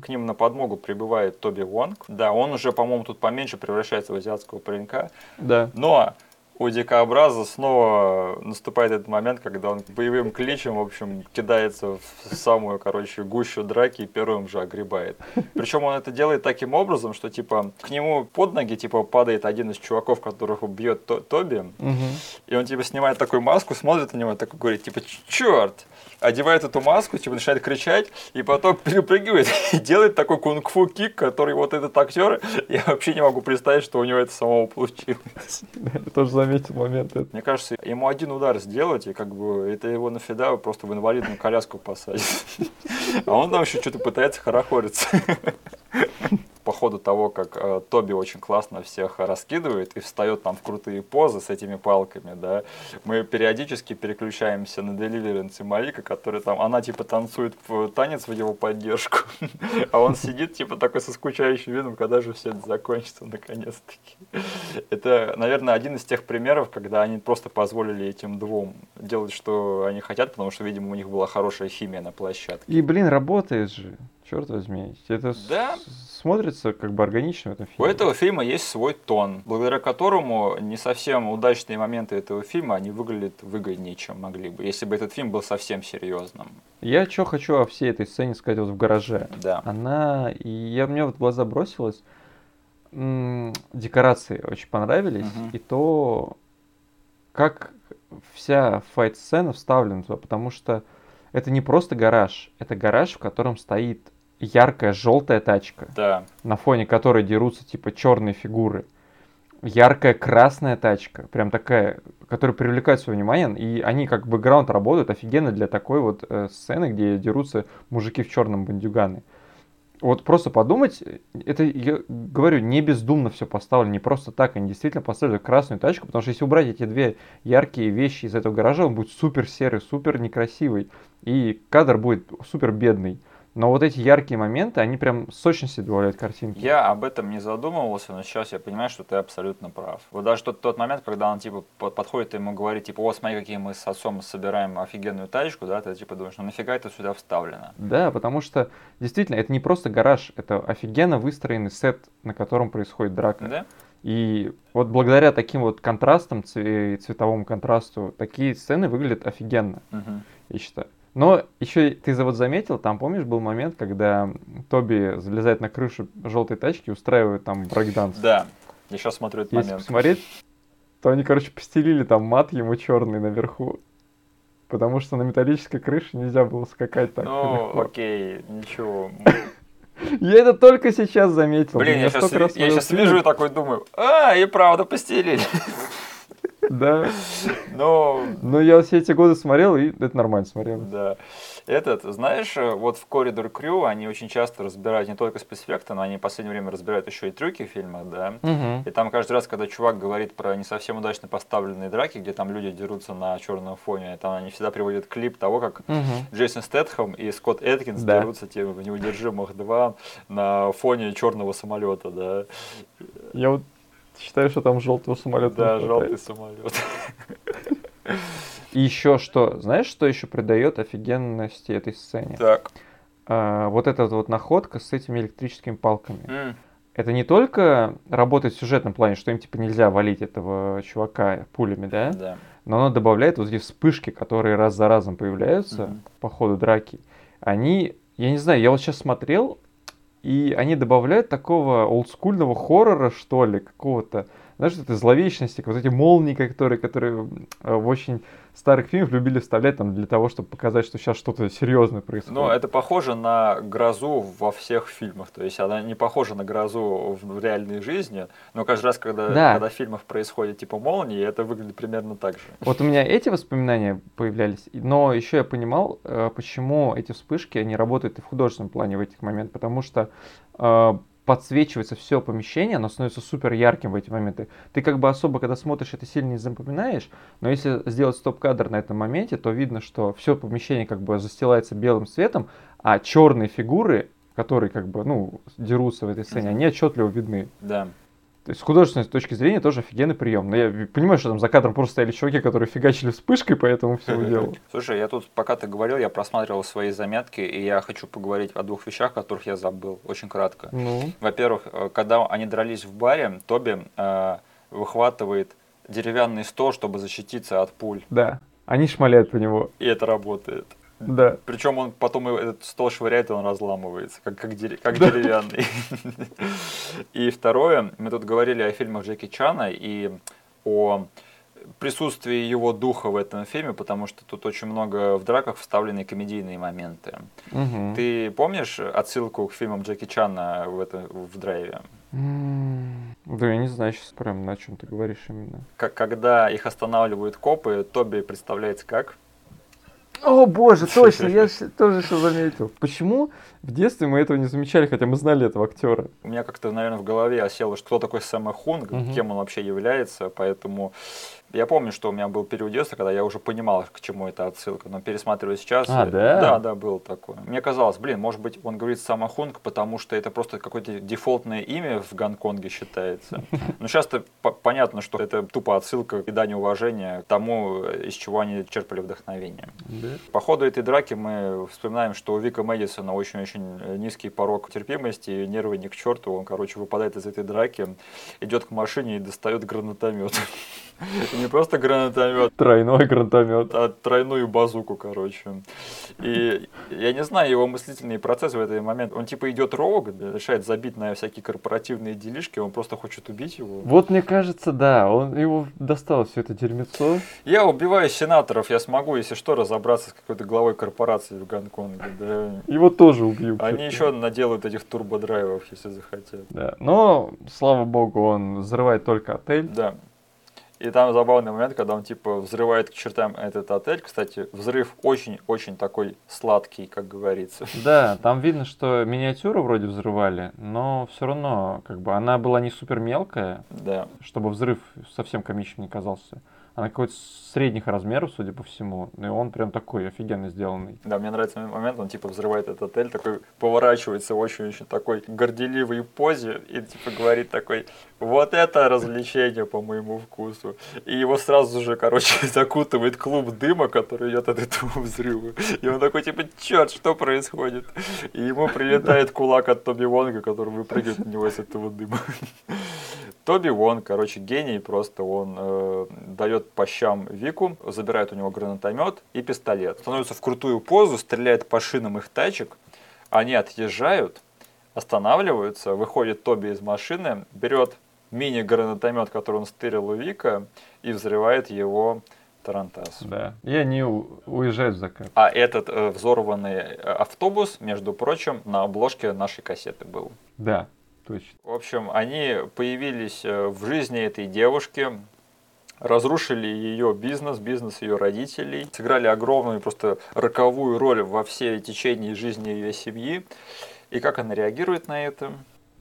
К ним на подмогу прибывает Тоби Вонг. Да, он уже, по-моему, тут поменьше превращается в азиатского паренька. Да. Но у дикообраза снова наступает этот момент, когда он боевым кличем, в общем, кидается в самую, короче, гущу драки и первым же огребает. Причем он это делает таким образом, что, типа, к нему под ноги, типа, падает один из чуваков, которых бьет То- Тоби, Мгм. и он, типа, снимает такую маску, смотрит на него и такой говорит, типа, черт! Одевает эту маску, типа, начинает кричать, и потом перепрыгивает и делает такой кунг-фу кик, который вот этот актер, я вообще не могу представить, что у него это самого получилось. Я тоже заметил момент этот. Мне кажется, ему один удар сделать, и как бы это его нафида просто в инвалидную коляску посадить. А он там еще что-то пытается хорохориться. По ходу того, как э, Тоби очень классно всех раскидывает и встает там в крутые позы с этими палками, да, мы периодически переключаемся на Deliverance и Малика, который там, она типа танцует в танец в его поддержку, а он сидит типа такой со скучающим видом, когда же все это закончится наконец-таки. Это, наверное, один из тех примеров, когда они просто позволили этим двум делать, что они хотят, потому что, видимо, у них была хорошая химия на площадке. И, блин, работает же. Черт возьми. Это Да. смотрится как бы органично в этом У фильме. этого фильма есть свой тон, благодаря которому не совсем удачные моменты этого фильма, они выглядят выгоднее, чем могли бы, если бы этот фильм был совсем серьезным. Я что хочу о всей этой сцене сказать вот в гараже. Да. Она, и я, мне вот в глаза бросилась, м, декорации очень понравились, Мгм. и то, как вся файт-сцена вставлена туда, потому что это не просто гараж, это гараж, в котором стоит яркая желтая тачка, Да. на фоне которой дерутся типа черные фигуры. Яркая красная тачка, прям такая, которая привлекает свое внимание, и они как бэкграунд работают офигенно для такой вот э, сцены, где дерутся мужики в черном бандюганы. Вот просто подумать, это, я говорю, не бездумно все поставлено, не просто так, они действительно поставили красную тачку, потому что если убрать эти две яркие вещи из этого гаража, он будет супер серый, супер некрасивый, и кадр будет супер бедный. Но вот эти яркие моменты, они прям сочности добавляют картинки. Я об этом не задумывался, но сейчас я понимаю, что ты абсолютно прав. Вот даже тот, тот момент, когда он типа под- подходит и ему говорит, типа, о, смотри, какие мы с отцом собираем офигенную тачку, да, ты типа думаешь, ну нафига это сюда вставлено? Да, потому что действительно это не просто гараж, это офигенно выстроенный сет, на котором происходит драка. Да? И вот благодаря таким вот контрастам, цве- цветовому контрасту, такие сцены выглядят офигенно, Мгм. я считаю. Но еще ты вот заметил, там помнишь был момент, когда Тоби залезает на крышу желтой тачки и устраивает там брейкданс. Да. Я сейчас смотрю этот Если момент. посмотреть, то они, короче, постелили там мат ему черный наверху. Потому что на металлической крыше нельзя было скакать так Ну, легко. окей, ничего. Я это только сейчас заметил. Блин, я сейчас, я сейчас вижу и такой думаю, а, и правда постелили. Да. Но... Но я все эти годы смотрел, и это нормально смотрел. Да. Этот, знаешь, вот в Corridor Crew они очень часто разбирают не только спецэффекты, но они в последнее время разбирают еще и трюки в фильмах, да. Мгм. И там каждый раз, когда чувак говорит про не совсем удачно поставленные драки, где там люди дерутся на черном фоне, там они всегда приводят клип того, как Мгм. Джейсон Стэтхэм и Скотт Эткинс Да. дерутся типа, в «Неудержимых 2» на фоне черного самолета, да. Я вот считаю, что там желтого самолета. Да, желтый самолет. И еще что, знаешь, что еще придает офигенности этой сцене? Так. А, вот эта вот находка с этими электрическими палками. М, Это не только работает в сюжетном плане, что им типа нельзя валить этого чувака пулями, да? Да. Но оно добавляет вот эти вспышки, которые раз за разом появляются Мгм. по ходу драки. Они, я не знаю, я вот сейчас смотрел, и они добавляют такого олдскульного хоррора, что ли, какого-то, знаешь, вот этой зловечности, вот эти молнии, которые, которые э, в очень старых фильмах любили вставлять там для того, чтобы показать, что сейчас что-то серьезное происходит. Ну, это похоже на грозу во всех фильмах. То есть она не похожа на грозу в реальной жизни, но каждый раз, когда, Да. когда в фильмах происходит типа молнии, это выглядит примерно так же. Вот у меня эти воспоминания появлялись, но еще я понимал, э, почему эти вспышки, они работают и в художественном плане в этих моментах, потому что э, подсвечивается все помещение, оно становится супер ярким в эти моменты. Ты как бы особо, когда смотришь, это сильно не запоминаешь, но если сделать стоп-кадр на этом моменте, то видно, что все помещение как бы застилается белым цветом, а черные фигуры, которые как бы, ну, дерутся в этой сцене, они отчетливо видны. Да. То есть с художественной точки зрения тоже офигенный прием. Но я понимаю, что там за кадром просто стояли чуваки, которые фигачили вспышкой по этому всему делу. Слушай, я тут, пока ты говорил, я просматривал свои заметки, и я хочу поговорить о двух вещах, которых я забыл, очень кратко. Ну, Во-первых, э, когда они дрались в баре, Тоби э, выхватывает деревянный стол, чтобы защититься от пуль. да. Они шмаляют по него. И это работает. Да. Причем он потом этот стол швыряет, и он разламывается, как, как, дере- как Да. деревянный. И второе, мы тут говорили о фильмах Джеки Чана и о присутствии его духа в этом фильме, потому что тут очень много в драках вставлены комедийные моменты. Мгм. Ты помнишь отсылку к фильмам Джеки Чана в, это, в драйве? Да, я не знаю сейчас прям на чем ты говоришь именно. Как, когда их останавливают копы, Тоби представляется как? О боже, точно, я тоже что заметил. Почему в детстве мы этого не замечали, хотя мы знали этого актера? У меня как-то, наверное, в голове осело, что кто такой Сэм Хунг, кем он вообще является, поэтому я помню, что у меня был период детства, когда я уже понимал, к чему это отсылка, но пересматривая сейчас... А, э, да? Да, да, было такое. Мне казалось, блин, может быть, он говорит Сэм Хунг, потому что это просто какое-то дефолтное имя в Гонконге считается. Но сейчас-то по- понятно, что это тупо отсылка и дань уважения тому, из чего они черпали вдохновение. Да. По ходу этой драки мы вспоминаем, что у Вика Мэдисона очень-очень низкий порог терпимости, и нервы не к черту. Он, короче, выпадает из этой драки, идет к машине и достает гранатомет. И не просто гранатомет, Тройной гранатомет. а тройную базуку, короче. И я не знаю его мыслительный процесс в этот момент. Он типа идет роуг, решает забить на всякие корпоративные делишки, он просто хочет убить его. Вот мне кажется, да, он его достал все это дерьмецо. Я убиваю сенаторов, я смогу, если что, разобраться с какой-то главой корпорации в Гонконге. Да. Его тоже убьют. Они еще наделают этих турбодрайвов, если захотят. Да. Но, слава богу, он взрывает только отель. Да. И там забавный момент, когда он типа взрывает к чертам этот отель. Кстати, взрыв очень-очень такой сладкий, как говорится. Да, там видно, что миниатюру вроде взрывали, но все равно, как бы, она была не супер мелкая, Да. чтобы взрыв совсем комичным не казался. Она какой-то средних размеров, судя по всему, и он прям такой офигенно сделанный. Да, мне нравится момент, он типа взрывает этот отель, такой поворачивается в очень-очень такой горделивой позе и типа говорит такой, вот это развлечение по моему вкусу. И его сразу же, короче, закутывает клуб дыма, который идет от этого взрыва. И он такой типа, черт, что происходит? И ему прилетает кулак от Тоби Вонга, который выпрыгивает на него из этого дыма. Тоби Вон, короче, гений просто, он э, дает по щам Вику, забирает у него гранатомет и пистолет. Становится в крутую позу, стреляет по шинам их тачек, они отъезжают, останавливаются, выходит Тоби из машины, берет мини-гранатомет, который он стырил у Вика, и взрывает его Тарантас. Да. И они уезжают в закат. А этот э, взорванный э, автобус, между прочим, на обложке нашей кассеты был. Да, точно. В общем, они появились э, в жизни этой девушки. разрушили ее бизнес, бизнес ее родителей, сыграли огромную, просто роковую роль во всей течении жизни ее семьи. И как она реагирует на это?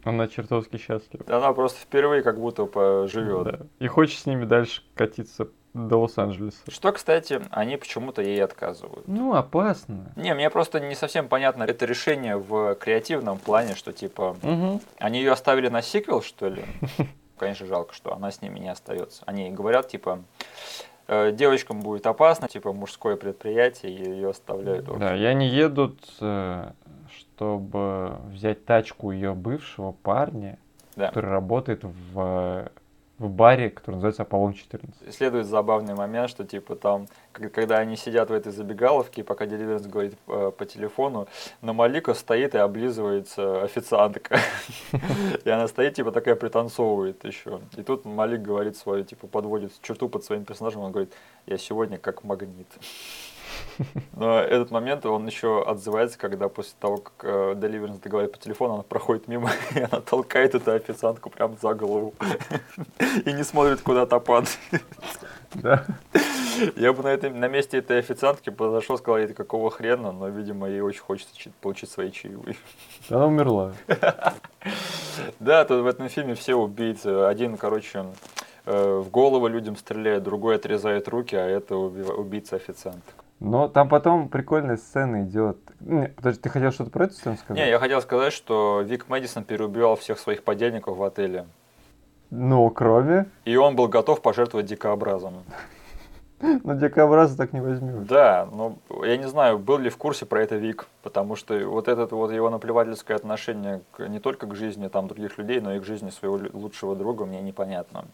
Она чертовски счастлива. Она просто впервые как будто поживет. Да. И хочет с ними дальше катиться до Лос-Анджелеса. Что, кстати, они почему-то ей отказывают. Ну, опасно. Не, мне просто не совсем понятно это решение в креативном плане, что типа угу. они ее оставили на сиквел, что ли? Конечно, жалко, что она с ними не остается. Они говорят, типа, э, девочкам будет опасно, типа мужское предприятие, и ее оставляют. Да, и они едут, э, чтобы взять тачку ее бывшего парня, да. который работает в в баре, который называется Аполлон 14. Следует забавный момент, что типа там, когда они сидят в этой забегаловке, пока Деливерс говорит по, по телефону, на Малика стоит и облизывается официантка. И она стоит, типа такая пританцовывает еще. И тут Малик говорит свою, типа подводит черту под своим персонажем, он говорит, я сегодня как магнит. Но этот момент, он еще отзывается, когда после того, как э, Деливернс договаривает по телефону, она проходит мимо, и она толкает эту официантку прям за голову. И не смотрит, куда то падает. Да. Я бы на, этом, на месте этой официантки подошел, сказал ей, какого хрена, но, видимо, ей очень хочется получить свои чаевые. Она умерла. Да, тут в этом фильме все убийцы. Один, короче, э, в голову людям стреляет, другой отрезает руки, а это убийца официанток. Но там потом прикольная сцена идет. Не, подожди, ты хотел что-то про эту сцену сказать? Не, я хотел сказать, что Вик Мэдисон переубивал всех своих подельников в отеле. Ну, кроме? И он был готов пожертвовать дикообразом. Но дикобраза так не возьмешь. Да, но я не знаю, был ли в курсе про это Вик, потому что вот это вот его наплевательское отношение к, не только к жизни там других людей, но и к жизни своего лучшего друга мне непонятно.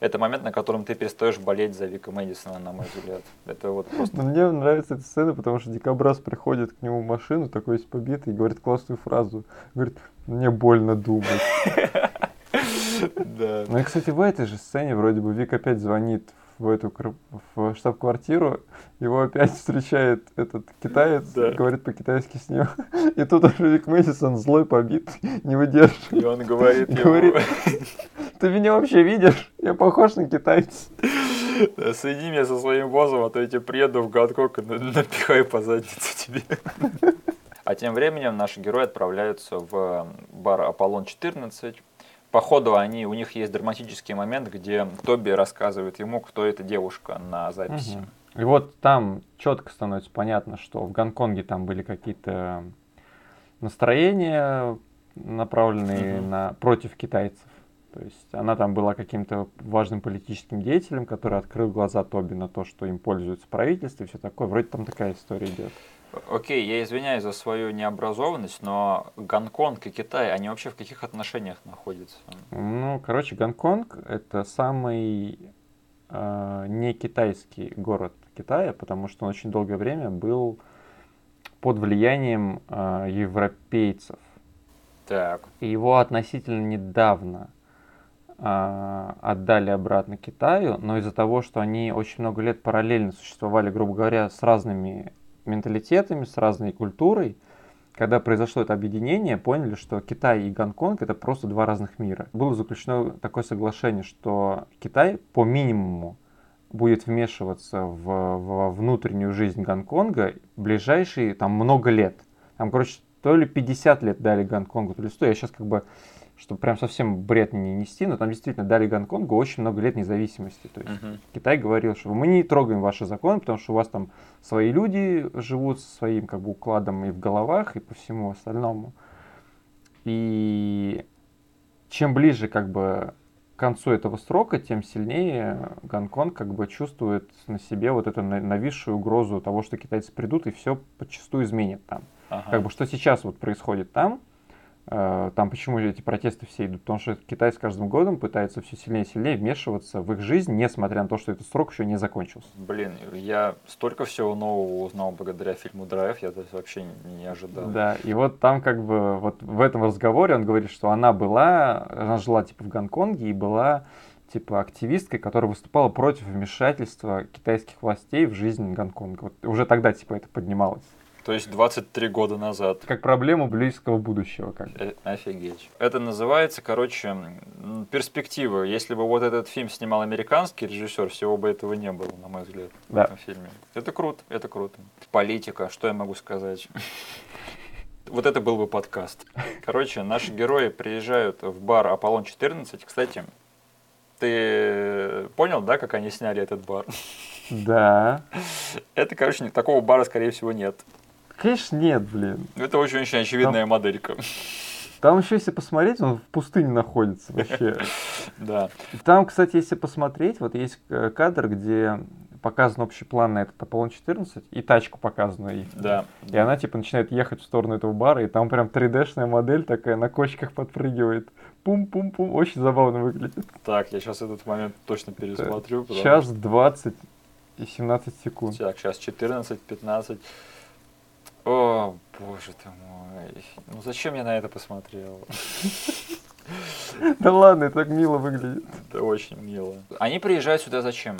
Это момент, на котором ты перестаешь болеть за Вика Мэдисона, на мой взгляд. Это вот просто... Но мне нравится эта сцена, потому что дикобраз приходит к нему в машину, такой весь побитый, и говорит классную фразу. Говорит, мне больно думать. Да. Ну и, кстати, в этой же сцене вроде бы Вик опять звонит в эту в штаб-квартиру, его опять встречает этот китаец, да. говорит по-китайски с ним. И тут уже Вик Мэдисон злой, побит, не выдерживает. И он говорит, говорит ты меня вообще видишь? Я похож на китайца. Соедини меня со своим боссом, а то я тебе приеду в Гонконг и напихаю по заднице тебе. А тем временем наши герои отправляются в бар Аполлон-14, по ходу они, у них есть драматический момент, где Тоби рассказывает ему, кто эта девушка на записи. Угу. И вот там четко становится понятно, что в Гонконге там были какие-то настроения, направленные угу. на, против китайцев. То есть она там была каким-то важным политическим деятелем, который открыл глаза Тоби на то, что им пользуется правительство и все такое. Вроде там такая история идет. Окей, я извиняюсь за свою необразованность, но Гонконг и Китай, они вообще в каких отношениях находятся? Ну, короче, Гонконг это самый э, не китайский город Китая, потому что он очень долгое время был под влиянием э, европейцев. Так. И его относительно недавно э, отдали обратно Китаю, но из-за того, что они очень много лет параллельно существовали, грубо говоря, с разными менталитетами, с разной культурой. Когда произошло это объединение, поняли, что Китай и Гонконг это просто два разных мира. Было заключено такое соглашение, что Китай по минимуму будет вмешиваться в, в внутреннюю жизнь Гонконга ближайшие там много лет. Там, короче, то ли 50 лет дали Гонконгу, то ли 100. Я сейчас как бы чтобы прям совсем бред не нести, но там действительно дали Гонконгу очень много лет независимости. То есть uh-huh. Китай говорил, что мы не трогаем ваши законы, потому что у вас там свои люди живут со своим как бы укладом и в головах, и по всему остальному. И чем ближе как бы к концу этого срока, тем сильнее Гонконг как бы чувствует на себе вот эту нависшую угрозу того, что китайцы придут и все подчастую изменят там. Ага. Как бы что сейчас вот происходит там, там почему эти протесты все идут? Потому что Китай с каждым годом пытается все сильнее и сильнее вмешиваться в их жизнь, несмотря на то, что этот срок еще не закончился. Блин, я столько всего нового узнал благодаря фильму «Драйв», я это вообще не ожидал. Да, и вот там как бы вот в этом разговоре он говорит, что она была, она жила типа в Гонконге и была типа активисткой, которая выступала против вмешательства китайских властей в жизнь Гонконга. Вот уже тогда типа это поднималось. То есть 23 года назад. Как проблему близкого будущего. Как. Э, Офигеть. Это называется, короче, перспектива. Если бы вот этот фильм снимал американский режиссер, всего бы этого не было, на мой взгляд, в Да. этом фильме. Это круто, это круто. Политика, что я могу сказать? Вот это был бы подкаст. Короче, наши герои приезжают в бар Аполлон-14. Кстати, ты понял, да, как они сняли этот бар? Да. Это, короче, такого бара, скорее всего, нет. Конечно, нет, блин. Это очень-очень очевидная моделька. Там еще, если посмотреть, он в пустыне находится вообще. Да. Там, кстати, если посмотреть, вот есть э, кадр, где показан общий план на этот Аполлон-14, и тачку показана их. Да. И она, типа, начинает ехать в сторону этого бара, и там прям 3D-шная модель такая на кочках подпрыгивает. Пум-пум-пум. Очень забавно выглядит. Так, я сейчас этот момент точно пересмотрю. Час 20 и 17 секунд. Так, сейчас 14, 15. О, боже ты мой. Ну зачем я на это посмотрел? Да ладно, это так мило выглядит. Это очень мило. Они приезжают сюда зачем?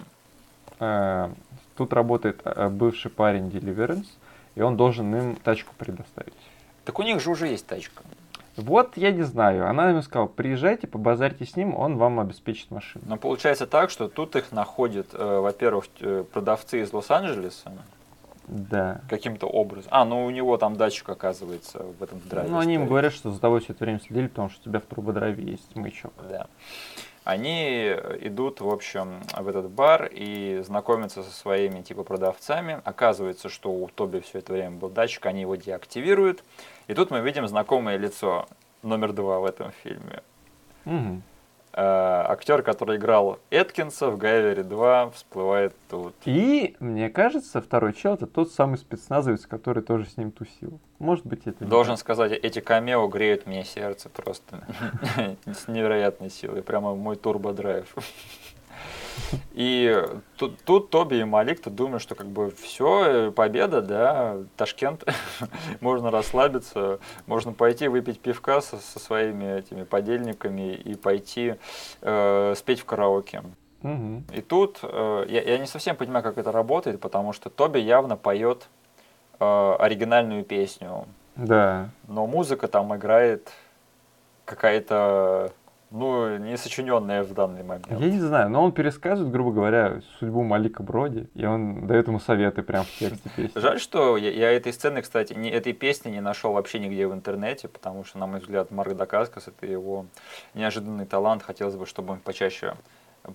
Э, Тут работает э, бывший парень Deliverance, и он должен им тачку предоставить. Так у них же уже есть тачка. Вот, я не знаю. Она ему сказала, приезжайте, побазарьте с ним, он вам обеспечит машину. Но получается так, что тут их находят, э, во-первых, э, продавцы из Лос-Анджелеса Да. каким-то образом. А, ну у него там датчик оказывается в этом драйве. Ну, они им говорят, что за тобой все это время следили, потому что у тебя в турбодрайве есть маячок. Да. Они идут, в общем, в этот бар и знакомятся со своими типа продавцами. Оказывается, что у Тоби все это время был датчик, они его деактивируют. И тут мы видим знакомое лицо номер два в этом фильме. Мгм. Э, актер, который играл Эткинса в Гайвере 2, всплывает тут. И, мне кажется, второй чел это тот самый спецназовец, который тоже с ним тусил. Может быть, это Должен сказать, эти камео греют мне сердце просто с невероятной силой. Прямо мой турбодрайв. И тут, тут Тоби и Малик, ты думаешь, что как бы все, победа, да, Ташкент, можно расслабиться, можно пойти выпить пивка со, со своими этими подельниками и пойти э, спеть в караоке. Мгм. И тут э, я, я не совсем понимаю, как это работает, потому что Тоби явно поет э, оригинальную песню, Да. но музыка там играет какая-то, ну, не сочиненная в данный момент. Я не знаю, но он пересказывает, грубо говоря, судьбу Малика Броди, и он дает ему советы прямо в тексте песни. Жаль, что я, я этой сцены, кстати, не, этой песни не нашел вообще нигде в интернете, потому что, на мой взгляд, Марк Дакаскас это его неожиданный талант. Хотелось бы, чтобы он почаще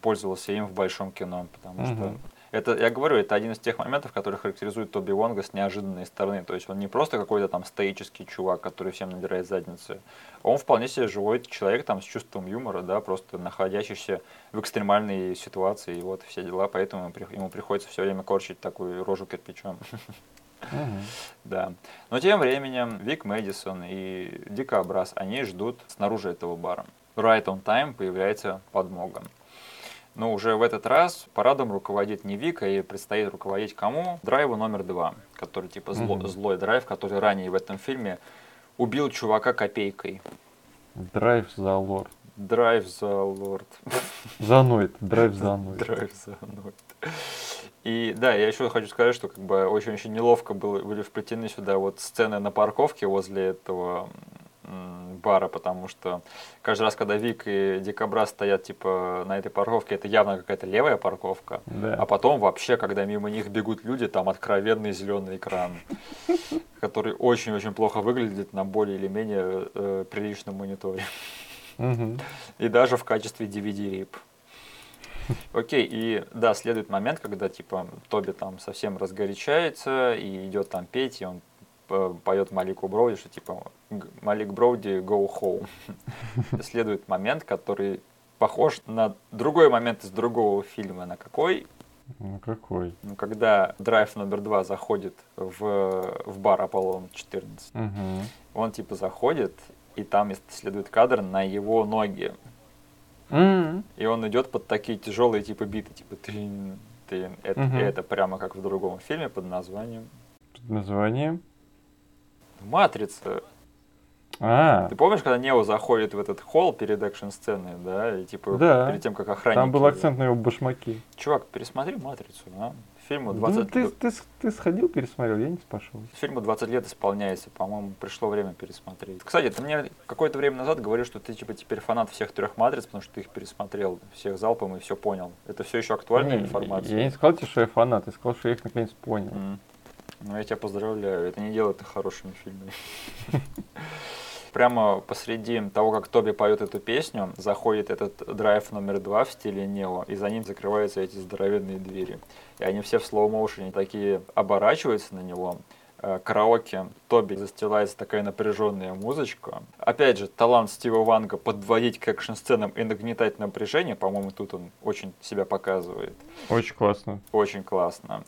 пользовался им в большом кино, потому что Мгм. Это, я говорю, это один из тех моментов, которые характеризует Тоби Вонга с неожиданной стороны. То есть он не просто какой-то там стоический чувак, который всем надирает задницы. Он вполне себе живой человек там с чувством юмора, да, просто находящийся в экстремальной ситуации, и вот все дела, поэтому ему при- ему приходится все время корчить такую рожу кирпичом. Да. Но тем временем Вик Мэдисон и Дика Брас, они ждут снаружи этого бара. Right on time появляется подмога. Но уже в этот раз парадом руководит не Вик, а ей предстоит руководить кому? Драйву номер два, который типа зло- Мгм. злой драйв, который ранее в этом фильме убил чувака копейкой. Драйв за лорд. Драйв за лорд. За Нойд. Драйв за Нойд. Драйв за Нойд. И да, я еще хочу сказать, что как бы очень-очень неловко было, были вплетены сюда вот сцены на парковке возле этого бара, потому что каждый раз, когда Вик и Дикобра стоят типа на этой парковке, это явно какая-то левая парковка. Да. А потом вообще, когда мимо них бегут люди, там откровенный зеленый экран, который очень-очень плохо выглядит на более или менее э, приличном мониторе. И даже в качестве DVD-рип. Окей, и да, следует момент, когда типа Тоби там совсем разгорячается и идет там петь, и он поет Малику Броуди, что типа «Г- Малик Броуди, go home. Следует момент, который похож на другой момент из другого фильма. На какой? Ну какой? Ну, когда драйв номер два заходит в, в бар Аполлон 14. Мгм. Он типа заходит, и там следует кадр на его ноги. М. И он идет под такие тяжелые типа биты, типа трин, трин. Это, Мгм. это прямо как в другом фильме под названием Под названием? Матрица. А, Ты помнишь, когда Нео заходит в этот холл перед экшн-сценой, да, и типа Да. перед тем, как охранники... там был акцент на его башмаки. Чувак, пересмотри Матрицу, а? Фильму Ну, 20, ты, ты, с- ты сходил, пересмотрел, я не спрашивал. фильму 20 лет исполняется, по-моему, пришло время пересмотреть. Кстати, ты мне какое-то время назад говорил, что ты типа теперь фанат всех трех матриц, потому что ты их пересмотрел, всех залпом и все понял. Это все еще актуальная Не, информация? Я не сказал тебе, что я фанат, я сказал, что я их наконец понял. М. Ну, я тебя поздравляю, это не делает их хорошими фильмами. Прямо посреди того, как Тоби поет эту песню, заходит этот драйв номер два в стиле Нео, и за ним закрываются эти здоровенные двери. И они все в слоу-моушене такие оборачиваются на него. Э, Караоке Тоби застилается такая напряженная музычка. Опять же, талант Стива Ванга подводить к экшн-сценам и нагнетать напряжение, по-моему, тут он очень себя показывает. Очень классно. Очень классно.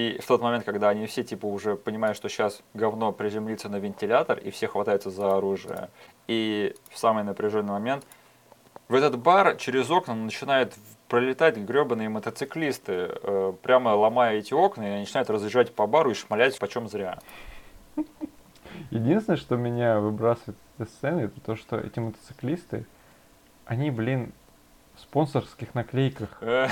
И в тот момент, когда они все типа уже понимают, что сейчас говно приземлится на вентилятор, и все хватаются за оружие. И в самый напряженный момент в этот бар через окна начинают пролетать гребаные мотоциклисты, э, прямо ломая эти окна, и они начинают разъезжать по бару и шмалять почем зря. Единственное, что меня выбрасывает из сцены, это то, что эти мотоциклисты, они, блин, спонсорских наклейках. Э,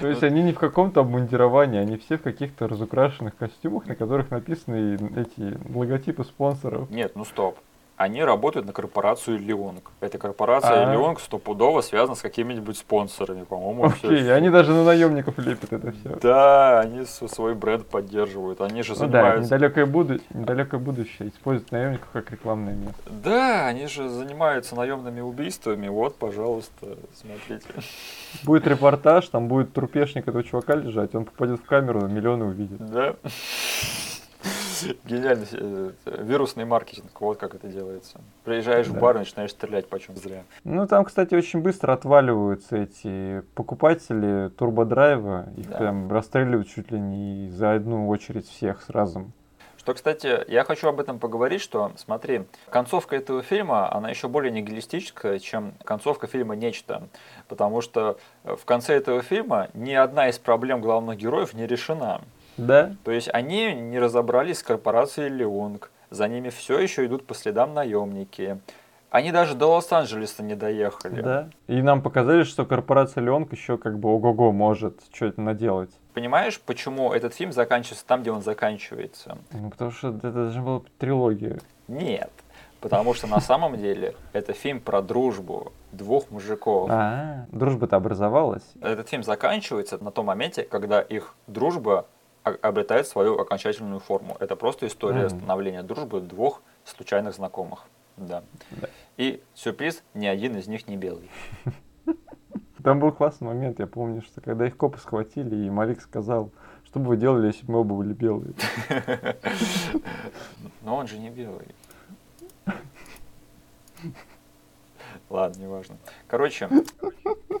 То есть они не в каком-то обмундировании, они все в каких-то разукрашенных костюмах, на которых написаны эти логотипы спонсоров. Нет, ну стоп. Они работают на корпорацию Леонг. Эта корпорация А. Леонг стопудово связана с какими-нибудь спонсорами, по-моему. Окей, они даже на наемников лепят это все. Да, они свой бренд поддерживают. Они же Ну да, занимаются. недалекое, буду... недалекое будущее используют наемников как рекламное место. Да, они же занимаются наемными убийствами. Вот, пожалуйста, смотрите. Будет репортаж, там будет трупешник этого чувака лежать, он попадет в камеру, миллионы увидит. Да. Гениальный э, вирусный маркетинг, вот как это делается. Приезжаешь в Да. бар и начинаешь стрелять почем зря. Ну, там, кстати, очень быстро отваливаются эти покупатели турбодрайва. Их Да. прям расстреливают чуть ли не за одну очередь всех сразу. Что, кстати, я хочу об этом поговорить, что, смотри, концовка этого фильма, она еще более нигилистическая, чем концовка фильма «Нечто». Потому что э, в конце этого фильма ни одна из проблем главных героев не решена. Да? То есть они не разобрались с корпорацией Леонг, за ними все еще идут по следам наемники. Они даже до Лос-Анджелеса не доехали. Да. И нам показали, что корпорация Леонг еще как бы ого-го может что-то наделать. Понимаешь, почему этот фильм заканчивается там, где он заканчивается? Ну, потому что это должна была быть трилогия. Нет. Потому что на самом деле это фильм про дружбу двух мужиков. А, дружба-то образовалась. Этот фильм заканчивается на том моменте, когда их дружба обретает свою окончательную форму. Это просто история Мгм. становления дружбы двух случайных знакомых. Да. Да. И сюрприз, ни один из них не белый. Там был классный момент, я помню, что когда их копы схватили, и Малик сказал, что бы вы делали, если бы мы оба были белые. Но он же не белый. Ладно, неважно. Короче,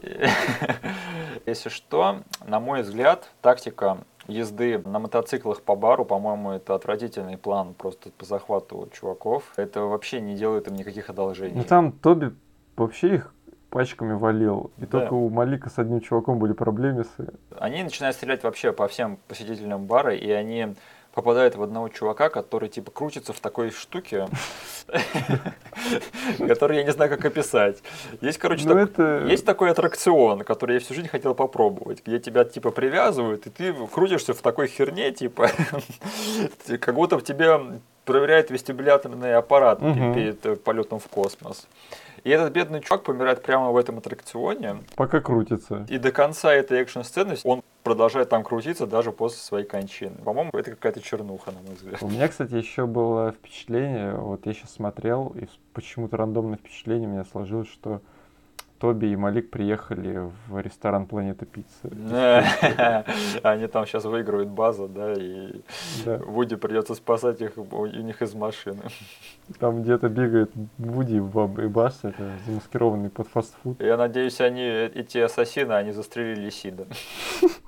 если что, на мой взгляд, тактика езды на мотоциклах по бару, по-моему, это отвратительный план просто по захвату чуваков. Это вообще не делает им никаких одолжений. Ну там Тоби вообще их пачками валил. И Да. только у Малика с одним чуваком были проблемисы. Они начинают стрелять вообще по всем посетителям бара, и они попадают в одного чувака, который типа крутится в такой штуке, который я не знаю, как описать. Есть, короче, Ну, есть такой аттракцион, который я всю жизнь хотел попробовать, где тебя типа привязывают, и ты крутишься в такой херне, типа, как будто в тебя проверяет вестибуляторный аппарат перед полетом в космос. И этот бедный чувак помирает прямо в этом аттракционе. Пока крутится. И до конца этой экшн-сцены он продолжает там крутиться даже после своей кончины. По-моему, это какая-то чернуха, на мой взгляд. У меня, кстати, еще было впечатление, вот я сейчас смотрел, и почему-то рандомное впечатление у меня сложилось, что Тоби и Малик приехали в ресторан Планета Пицца. Они там сейчас выиграют базу, да, и. Вуди придется спасать их у них из машины. Там где-то бегает Вуди и Базз, это замаскированный под фастфуд. Я надеюсь, они, эти ассасины, они застрелили Сида.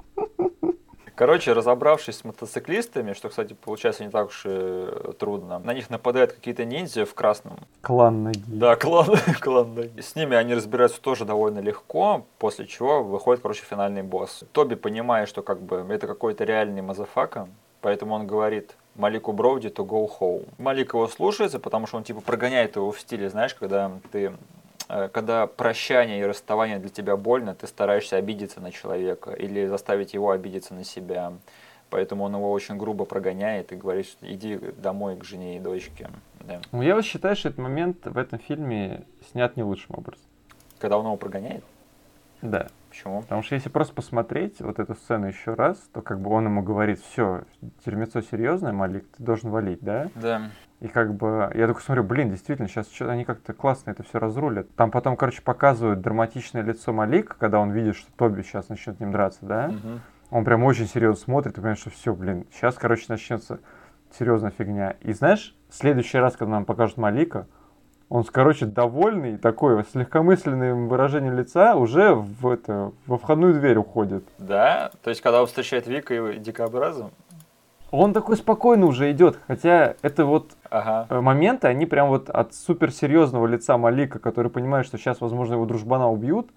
Короче, разобравшись с мотоциклистами, что, кстати, получается не так уж и трудно, на них нападают какие-то ниндзя в красном. Клан ноги. Да, клан, клан ноги. С ними они разбираются тоже довольно легко, после чего выходит, короче, финальный босс. Тоби, понимая, что как бы это какой-то реальный motherfucker, поэтому он говорит Малику Броуди to go home. Малик его слушается, потому что он типа прогоняет его в стиле, знаешь, когда ты э, когда прощание и расставание для тебя больно, ты стараешься обидеться на человека или заставить его обидеться на себя. Поэтому он его очень грубо прогоняет и говорит, иди домой к жене и дочке. Да. Ну, я вот считаю, что этот момент в этом фильме снят не лучшим образом. Когда он его прогоняет? Да. Почему? Потому что если просто посмотреть вот эту сцену еще раз, то как бы он ему говорит, все, дерьмецо серьезное, Малик, ты должен валить, да? Да. И как бы я такой смотрю, блин, действительно, сейчас что они как-то классно это все разрулят. Там потом, короче, показывают драматичное лицо Малика, когда он видит, что Тоби сейчас начнет с ним драться, да? Мгм. Он прям очень серьезно смотрит, и понимаешь, что все, блин, сейчас, короче, начнется серьезная фигня. И знаешь, в следующий раз, когда нам покажут Малика, он, короче, довольный, такой, с легкомысленным выражением лица, уже в это, во входную дверь уходит. Да? То есть, когда он встречает Вика и Дикообраза? Он такой спокойно уже идет, хотя это вот Ага. э, моменты, они прям вот от суперсерьезного лица Малика, который понимает, что сейчас, возможно, его дружбана убьют,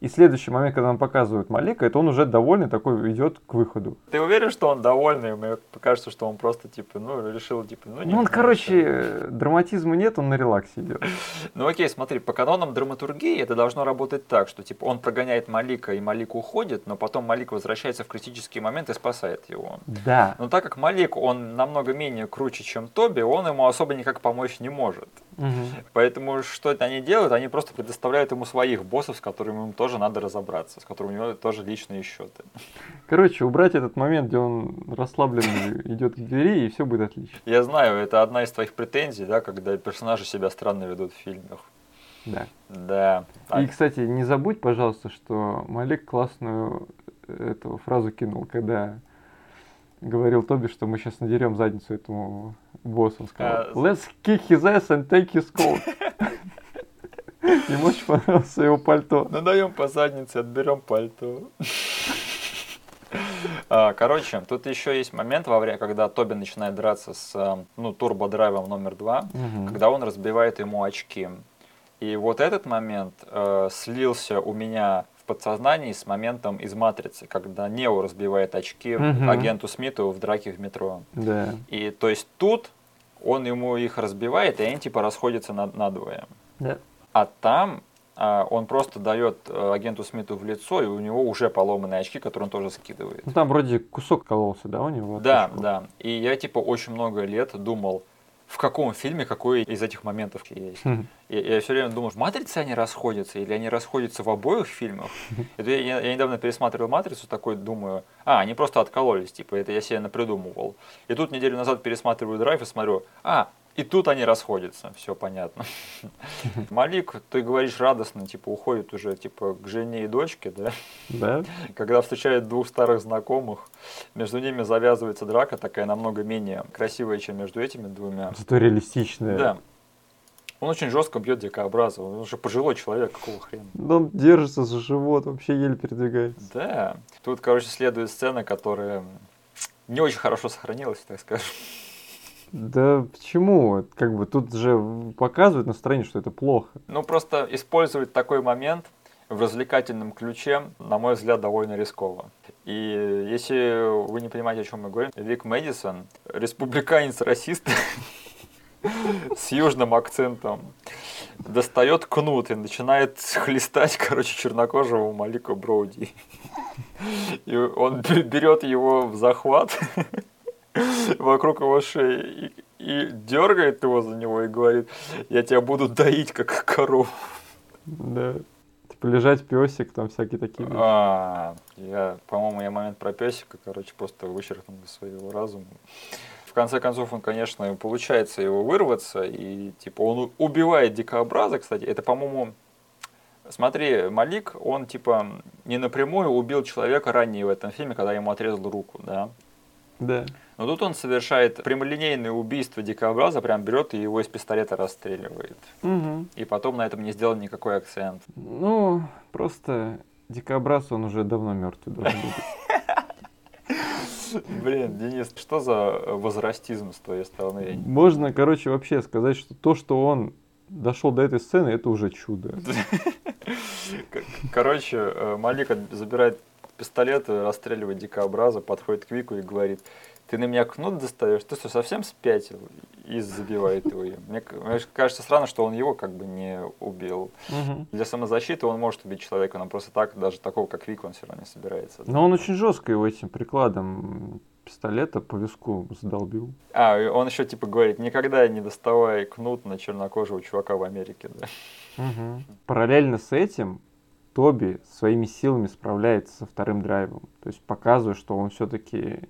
и следующий момент, когда нам показывают Малика, это он уже довольный такой идет к выходу. Ты уверен, что он довольный? Мне кажется, что он просто, типа, ну, решил, типа, ну, не Ну, он, короче, что. э, драматизма нет, он на релаксе идет. Ну, окей, смотри, по канонам драматургии это должно работать так, что, типа, он прогоняет Малика, и Малик уходит, но потом Малик возвращается в критический момент и спасает его. Да. Но так как Малик, он намного менее круче, чем Тоби, он ему особо никак помочь не может. Мгм. Поэтому что они делают? Они просто предоставляют ему своих боссов, с которыми им тоже надо разобраться, с которыми у него тоже личные счеты. Короче, убрать этот момент, где он расслабленно идет к двери, и все будет отлично. Я знаю, это одна из твоих претензий, да, когда персонажи себя странно ведут в фильмах. Да. Да. И, Так, кстати, не забудь, пожалуйста, что Малик классную э, эту фразу кинул, когда говорил Тоби, что мы сейчас надерем задницу этому боссу. Он сказал, А, let's kick his ass and take his coat. Ему очень понравилось его пальто. Надаем по заднице, отберем пальто. А, Короче, тут еще есть момент во время, когда Тоби начинает драться с э, ну, турбодрайвом номер два, Мгм. когда он разбивает ему очки. И вот этот момент э, слился у меня в подсознании с моментом из «Матрицы», когда Нео разбивает очки Мгм. агенту Смиту в драке в метро. Да. И то есть тут он ему их разбивает, и они типа расходятся на, надвое. Да. А там а, он просто дает э, агенту Смиту в лицо, и у него уже поломанные очки, которые он тоже скидывает. Ну там вроде кусок кололся, да, у него? Да, отошел? да. И я типа очень много лет думал, в каком фильме какой из этих моментов есть. Хм. Я, я все время думал, в «Матрице» они расходятся или они расходятся в обоих фильмах? Это я- я недавно пересматривал «Матрицу», такой думаю, а, они просто откололись, типа, это я себе напридумывал. И тут неделю назад пересматриваю «Драйв» и смотрю, а, и тут они расходятся, все понятно. Малик, ты говоришь радостно, типа, уходит уже, типа, к жене и дочке, да? Да? Когда встречает двух старых знакомых, между ними завязывается драка, такая намного менее красивая, чем между этими двумя. Зато реалистичное. Да. Он очень жестко бьет дикообраза. Он уже пожилой человек, какого хрена. Да Он держится за живот, вообще еле передвигается. Да. Тут, короче, следует сцена, которая не очень хорошо сохранилась, так скажем. Да почему? Как бы тут же показывают настроение, что это плохо. Ну, просто использовать такой момент в развлекательном ключе, на мой взгляд, довольно рисково. И если вы не понимаете, о чем мы говорим, Вик Мэдисон, республиканец-расист с южным акцентом, достает кнут и начинает хлестать, короче, чернокожего Малика Броуди. И он берет его в захват вокруг его шеи и, и дергает его за него и говорит, я тебя буду доить, как корову. Да. Типа лежать песик, там всякие такие. А, я, по-моему, я момент про песика, короче, просто вычеркнул из своего разума. В конце концов, он, конечно, получается его вырваться, и типа он убивает дикообраза, кстати. Это, по-моему, смотри, Малик, он типа не напрямую убил человека ранее в этом фильме, когда ему отрезал руку, да. Да. Но тут он совершает прямолинейное убийство дикообраза, прям берет и его из пистолета расстреливает. Мгм. И потом на этом не сделан никакой акцент. Ну, просто дикобраз, он уже давно мертвый должен быть. Блин, Денис, что за возрастизм с твоей стороны? Можно, короче, вообще сказать, что то, что он дошел до этой сцены, это уже чудо. Короче, э, Малик забирает пистолет, расстреливает дикообраза, подходит к Вику и говорит, ты на меня кнут достаешь? Ты что, совсем спятил? и забивает его. Мне, мне кажется странно, что он его как бы не убил. Мгм. Для самозащиты он может убить человека, но просто так, даже такого, как Вик, он все равно не собирается. Но он очень жестко его этим прикладом пистолета по виску задолбил. А, он еще типа говорит, никогда не доставай кнут на чернокожего чувака в Америке, да. Мгм. Параллельно с этим Тоби своими силами справляется со вторым драйвом. То есть показывает, что он все-таки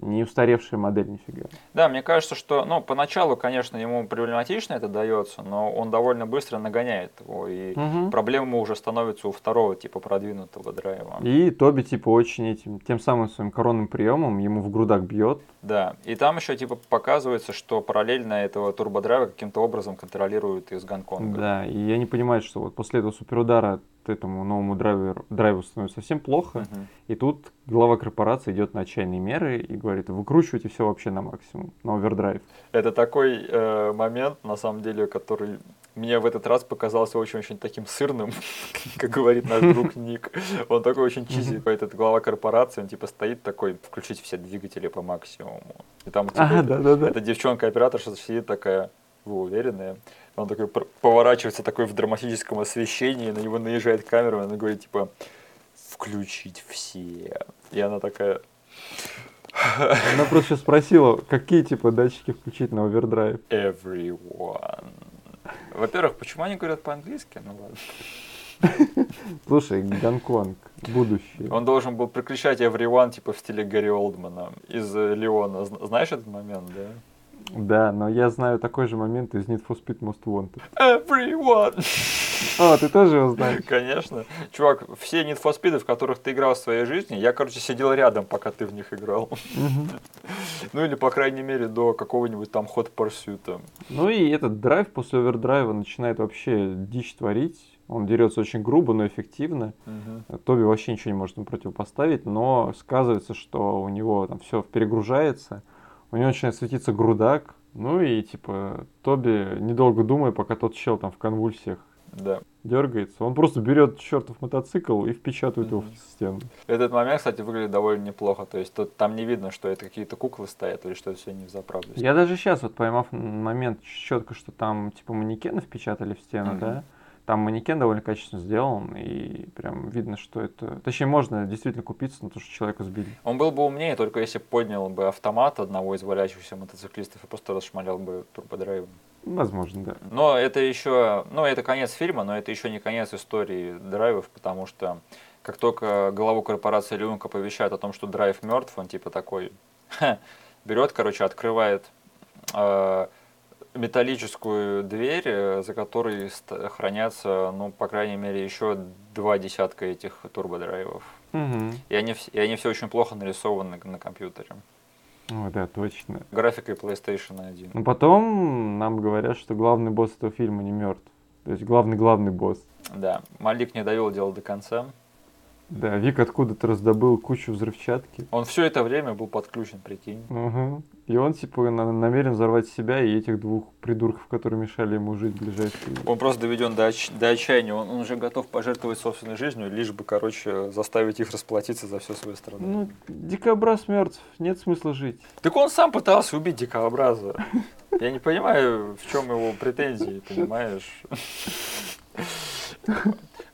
не устаревшая модель нифига. Да, мне кажется, что, ну, поначалу, конечно, ему проблематично это дается, но он довольно быстро нагоняет его, и Мгм. проблема уже становится у второго типа продвинутого драйва. И Тоби, типа, очень этим, тем самым своим коронным приемом ему в грудак бьет. Да, и там еще типа показывается, что параллельно этого турбодрайва каким-то образом контролируют из Гонконга. Да, и они понимают, что вот после этого суперудара этому новому драйверу, драйву становится совсем плохо. Мгм. И тут глава корпорации идет на отчаянные меры и говорит, выкручивайте все вообще на максимум, на овердрайв. Это такой э, момент, на самом деле, который мне в этот раз показался очень-очень таким сырным, как говорит наш друг Ник. Он такой очень чизи, этот глава корпорации, он типа стоит такой, включить все двигатели по максимуму. И там типа, эта девчонка-операторша сидит такая, вы уверены? Он такой поворачивается такой в драматическом освещении, на него наезжает камера, и она говорит, типа, включить все. И она такая, Она просто спросила, какие типа датчики включить на овердрайв. everyone. Во-первых, почему они говорят по-английски? Ну ладно. Слушай, Гонконг, будущее. Он должен был прикричать everyone, типа в стиле Гарри Олдмана из э, Леона. Зн- Знаешь этот момент, да? Да, но я знаю такой же момент из Need for Speed Most Wanted. Everyone! А, ты тоже его знаешь? Конечно. Чувак, все Need for Speed, в которых ты играл в своей жизни, я, короче, сидел рядом, пока ты в них играл. Ну или, по крайней мере, до какого-нибудь там Hot Pursuit. Ну и этот драйв после овердрайва начинает вообще дичь творить. Он дерется очень грубо, но эффективно. Тоби вообще ничего не может ему противопоставить, но сказывается, что у него там все перегружается, у него начинает светиться грудак, ну и типа Тоби, недолго думая, пока тот чел там в конвульсиях Да. дергается, он просто берет чертов мотоцикл и впечатывает его в стену. Этот момент, кстати, выглядит довольно неплохо. То есть тут, там не видно, что это какие-то куклы стоят или что это все не взаправду. Я даже сейчас, вот поймав момент четко, что там типа манекены впечатали в стену, Мгм. да, там манекен довольно качественно сделан, и прям видно, что это... Точнее, можно действительно купиться на то, что человека сбили. Он был бы умнее, только если поднял бы автомат одного из валяющихся мотоциклистов и просто расшмалял бы турбодрайвом. Возможно, да. Но это еще, ну это конец фильма, но это еще не конец истории драйвов, потому что как только главу корпорации Люнка оповещают о том, что драйв мертв, он типа такой берет, короче, открывает э, металлическую дверь, э, за которой хранятся, ну, по крайней мере, еще два десятка этих турбодрайвов. Мгм. И они, и они все очень плохо нарисованы на компьютере. О, да, точно. Графикой PlayStation 1. Но потом нам говорят, что главный босс этого фильма не мертв. То есть главный-главный босс. Да, Малик не довел дело до конца. Да, Вик откуда-то раздобыл кучу взрывчатки. Он все это время был подключен, прикинь. Ага. И он, типа, на- намерен взорвать себя и этих двух придурков, которые мешали ему жить ближайшие. Он просто доведен до, отч- до отчаяния. Он, он уже готов пожертвовать собственной жизнью, лишь бы, короче, заставить их расплатиться за все свои страдания. Ну, дикобраз мертв, нет смысла жить. Так он сам пытался убить дикообраза. Я не понимаю, в чем его претензии, понимаешь?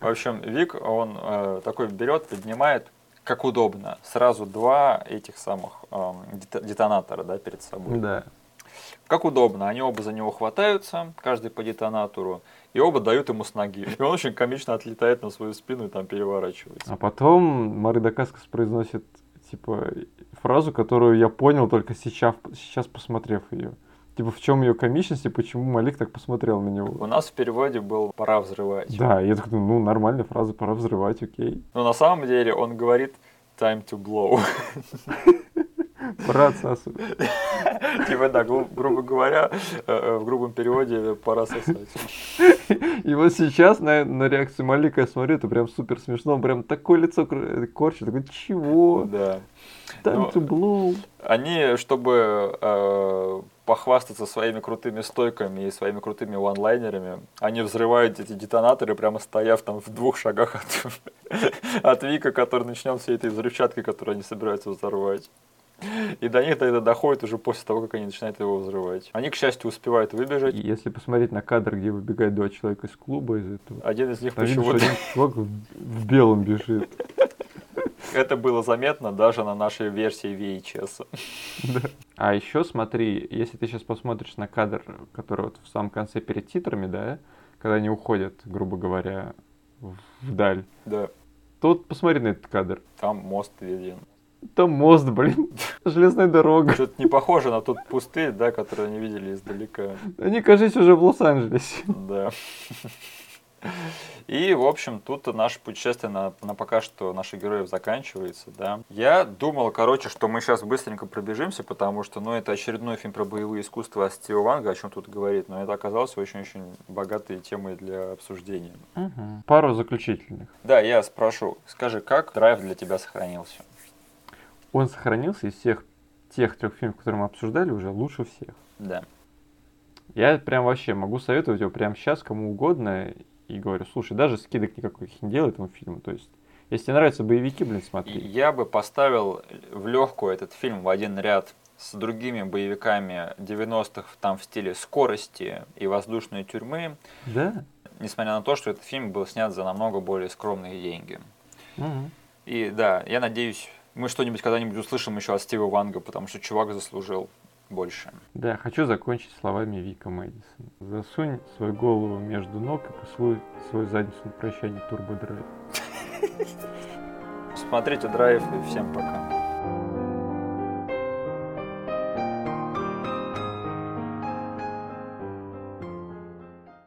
В общем, Вик, он э, такой берет, поднимает, как удобно, сразу два этих самых дето- детонатора да, перед собой. Да. Как удобно, они оба за него хватаются, каждый по детонатору, и оба дают ему с ноги. И он очень комично отлетает на свою спину и там переворачивается. А потом Мары Дакаскас произносит, типа, фразу, которую я понял только сейчас, сейчас посмотрев ее. Типа, в чем ее комичность и почему Малик так посмотрел на У него. нас в переводе был «пора взрывать». Да, я такой, ну, нормальная фраза, пора взрывать, окей. Но на самом деле он говорит «time to blow». Пора отсасывать. Типа да, гру- грубо говоря, э, э, в грубом переводе «пора сосать». И вот сейчас на, на реакцию Малика я смотрю, это прям супер смешно. Он прям такое лицо корчит. Такой, чего? Да. Time to blow. Они, чтобы э, похвастаться своими крутыми стойками и своими крутыми ванлайнерами, они взрывают эти детонаторы, прямо стояв там в двух шагах от, от Вика, который начнет всей этой взрывчаткой, которую они собираются взорвать. И до них тогда доходит уже после того, как они начинают его взрывать. Они, к счастью, успевают выбежать. И если посмотреть на кадр, где выбегают два человека из клуба из этого, Один из них почему-то... чувак в белом бежит. Это было заметно даже на нашей версии VHS. А еще смотри, если ты сейчас посмотришь на кадр, который вот в самом конце перед титрами, да, когда они уходят, грубо говоря, вдаль, Да, вот посмотри на этот кадр. там мост виден. Там мост, блин, железная дорога. Что-то не похоже на тот пустырь, да, который они видели издалека. Они, кажется, уже в Лос-Анджелесе. Да. И, в общем, тут наше путешествие на, на пока что наших героев заканчивается, да. Я думал, короче, что мы сейчас быстренько пробежимся, потому что, ну, это очередной фильм про боевые искусства от Стива Ванга, о чем тут говорит, но это оказалось очень-очень богатой темой для обсуждения. Пару заключительных. Да, я спрошу, скажи, как драйв для тебя сохранился? Он сохранился из всех тех трех фильмов, которые мы обсуждали, уже лучше всех. Да. Я прям вообще могу советовать его прямо сейчас кому угодно и говорю, слушай, даже скидок никаких не делай этому фильму. То есть, если тебе нравятся боевики, блин, смотри. Я бы поставил в легкую этот фильм в один ряд с другими боевиками 90-х там в стиле скорости и воздушной тюрьмы, Да? несмотря на то, что этот фильм был снят за намного более скромные деньги. Мгм. И да, я надеюсь, мы что-нибудь когда-нибудь услышим еще от Стива Ванга, потому что чувак заслужил больше. Да, хочу закончить словами Вика Мэдисон. Засунь свою голову между ног и поцелуй свою задницу на прощание турбодрайв. Смотрите драйв и всем пока.